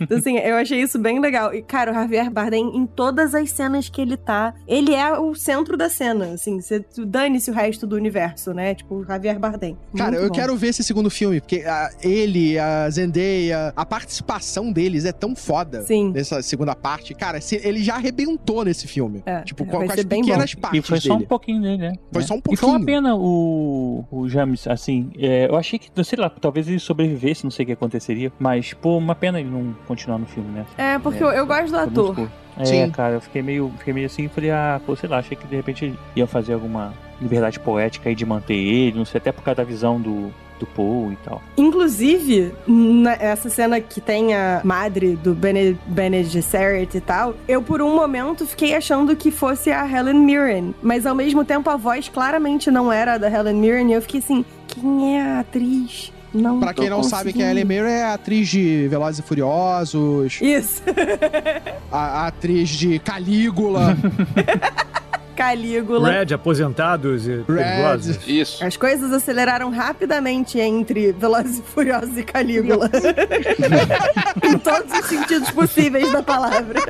Então, assim, eu achei isso bem legal. E, cara, o Javier Bardem, em todas as cenas que ele tá, ele é o centro da cena, assim. Você dane-se o resto do universo, né? Tipo, o Javier Bardem. Cara, Muito eu bom. quero ver esse segundo filme, porque ah, ele, a Zendaya, a participação deles é tão foda Sim. nessa segunda parte. Cara, se- ele já arrebentou nesse filme. É, tipo, com, com as pequenas E partes foi só um dele. pouquinho dele, né? Foi É. só um E foi uma pouquinho. pena o, o James, assim, é, eu achei que, sei lá, talvez ele sobrevivesse, não sei o que aconteceria, mas, pô, uma pena ele não continuar no filme, né? É, porque É, eu, eu gosto do ator. É, Sim. cara, eu fiquei meio, fiquei meio assim, falei, ah, pô, sei lá, achei que de repente iam fazer alguma liberdade poética aí de manter ele, não sei, até por causa da visão do, do Paul e tal. Inclusive, essa cena que tem a madre do Bene, Bene Gesserit e tal, eu por um momento fiquei achando que fosse a Helen Mirren. Mas ao mesmo tempo a voz claramente não era a da Helen Mirren. E eu fiquei assim, quem é a atriz? Não Pra quem não sabe quem é a. Ellen Mirren, é a atriz de Velozes e Furiosos, Isso, a, a atriz de Calígula. Calígula. Red, aposentados e perigosos. Isso. As coisas aceleraram rapidamente entre Velozes e Furiosos e Calígula. em todos os sentidos possíveis da palavra.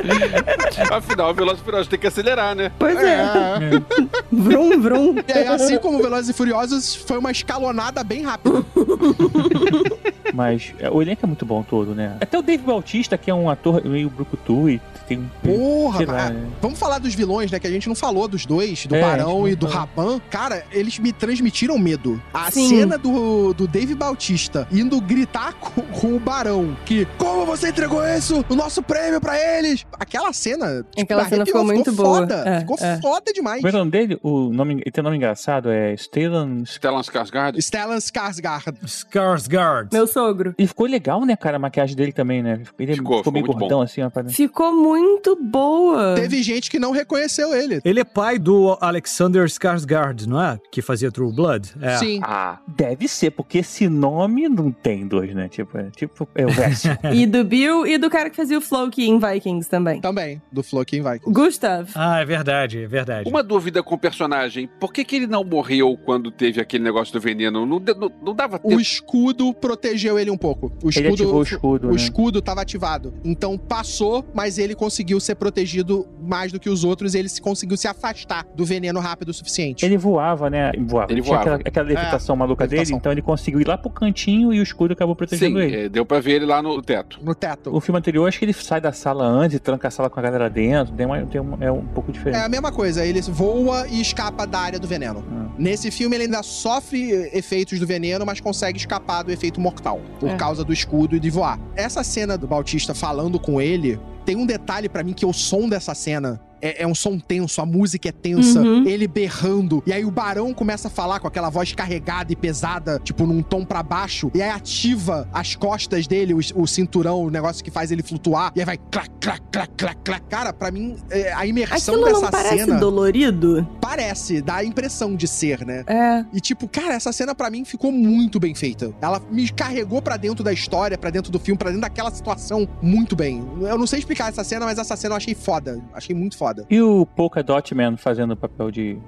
Afinal, o Veloz Furioso tem que acelerar, né? Pois é. É. Vrum, vrum. E aí, assim como Velozes e Furiosos, foi uma escalonada bem rápida. Mas é, o elenco é muito bom todo, né? Até o Dave Bautista, que é um ator meio brucutu e tem um... Porra, lá, é. Vamos falar dos vilões, né? Que a gente não falou dos dois, do É, Barão gente e do falou. Raban. Cara, eles me transmitiram medo. A Sim. cena do, do Dave Bautista indo gritar com, com o Barão que como você entregou isso? O nosso prêmio pra eles? Aquela cena, tipo, Aquela cena arrepiou, ficou muito boa. foda. É, ficou é. foda demais. É o nome dele? O nome, ele tem um nome engraçado, é Stellan... Stellan Skarsgård. Stellan Skarsgård. Skarsgård. Meu sogro. E ficou legal, né, cara, a maquiagem dele também, né? Ele Ficou, ficou, ficou meio muito gordão, assim, ó. parada. Ficou muito boa. Teve gente que não reconheceu ele. Ele é pai do Alexander Skarsgård, não é? Que fazia True Blood. É. Sim. Ah, deve ser, porque esse nome não tem dois, né? Tipo, é, tipo, é o verso. E do Bill e do cara que fazia o Floki em Vikings também. Também, do Floki vai. Gustav. Ah, é verdade, é verdade. Uma dúvida com o personagem. Por que, que ele não morreu quando teve aquele negócio do veneno? Não, não, não dava O tempo. escudo protegeu ele um pouco. O Ele escudo, ativou o escudo, o né? escudo tava ativado. Então passou, mas ele conseguiu ser protegido mais do que os outros. E ele se conseguiu se afastar do veneno rápido o suficiente. Ele voava, né? Voava. Ele Tinha voava. aquela, aquela levitação maluca levitação. dele, então ele conseguiu ir lá pro cantinho e o escudo acabou protegendo Sim, ele. é, deu pra ver ele lá no teto. No teto. O filme anterior, acho que ele sai da sala antes e tranca a sala com a galera dentro. Tem uma, tem uma- é um pouco É diferente. a mesma coisa, ele voa e escapa da área do veneno. Ah. Nesse filme ele ainda sofre efeitos do veneno, mas consegue escapar do efeito mortal, por É. causa do escudo e de voar. Essa cena do Bautista falando com ele, tem um detalhe pra mim que o som dessa cena é, é um som tenso, a música é tensa, Uhum. ele berrando, e aí o barão começa a falar com aquela voz carregada e pesada, tipo num tom pra baixo, e aí ativa as costas dele, o, o cinturão, o negócio que faz ele flutuar, e aí vai clac, clac, clac, clac, clac. Cara, pra mim, é, a imersão Aquilo dessa não parece cena dolorido? parece, dá a impressão de ser, né? É. E tipo, cara, essa cena pra mim ficou muito bem feita. Ela me carregou pra dentro da história, pra dentro do filme, pra dentro daquela situação muito bem. Eu não sei explicar essa cena, mas essa cena eu achei foda. Achei muito foda. E o Polka Dot Man fazendo o papel de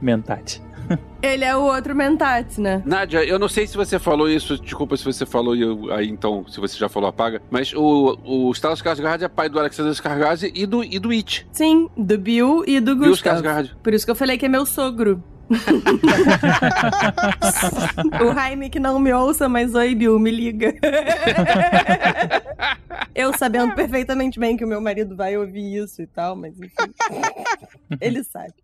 Mentat. Ele é o outro Mentat, né? Nádia, eu não sei se você falou isso, desculpa se você falou e eu- aí então, se você já falou, apaga. Mas o, o Stellas Skarsgård é pai do Alexander Skarsgård e do, e do It. Sim, do Bill e do Bill Gustav. Skarsgård. Por isso que eu falei que é meu sogro. o Jaime que não me ouça, mas oi, Bill, me liga. eu sabendo perfeitamente bem que o meu marido vai ouvir isso e tal, mas enfim. Ele sabe.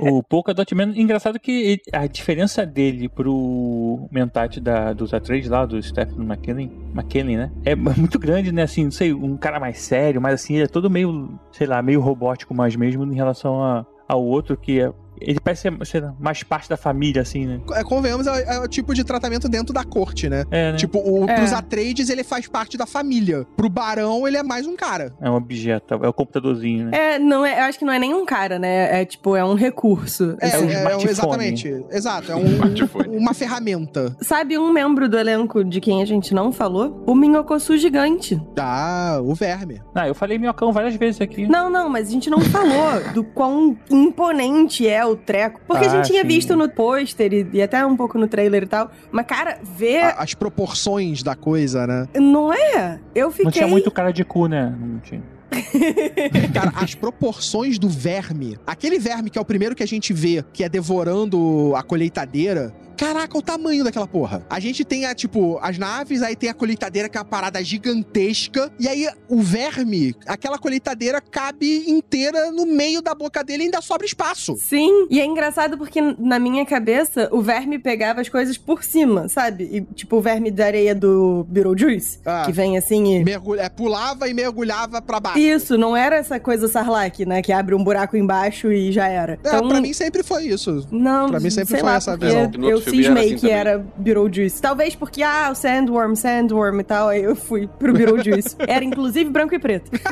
O Polka Dot Man, engraçado que a diferença dele pro Mentat da, dos Atreides lá, do Stephen McKellen, McKellen, né? É muito grande, né? Assim, não sei, um cara mais sério, mas assim, ele é todo meio, sei lá, meio robótico, mas mesmo em relação a, ao outro que é. Ele parece ser, mais parte da família, assim, né? É, convenhamos, é, é o tipo de tratamento dentro da corte, né? É, né? Tipo, o, É. pros Atreides ele faz parte da família. Pro Barão ele é mais um cara. É um objeto, é o computadorzinho, né? É, não é, eu acho que não é nem um cara, né? É tipo, é um recurso. É, É um assim. é, é, smartphone. exatamente. Exato, é um- uma ferramenta. Sabe um membro do elenco de quem a gente não falou? O Minhocosu gigante. Ah, o verme. Ah, eu falei minhocão várias vezes aqui. Não, não, mas a gente não falou do quão imponente é o treco. Porque a Ah, gente tinha sim. visto no pôster e, e até um pouco no trailer e tal. Mas, cara, ver. A- as proporções da coisa, né? Não é? Eu fiquei. Não tinha muito cara de cu, né? Não tinha. Cara, as proporções do verme. Aquele verme que é o primeiro que a gente vê, que é devorando a colheitadeira. Caraca, o tamanho daquela porra. A gente tem, a, tipo, as naves, aí tem a colheitadeira, que é uma parada gigantesca. E aí, o verme, aquela colheitadeira cabe inteira no meio da boca dele e ainda sobra espaço. Sim, e é engraçado porque na minha cabeça o verme pegava as coisas por cima, sabe? E, tipo o verme da areia do Beetlejuice, Ah. que vem assim e. Mergulha, é, pulava e mergulhava pra baixo. Isso, não era essa coisa Sarlacc, né? Que abre um buraco embaixo e já era. É, pra mim sempre foi isso. Não, pra mim sempre sei foi lá, essa visão. Eu cismei assim que também. era Beetlejuice. Talvez porque, ah, o Sandworm, Sandworm e tal, aí eu fui pro Beetlejuice. era inclusive branco e preto.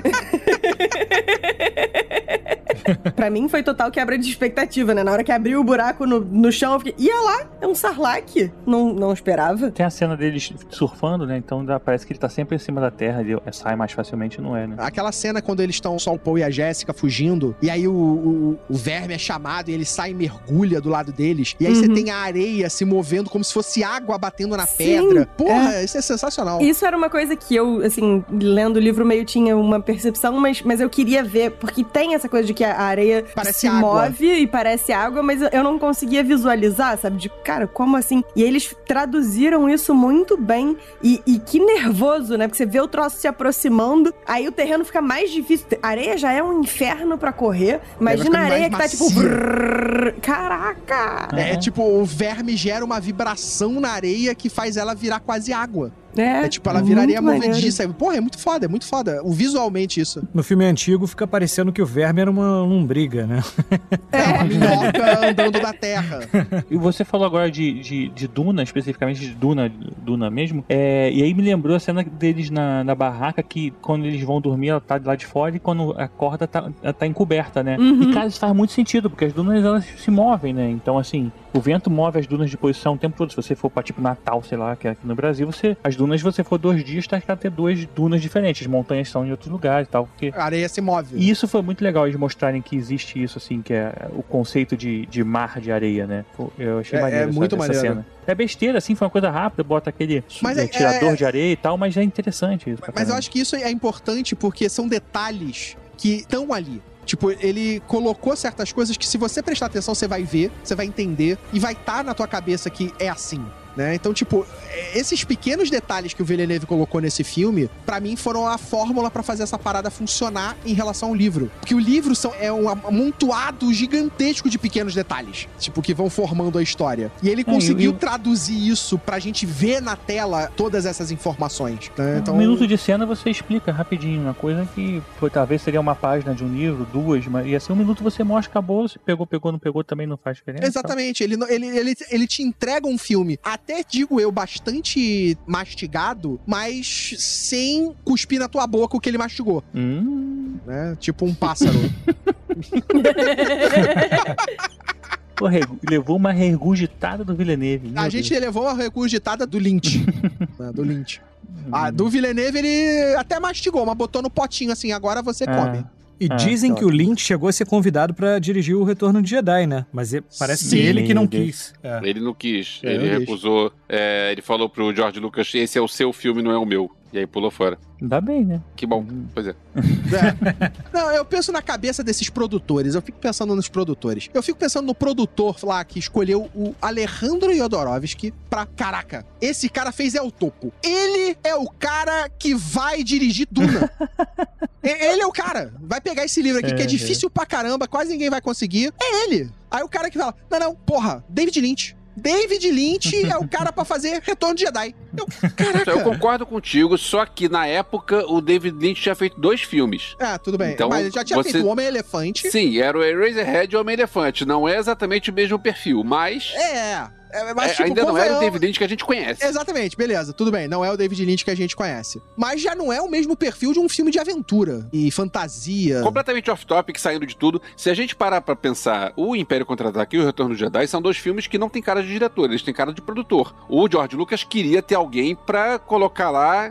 pra mim foi total quebra de expectativa, né? Na hora que abriu o buraco no, no chão, eu fiquei, ia lá, é um Sarlacc. Não, não esperava. Tem a cena deles surfando, né? Então dá- parece que ele tá sempre em cima da terra, ele sai mais facilmente, não é, né? Aquela cena quando eles estão só o Paul e a Jéssica fugindo, e aí o, o, o verme é chamado e ele sai e mergulha do lado deles. E aí você Uhum. tem a areia se movendo como se fosse água batendo na Sim, pedra. Porra, isso é sensacional. Isso era uma coisa que eu, assim, lendo o livro meio tinha uma percepção, mas, mas eu queria ver, porque tem essa coisa de que a areia Parece se água. move e parece água, mas eu não conseguia visualizar, sabe? De, cara, como assim? E eles traduziram isso muito bem. E, e que nervoso, né? Porque você vê o troço se aproximando, aí o terreno fica mais difícil. A areia já é um inferno pra correr. Imagina a areia que tá tipo. brrr, caraca! É, tipo, o verme gera uma vibração na areia que faz ela virar quase água. É, tipo, ela viraria movediça. Porra, é muito foda, é muito foda. O, visualmente isso. No filme antigo fica parecendo que o verme era uma lombriga, né? É uma minhoca andando da terra. E você falou agora de, de, de Duna, especificamente de Duna, Duna mesmo. É, e aí me lembrou a cena deles na, na barraca que quando eles vão dormir, ela tá de lá de fora e quando acorda tá, ela tá encoberta, né? Uhum. E cara, isso faz muito sentido, porque as dunas elas se movem, né? Então, assim, o vento move as dunas de posição o tempo todo. Se você for pra tipo Natal, sei lá, que é aqui no Brasil, você. As dunas, você for dois dias, tá que ter duas dunas diferentes. As montanhas são em outros lugares e tal. Porque A areia se move. e isso foi muito legal eles mostrarem que existe isso, assim, que é o conceito de, de mar de areia, né? Eu achei É- maneiro é muito essa maneiro. cena. É besteira, assim, foi uma coisa rápida, bota aquele Mas é, é- tirador é- de areia e tal, mas é interessante isso. pra Mas eu acho que isso é importante porque são detalhes que estão ali. Tipo, ele colocou certas coisas que se você prestar atenção, você vai ver, você vai entender e vai estar na tua cabeça que é assim. Né? Então, tipo, esses pequenos detalhes que o Villeneuve colocou nesse filme, pra mim foram a fórmula pra fazer essa parada funcionar em relação ao livro. Porque o livro são, é um amontoado gigantesco de pequenos detalhes, tipo, que vão formando a história. E ele É, conseguiu e- e- traduzir isso pra gente ver na tela todas essas informações. né? Então, Um minuto de cena você explica rapidinho, uma coisa que pô, talvez seria uma página de um livro, duas, mas e assim um minuto você mostra, acabou, se pegou, pegou, não pegou, também não faz diferença. Exatamente, ele, ele, ele, ele te entrega um filme, até digo eu, bastante mastigado, mas sem cuspir na tua boca o que ele mastigou, Hum, né? Tipo um pássaro. pô, levou uma regurgitada do Villeneuve. A gente Deus. levou uma regurgitada do Lynch. né, do Lynch. A do Villeneuve ele até mastigou, mas botou no potinho assim, agora você É. come. E Ah, dizem que o Lynch chegou a ser convidado pra dirigir o Retorno de Jedi, né? Mas é- parece Sim. que ele que não quis. É. Ele não quis, É, ele recusou. é, ele falou pro George Lucas: esse é o seu filme, não é o meu. E aí pulou fora. Ainda bem, né? Que bom, pois é. É. Não, eu penso na cabeça desses produtores, eu fico pensando nos produtores. Eu fico pensando no produtor lá que escolheu o Alejandro Jodorowsky pra. Caraca, esse cara fez El Topo. Ele é o cara que vai dirigir Duna. Ele é o cara. Vai pegar esse livro aqui que é É, difícil pra caramba, quase ninguém vai conseguir. É ele. Aí o cara que fala: Não, não, porra, David Lynch. David Lynch é o cara pra fazer Retorno de Jedi. Eu, caraca. Eu concordo contigo, só que na época o David Lynch tinha feito dois filmes. Ah, tudo bem. Então, Mas ele já tinha você- feito o Homem-Elefante. Sim, era o Eraserhead e o Homem-Elefante. Não é exatamente o mesmo perfil, mas, É. é, mas, é, tipo, ainda não era o convenhamos- David Lynch que a gente conhece. Exatamente, beleza, tudo bem. Não é o David Lynch que a gente conhece. Mas já não é o mesmo perfil de um filme de aventura e fantasia. Completamente off-topic, saindo de tudo. Se a gente parar pra pensar, o Império Contra-Ataque e o Retorno do Jedi são dois filmes que não têm cara de diretor, eles têm cara de produtor. O George Lucas queria ter alguém pra colocar lá,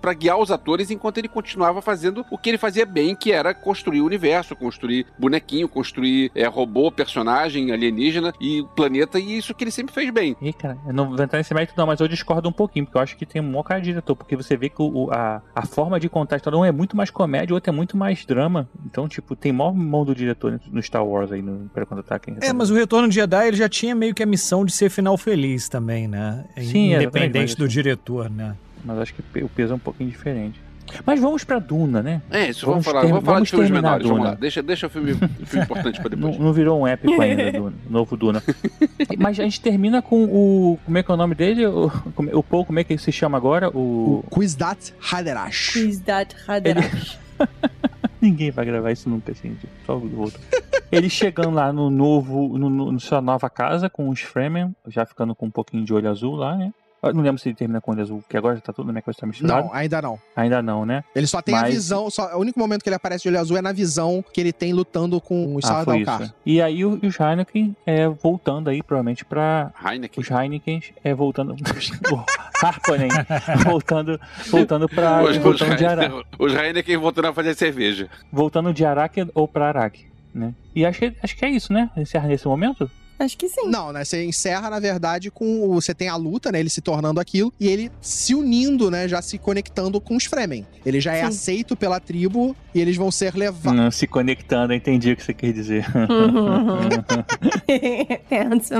pra guiar os atores enquanto ele continuava fazendo o que ele fazia bem, que era construir o universo, construir bonequinho, construir é, robô, personagem, alienígena e planeta, e isso que ele sempre fez bem. Ih, cara, eu não vou entrar nesse mérito não, mas eu discordo um pouquinho, porque eu acho que tem um maior cara de diretor, porque você vê que o, a, a forma de contar a história um é muito mais comédia, o outro é muito mais drama. Então, tipo, tem maior mão do diretor no Star Wars aí, no Império Contra-Ataque. É, mas o Retorno de Jedi ele já tinha meio que a missão de ser final feliz também, né? Sim, Independente do diretor, né? Mas acho que o peso é um pouquinho diferente. Mas vamos pra Duna, né? É, isso, Vamos vamos, falar, ter- vamos falar vamos de filmes menores, vamos Duna. lá. Deixa, deixa o filme, o filme importante pra Não, depois. não virou um épico ainda, Duna, novo Duna. Mas a gente termina com o. Como é que é o nome dele? O, como- o Paul, como é que ele se chama agora? O O. Quizdat Haderash. Quiz that Haderash. Ninguém vai gravar isso nunca, assim, só o outro. Ele chegando lá no novo. No, no- na sua nova casa com os Fremen, já ficando com um pouquinho de olho azul lá, né? Eu não lembro se ele termina com olho azul, porque agora já tá tudo na minha coisa tá misturado. Não, ainda não. Ainda não, né? Ele só tem a Mas- visão. Só, o único momento que ele aparece de olho azul é na visão que ele tem lutando com o Ah, Sala foi isso. E aí o- os Heineken é, voltando aí, provavelmente, pra. Heineken. Os Heineken é voltando. o Harkonnen voltando, voltando pra. Os, os, voltando de Araque. Heineken, os Heineken voltando a fazer cerveja. Voltando de Araque ou pra Araque, né? E acho que, acho que é isso, né? Encerra nesse momento? Acho que sim. Não, né? Você encerra, na verdade, com. o- Você tem a luta, né? Ele se tornando aquilo e ele se unindo, né? Já se conectando com os Fremen. Ele já é Sim. aceito pela tribo e eles vão ser levados. Não, se conectando, eu entendi o que você quer dizer. Pensa.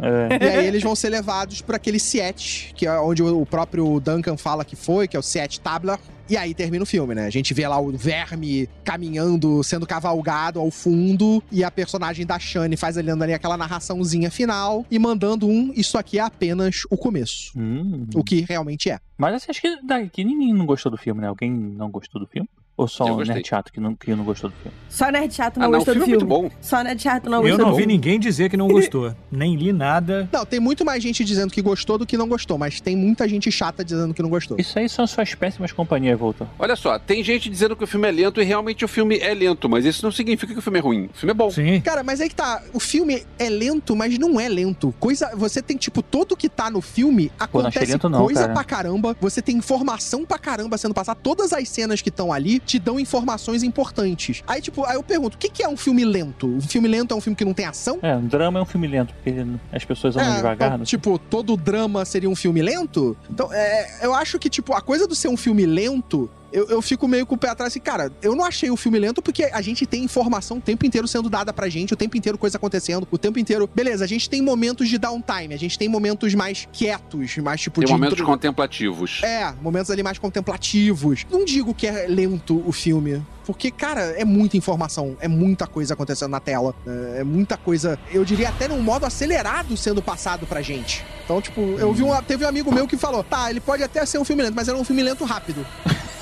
É. E aí eles vão ser levados para aquele Siet, que é onde o próprio Duncan fala que foi, que é o Siet Tablar. E aí termina o filme, né? A gente vê lá o verme caminhando, sendo cavalgado ao fundo, e a personagem da Shane faz ali, ali aquela narraçãozinha final e mandando um: Isso aqui é apenas o começo. Hum. O que realmente é. Mas assim, acho que daqui ninguém não gostou do filme, né? Alguém não gostou do filme? Ou só Eu o. Nerd Chato que não, que não gostou do filme? Só Nerd Chato não Ah, não, o gostou filme do é filme. muito bom. Só Nerd Chato não Eu gostou não do vi ninguém dizer que não gostou. Nem li nada. Não, tem muito mais gente dizendo que gostou do que não gostou, mas tem muita gente chata dizendo que não gostou. Isso aí são suas péssimas companhias, Volta. Olha só, tem gente dizendo que o filme é lento e realmente o filme é lento, mas isso não significa que o filme é ruim. O filme é bom. Sim. Cara, mas aí que tá. O filme é lento, mas não é lento. Coisa. Você tem, tipo, tudo que tá no filme Pô, não acontece lento não, coisa cara. pra caramba. Você tem informação pra caramba sendo passada. Todas as cenas que estão ali te dão informações importantes. Aí, tipo, aí eu pergunto: o que, que é um filme lento? Um filme lento é um filme que não tem ação? É, um drama é um filme lento, porque ele- as pessoas andam É, devagar. então, não- tipo, todo drama seria um filme lento? Então, é, eu acho que, tipo, a coisa do ser um filme lento eu, eu fico meio com o pé atrás assim, cara, eu não achei o filme lento porque a gente tem informação o tempo inteiro sendo dada pra gente, o tempo inteiro coisa acontecendo, o tempo inteiro. Beleza, a gente tem momentos de downtime, a gente tem momentos mais quietos, mais tipo Tem de. momentos intro- contemplativos. É, momentos ali mais contemplativos. Não digo que é lento o filme. Porque, cara, é muita informação, é muita coisa acontecendo na tela. É, é muita coisa, eu diria até num modo acelerado sendo passado pra gente. Então, tipo, eu vi um, teve um amigo meu que falou: tá, ele pode até ser um filme lento, mas era um filme lento rápido.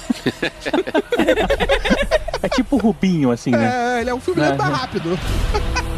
É tipo o Rubinho, assim, né? É, ele é um filme lento mas rápido.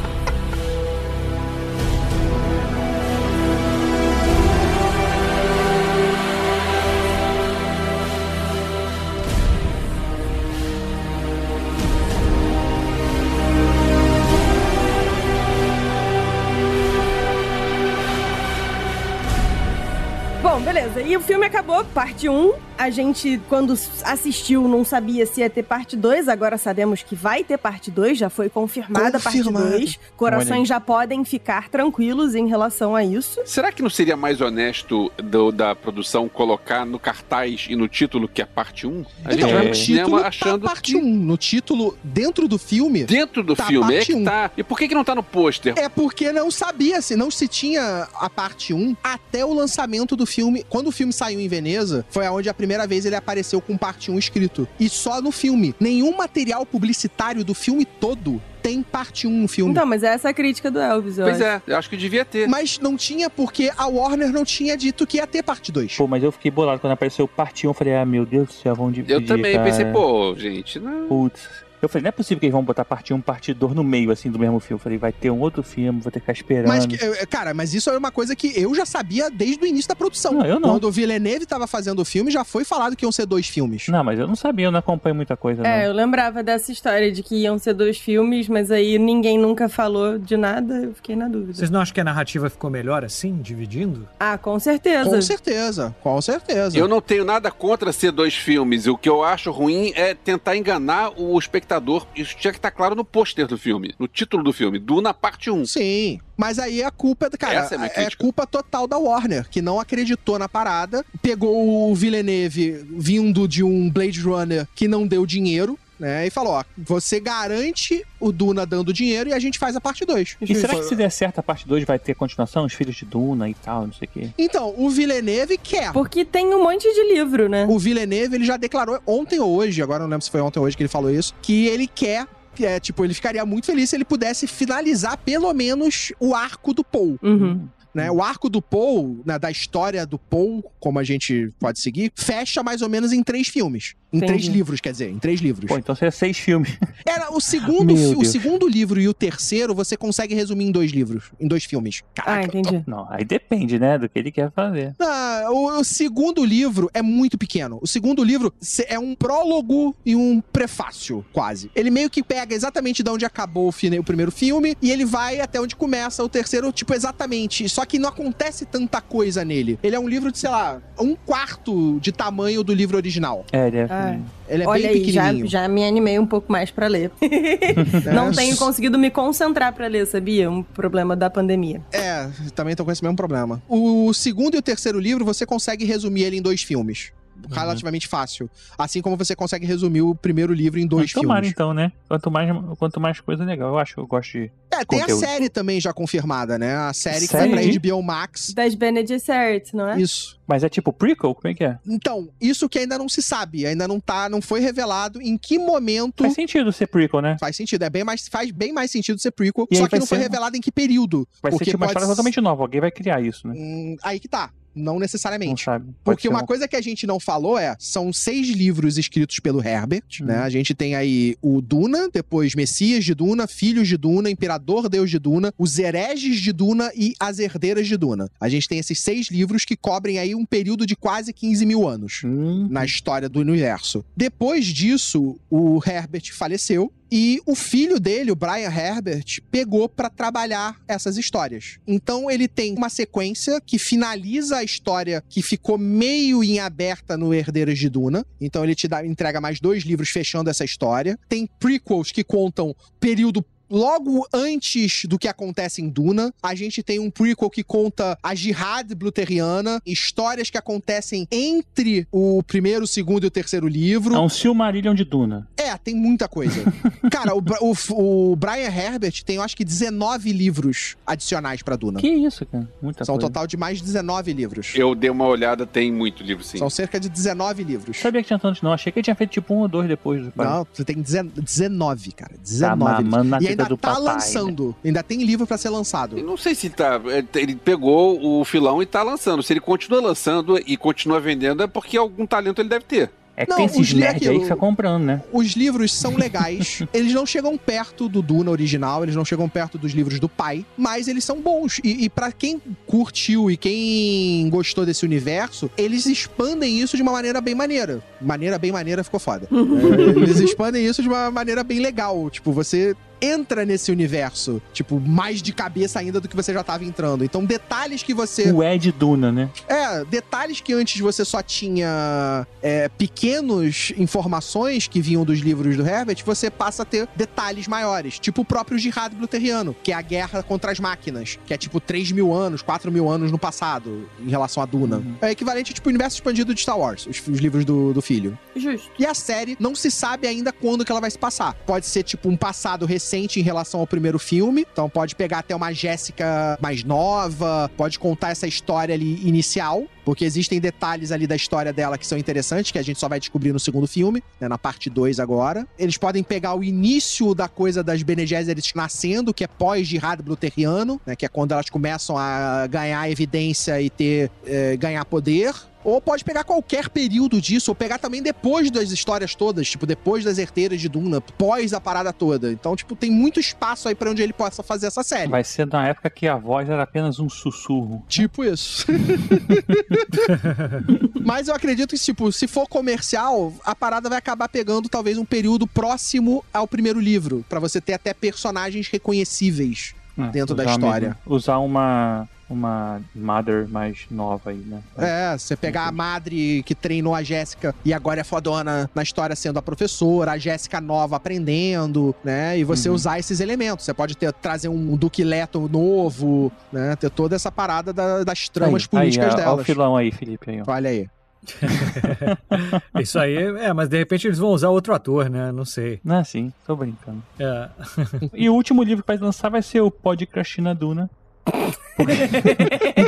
filme acabou, parte 1. A gente, quando assistiu, não sabia se ia ter parte 2. Agora sabemos que vai ter parte 2. Já foi confirmada a parte Confirmado. 2. Olha aí. Corações já podem ficar tranquilos em relação a isso. Será que não seria mais honesto do- da produção colocar no cartaz e no título que é parte 1? A gente Então, vai no pro cinema título tá achando parte que 1. No título, dentro do filme, dentro do Tá, filme é parte que um. tá. E por que, que não tá no pôster? É porque não sabia, se não se tinha a parte 1 até o lançamento do filme. Quando o filme saiu em Veneza, foi aonde a primeira vez ele apareceu com parte 1 escrito. E só no filme. Nenhum material publicitário do filme todo tem parte 1 no filme. Então, mas essa é a crítica do Elvis, eu Pois acho. é, eu acho que devia ter. Mas não tinha porque a Warner não tinha dito que ia ter parte 2. Pô, mas eu fiquei bolado quando apareceu parte 1. Eu falei, ah, meu Deus do céu, vão dividir. Eu também cara. pensei, pô, gente, não. Putz. Eu falei, não é possível que eles vão botar parte 1, parte 2 no meio, assim, do mesmo filme. Eu falei, vai ter um outro filme, vou ter que ficar esperando. Mas, que- cara, mas isso é uma coisa que eu já sabia desde o início da produção. Não, eu não. Quando o Villeneuve tava fazendo o filme, já foi falado que iam ser dois filmes. Não, mas eu não sabia, eu não acompanho muita coisa, É, não. eu lembrava dessa história de que iam ser dois filmes, mas aí ninguém nunca falou de nada, eu fiquei na dúvida. Vocês não acham que a narrativa ficou melhor assim, dividindo? Ah, com certeza. Com certeza, com certeza. Eu não tenho nada contra ser dois filmes. O que eu acho ruim é tentar enganar o espectador. Isso tinha que estar claro no pôster do filme, no título do filme. Duna parte 1. Sim, mas aí a culpa, cara, Essa é é culpa total da Warner, que não acreditou na parada, pegou o Villeneuve vindo de um Blade Runner que não deu dinheiro, né, e falou, ó, você garante o Duna dando dinheiro e a gente faz a parte 2. E será que se der certo a parte 2 vai ter continuação? Os filhos de Duna e tal, não sei o quê. Então, o Villeneuve quer. Porque tem um monte de livro, né? O Villeneuve, ele já declarou ontem ou hoje, agora não lembro se foi ontem ou hoje que ele falou isso, que ele quer que é, tipo, ele ficaria muito feliz se ele pudesse finalizar pelo menos o arco do Paul. Uhum. né? O arco do Paul, né, da história do Paul, como a gente pode seguir, fecha mais ou menos em três filmes. Em Entendi. três livros, quer dizer, em três livros. Pô, então seria seis filmes. Era o segundo, fi- o segundo livro e o terceiro você consegue resumir em dois livros, em dois filmes. Ah, Caraca. entendi. Não, aí depende, né, do que ele quer fazer. Ah, o, o segundo livro é muito pequeno. O segundo livro é um prólogo e um prefácio, quase. Ele meio que pega exatamente de onde acabou o, fine- o primeiro filme e ele vai até onde começa o terceiro, tipo, exatamente. Só que não acontece tanta coisa nele. Ele é um livro de, sei lá, um quarto de tamanho do livro original. É, ele é. Ah. Ele é Olha bem aí, já, já me animei um pouco mais pra ler. Não tenho conseguido me concentrar pra ler, sabia? Um problema da pandemia. É, também tô com esse mesmo problema. O segundo e o terceiro livro, você consegue resumir ele em dois filmes. Relativamente fácil. Assim como você consegue resumir o primeiro livro em dois tomara filmes. então, né? Quanto mais, quanto mais coisa legal. Eu acho que eu gosto de. É, tem conteúdo. a série também já confirmada, né? A série, que Série? foi pra HBO Max. Das Bene Gesserit, não é? Isso. Mas é tipo prequel? Como é que é? Então, isso que ainda não se sabe, ainda não tá, não foi revelado em que momento Faz sentido ser prequel, né? faz sentido. É bem mais, faz bem mais sentido ser prequel, E só que vai não foi ser- revelado em que período. Vai ser tipo uma história totalmente nova. Alguém vai criar isso, né? Hum, aí que tá. Não Não necessariamente. Pode Porque uma um- coisa que a gente não falou é, são seis livros escritos pelo Herbert, Uhum. né? A gente tem aí o Duna, depois Messias de Duna, Filhos de Duna, Imperador Deus de Duna, Os Hereges de Duna e As Herdeiras de Duna. A gente tem esses seis livros que cobrem aí um período de quase 15 mil anos Hum, na história do universo. Depois disso, o Herbert faleceu e o filho dele, o Brian Herbert, pegou pra trabalhar essas histórias. Então ele tem uma sequência que finaliza a história que ficou meio em aberta no Herdeiras de Duna. Então ele te dá, entrega mais dois livros fechando essa história. Tem prequels que contam período logo antes do que acontece em Duna, a gente tem um prequel que conta a jihad bluteriana, histórias que acontecem entre o primeiro, o segundo e o terceiro livro. É um Silmarillion de Duna. É, tem muita coisa. Cara, o, o, o Brian Herbert tem, eu acho que, 19 livros adicionais pra Duna. Que isso, cara? Muita São um total de mais de 19 livros. Eu dei uma olhada, tem muito livro, sim. São cerca de 19 livros. Sabia que tinha tantos, não. Achei que ele tinha feito tipo um ou dois depois. Não, você tem 19, 19, cara. 19 Tá livros. na E teta ainda do tá papai, né? lançando. Ainda tem livro pra ser lançado. Eu não sei se tá. Ele pegou o filão e tá lançando. Se ele continua lançando e continua vendendo, é porque algum talento ele deve ter. É que Não, tem os esses nerds aí que fica comprando, né? Os livros são legais. eles não chegam perto do Duna original, eles não chegam perto dos livros do pai, mas eles são bons. E, e para quem curtiu e quem gostou desse universo, eles expandem isso de uma maneira bem maneira. Maneira bem maneira ficou foda. É, eles expandem isso de uma maneira bem legal. Tipo, você entra nesse universo, tipo, mais de cabeça ainda do que você já tava entrando. Então, detalhes que você O Ed Duna, né? é, detalhes que antes você só tinha é, pequenos informações que vinham dos livros do Herbert, você passa a ter detalhes maiores. Tipo o próprio Jihad Bluteriano, que é a guerra contra as máquinas, que é tipo 3 mil anos, 4 mil anos no passado, em relação a Duna. Uhum. É equivalente tipo o universo expandido de Star Wars, os, os livros do, do filho. Justo. E a série não se sabe ainda quando que ela vai se passar. Pode ser tipo um passado recente em relação ao primeiro filme. Então pode pegar até uma Jéssica mais nova, pode contar essa história ali inicial, porque existem detalhes ali da história dela que são interessantes, que a gente só vai descobrir no segundo filme, né, na parte 2 agora. Eles podem pegar o início da coisa das Bene Gesserit nascendo, que é pós-Jihad Bluteriano, né, que é quando elas começam a ganhar evidência e ter eh, ganhar poder. Ou pode pegar qualquer período disso, ou pegar também depois das histórias todas, tipo, depois das herteiras de Duna, pós a parada toda. Então, tipo, tem muito espaço aí pra onde ele possa fazer essa série. Vai ser na época que a voz era apenas um sussurro. Tipo isso. Mas eu acredito que, tipo, se for comercial, a parada vai acabar pegando talvez um período próximo ao primeiro livro, pra você ter até personagens reconhecíveis. né? Dentro da história. mesmo- usar uma, uma Mother mais nova aí, né? É, você pegar a Madre que treinou a Jéssica e agora é fodona na história sendo a professora, a Jéssica nova aprendendo, né? E você Uhum. usar esses elementos. Você pode ter, trazer um Duque Leto novo, né? Ter toda essa parada da- das tramas aí, políticas aí, ó, ó o delas. filão aí, Felipe. Aí. Olha aí. Isso aí, é, mas de repente eles vão usar outro ator, né? Não sei. Não é assim, tô brincando. É. E o último livro que vai lançar vai ser o Podcast na Duna.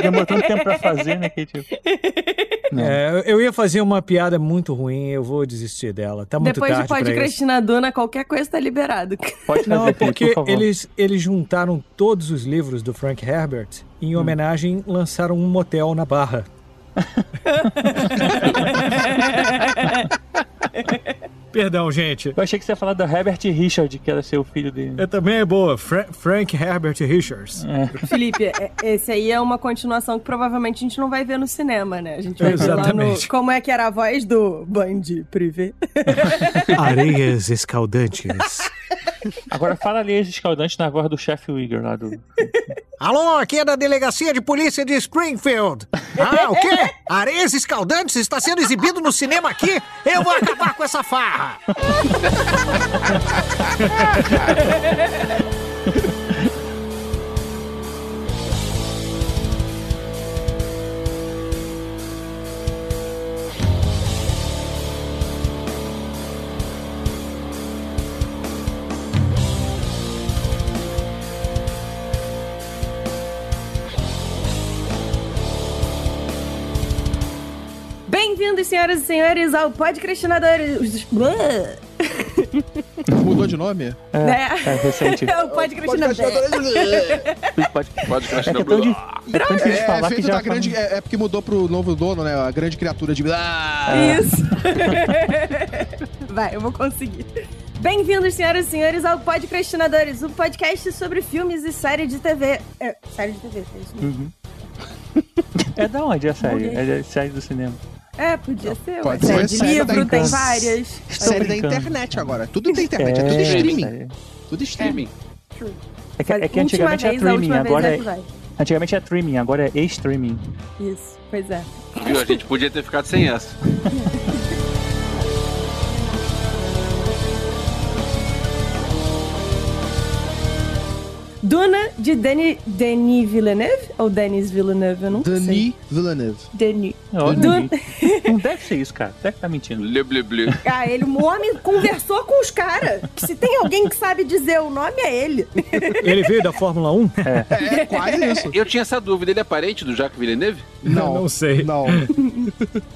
Demorou tanto tempo pra fazer, né? Que, tipo... É, eu ia fazer uma piada muito ruim, eu vou desistir dela. Tá muito Depois de tarde Pode isso. Cristina Duna, qualquer coisa tá liberado. Pode fazer, Não, porque por favor. eles, eles juntaram todos os livros do Frank Herbert e, em homenagem, lançaram um motel na Barra. Perdão, gente. Eu achei que você ia falar do Herbert Richard, que era seu filho dele. É, também é boa. Fra- Frank Herbert Richards. É. Felipe, é- esse aí é uma continuação que provavelmente a gente não vai ver no cinema, né? A gente vai ver lá no... Exatamente. Como é que era a voz do Band Privé? Areias escaldantes. Agora fala ali escaldante na voz do chefe Wigger lá do. Alô, aqui é da Delegacia de Polícia de Springfield. Ah, o quê? Areias Escaldantes está sendo exibido no cinema aqui? Eu vou acabar com essa farra. 哈哈哈哈哈哈哈哈哈哈 Bem-vindos, senhoras e senhores, ao Podcastinadores. Mudou de nome? É recente. É o é que é tão, di- é tão difícil É, falar é que feito já. da grande. É, é porque mudou pro novo dono, né? A grande criatura de. Ah! Isso. Vai, eu vou conseguir. Bem-vindos, senhoras e senhores, ao Podcastinadores, um podcast sobre filmes e série de TV. É, série de TV, é isso mesmo. É da onde a série? É da série do cinema. É, podia ser. Pode ser de livro, tem várias. Série da internet agora. Tudo tem internet, é, tudo streaming. série. Tudo streaming. É que, é que antigamente é vez, a streaming, agora é, é antigamente é streaming, agora é streaming. Isso, pois é. Viu? A gente podia ter ficado sem essa. Duna, de Denis, Denis Villeneuve? Ou Denis Villeneuve? Eu não sei. Denis Villeneuve. Denis. Olha, Duna. Não deve ser isso, cara. Deve estar mentindo. Blê, blê, blê. Ah, ele, o homem conversou com os caras. Se tem alguém que sabe dizer o nome, é ele. Ele veio da Fórmula 1? É, quase isso. Eu tinha essa dúvida, ele é parente do Jacques Villeneuve? Não, Não sei. Não.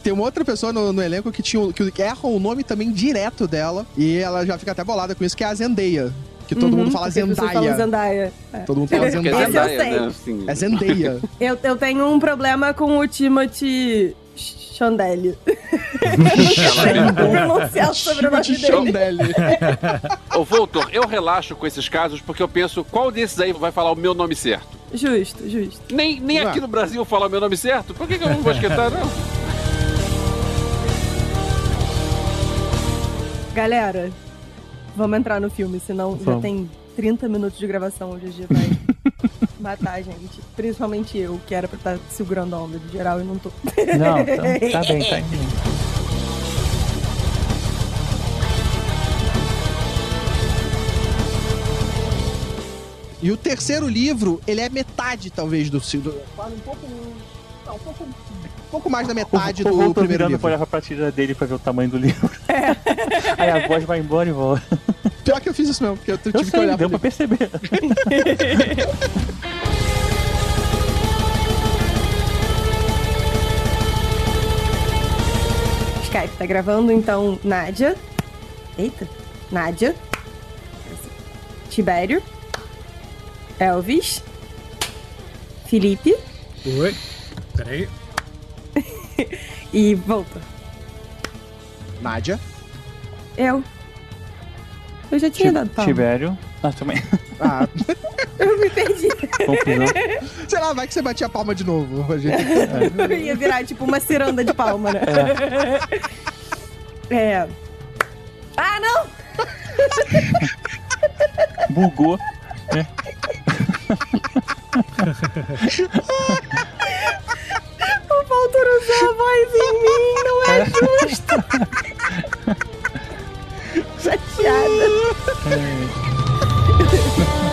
Tem uma outra pessoa no, no elenco que, tinha, que erra o nome também direto dela. E ela já fica até bolada com isso, que é a Zendaya. Que todo mundo fala Zendaya. Zendaya. É. Todo mundo fala Porque é Esse eu Zendaya. Zendaya, sei. né? Assim, É Zendaya. Eu, eu tenho um problema com o Timothy Chandelle. Sei pronunciar o. Chandelle. Ô, Voltor, eu relaxo com esses casos porque eu penso qual desses aí vai falar o meu nome certo. Justo, justo. Nem, nem aqui no Brasil falar o meu nome certo? Por que, que eu não vou esquentar, não? Galera, vamos entrar no filme, senão já Vamos. tem 30 minutos de gravação. O GG vai matar a gente. Principalmente eu, que era pra estar segurando a onda do geral e não tô. Não, então, tá bem, tá bem. E o terceiro livro, ele é metade, talvez, do... do um pouco... Não, um pouco... Um pouco mais da metade o, o do primeiro livro. pra olhar pra prateleira dele pra ver o tamanho do livro. Aí a voz vai embora e volta. Pior que eu fiz isso mesmo, porque eu tive Eu que sei, olhar deu pra livro. perceber. Skype tá gravando, então, Nádia. Eita. Nádia. Tibério. Elvis. Felipe. Oi. Peraí. E volta. Nádia. Eu. Eu já tinha dado palma. Tibério. Ah, também. Ah, Eu me perdi. Confusão. sei lá, vai que você batia a palma de novo, Rogério. Eu ia virar tipo uma ciranda de palma, né? É. Ah, não! Bugou. O autorizou a voz em mim, não é, é. justo! Chateada. É.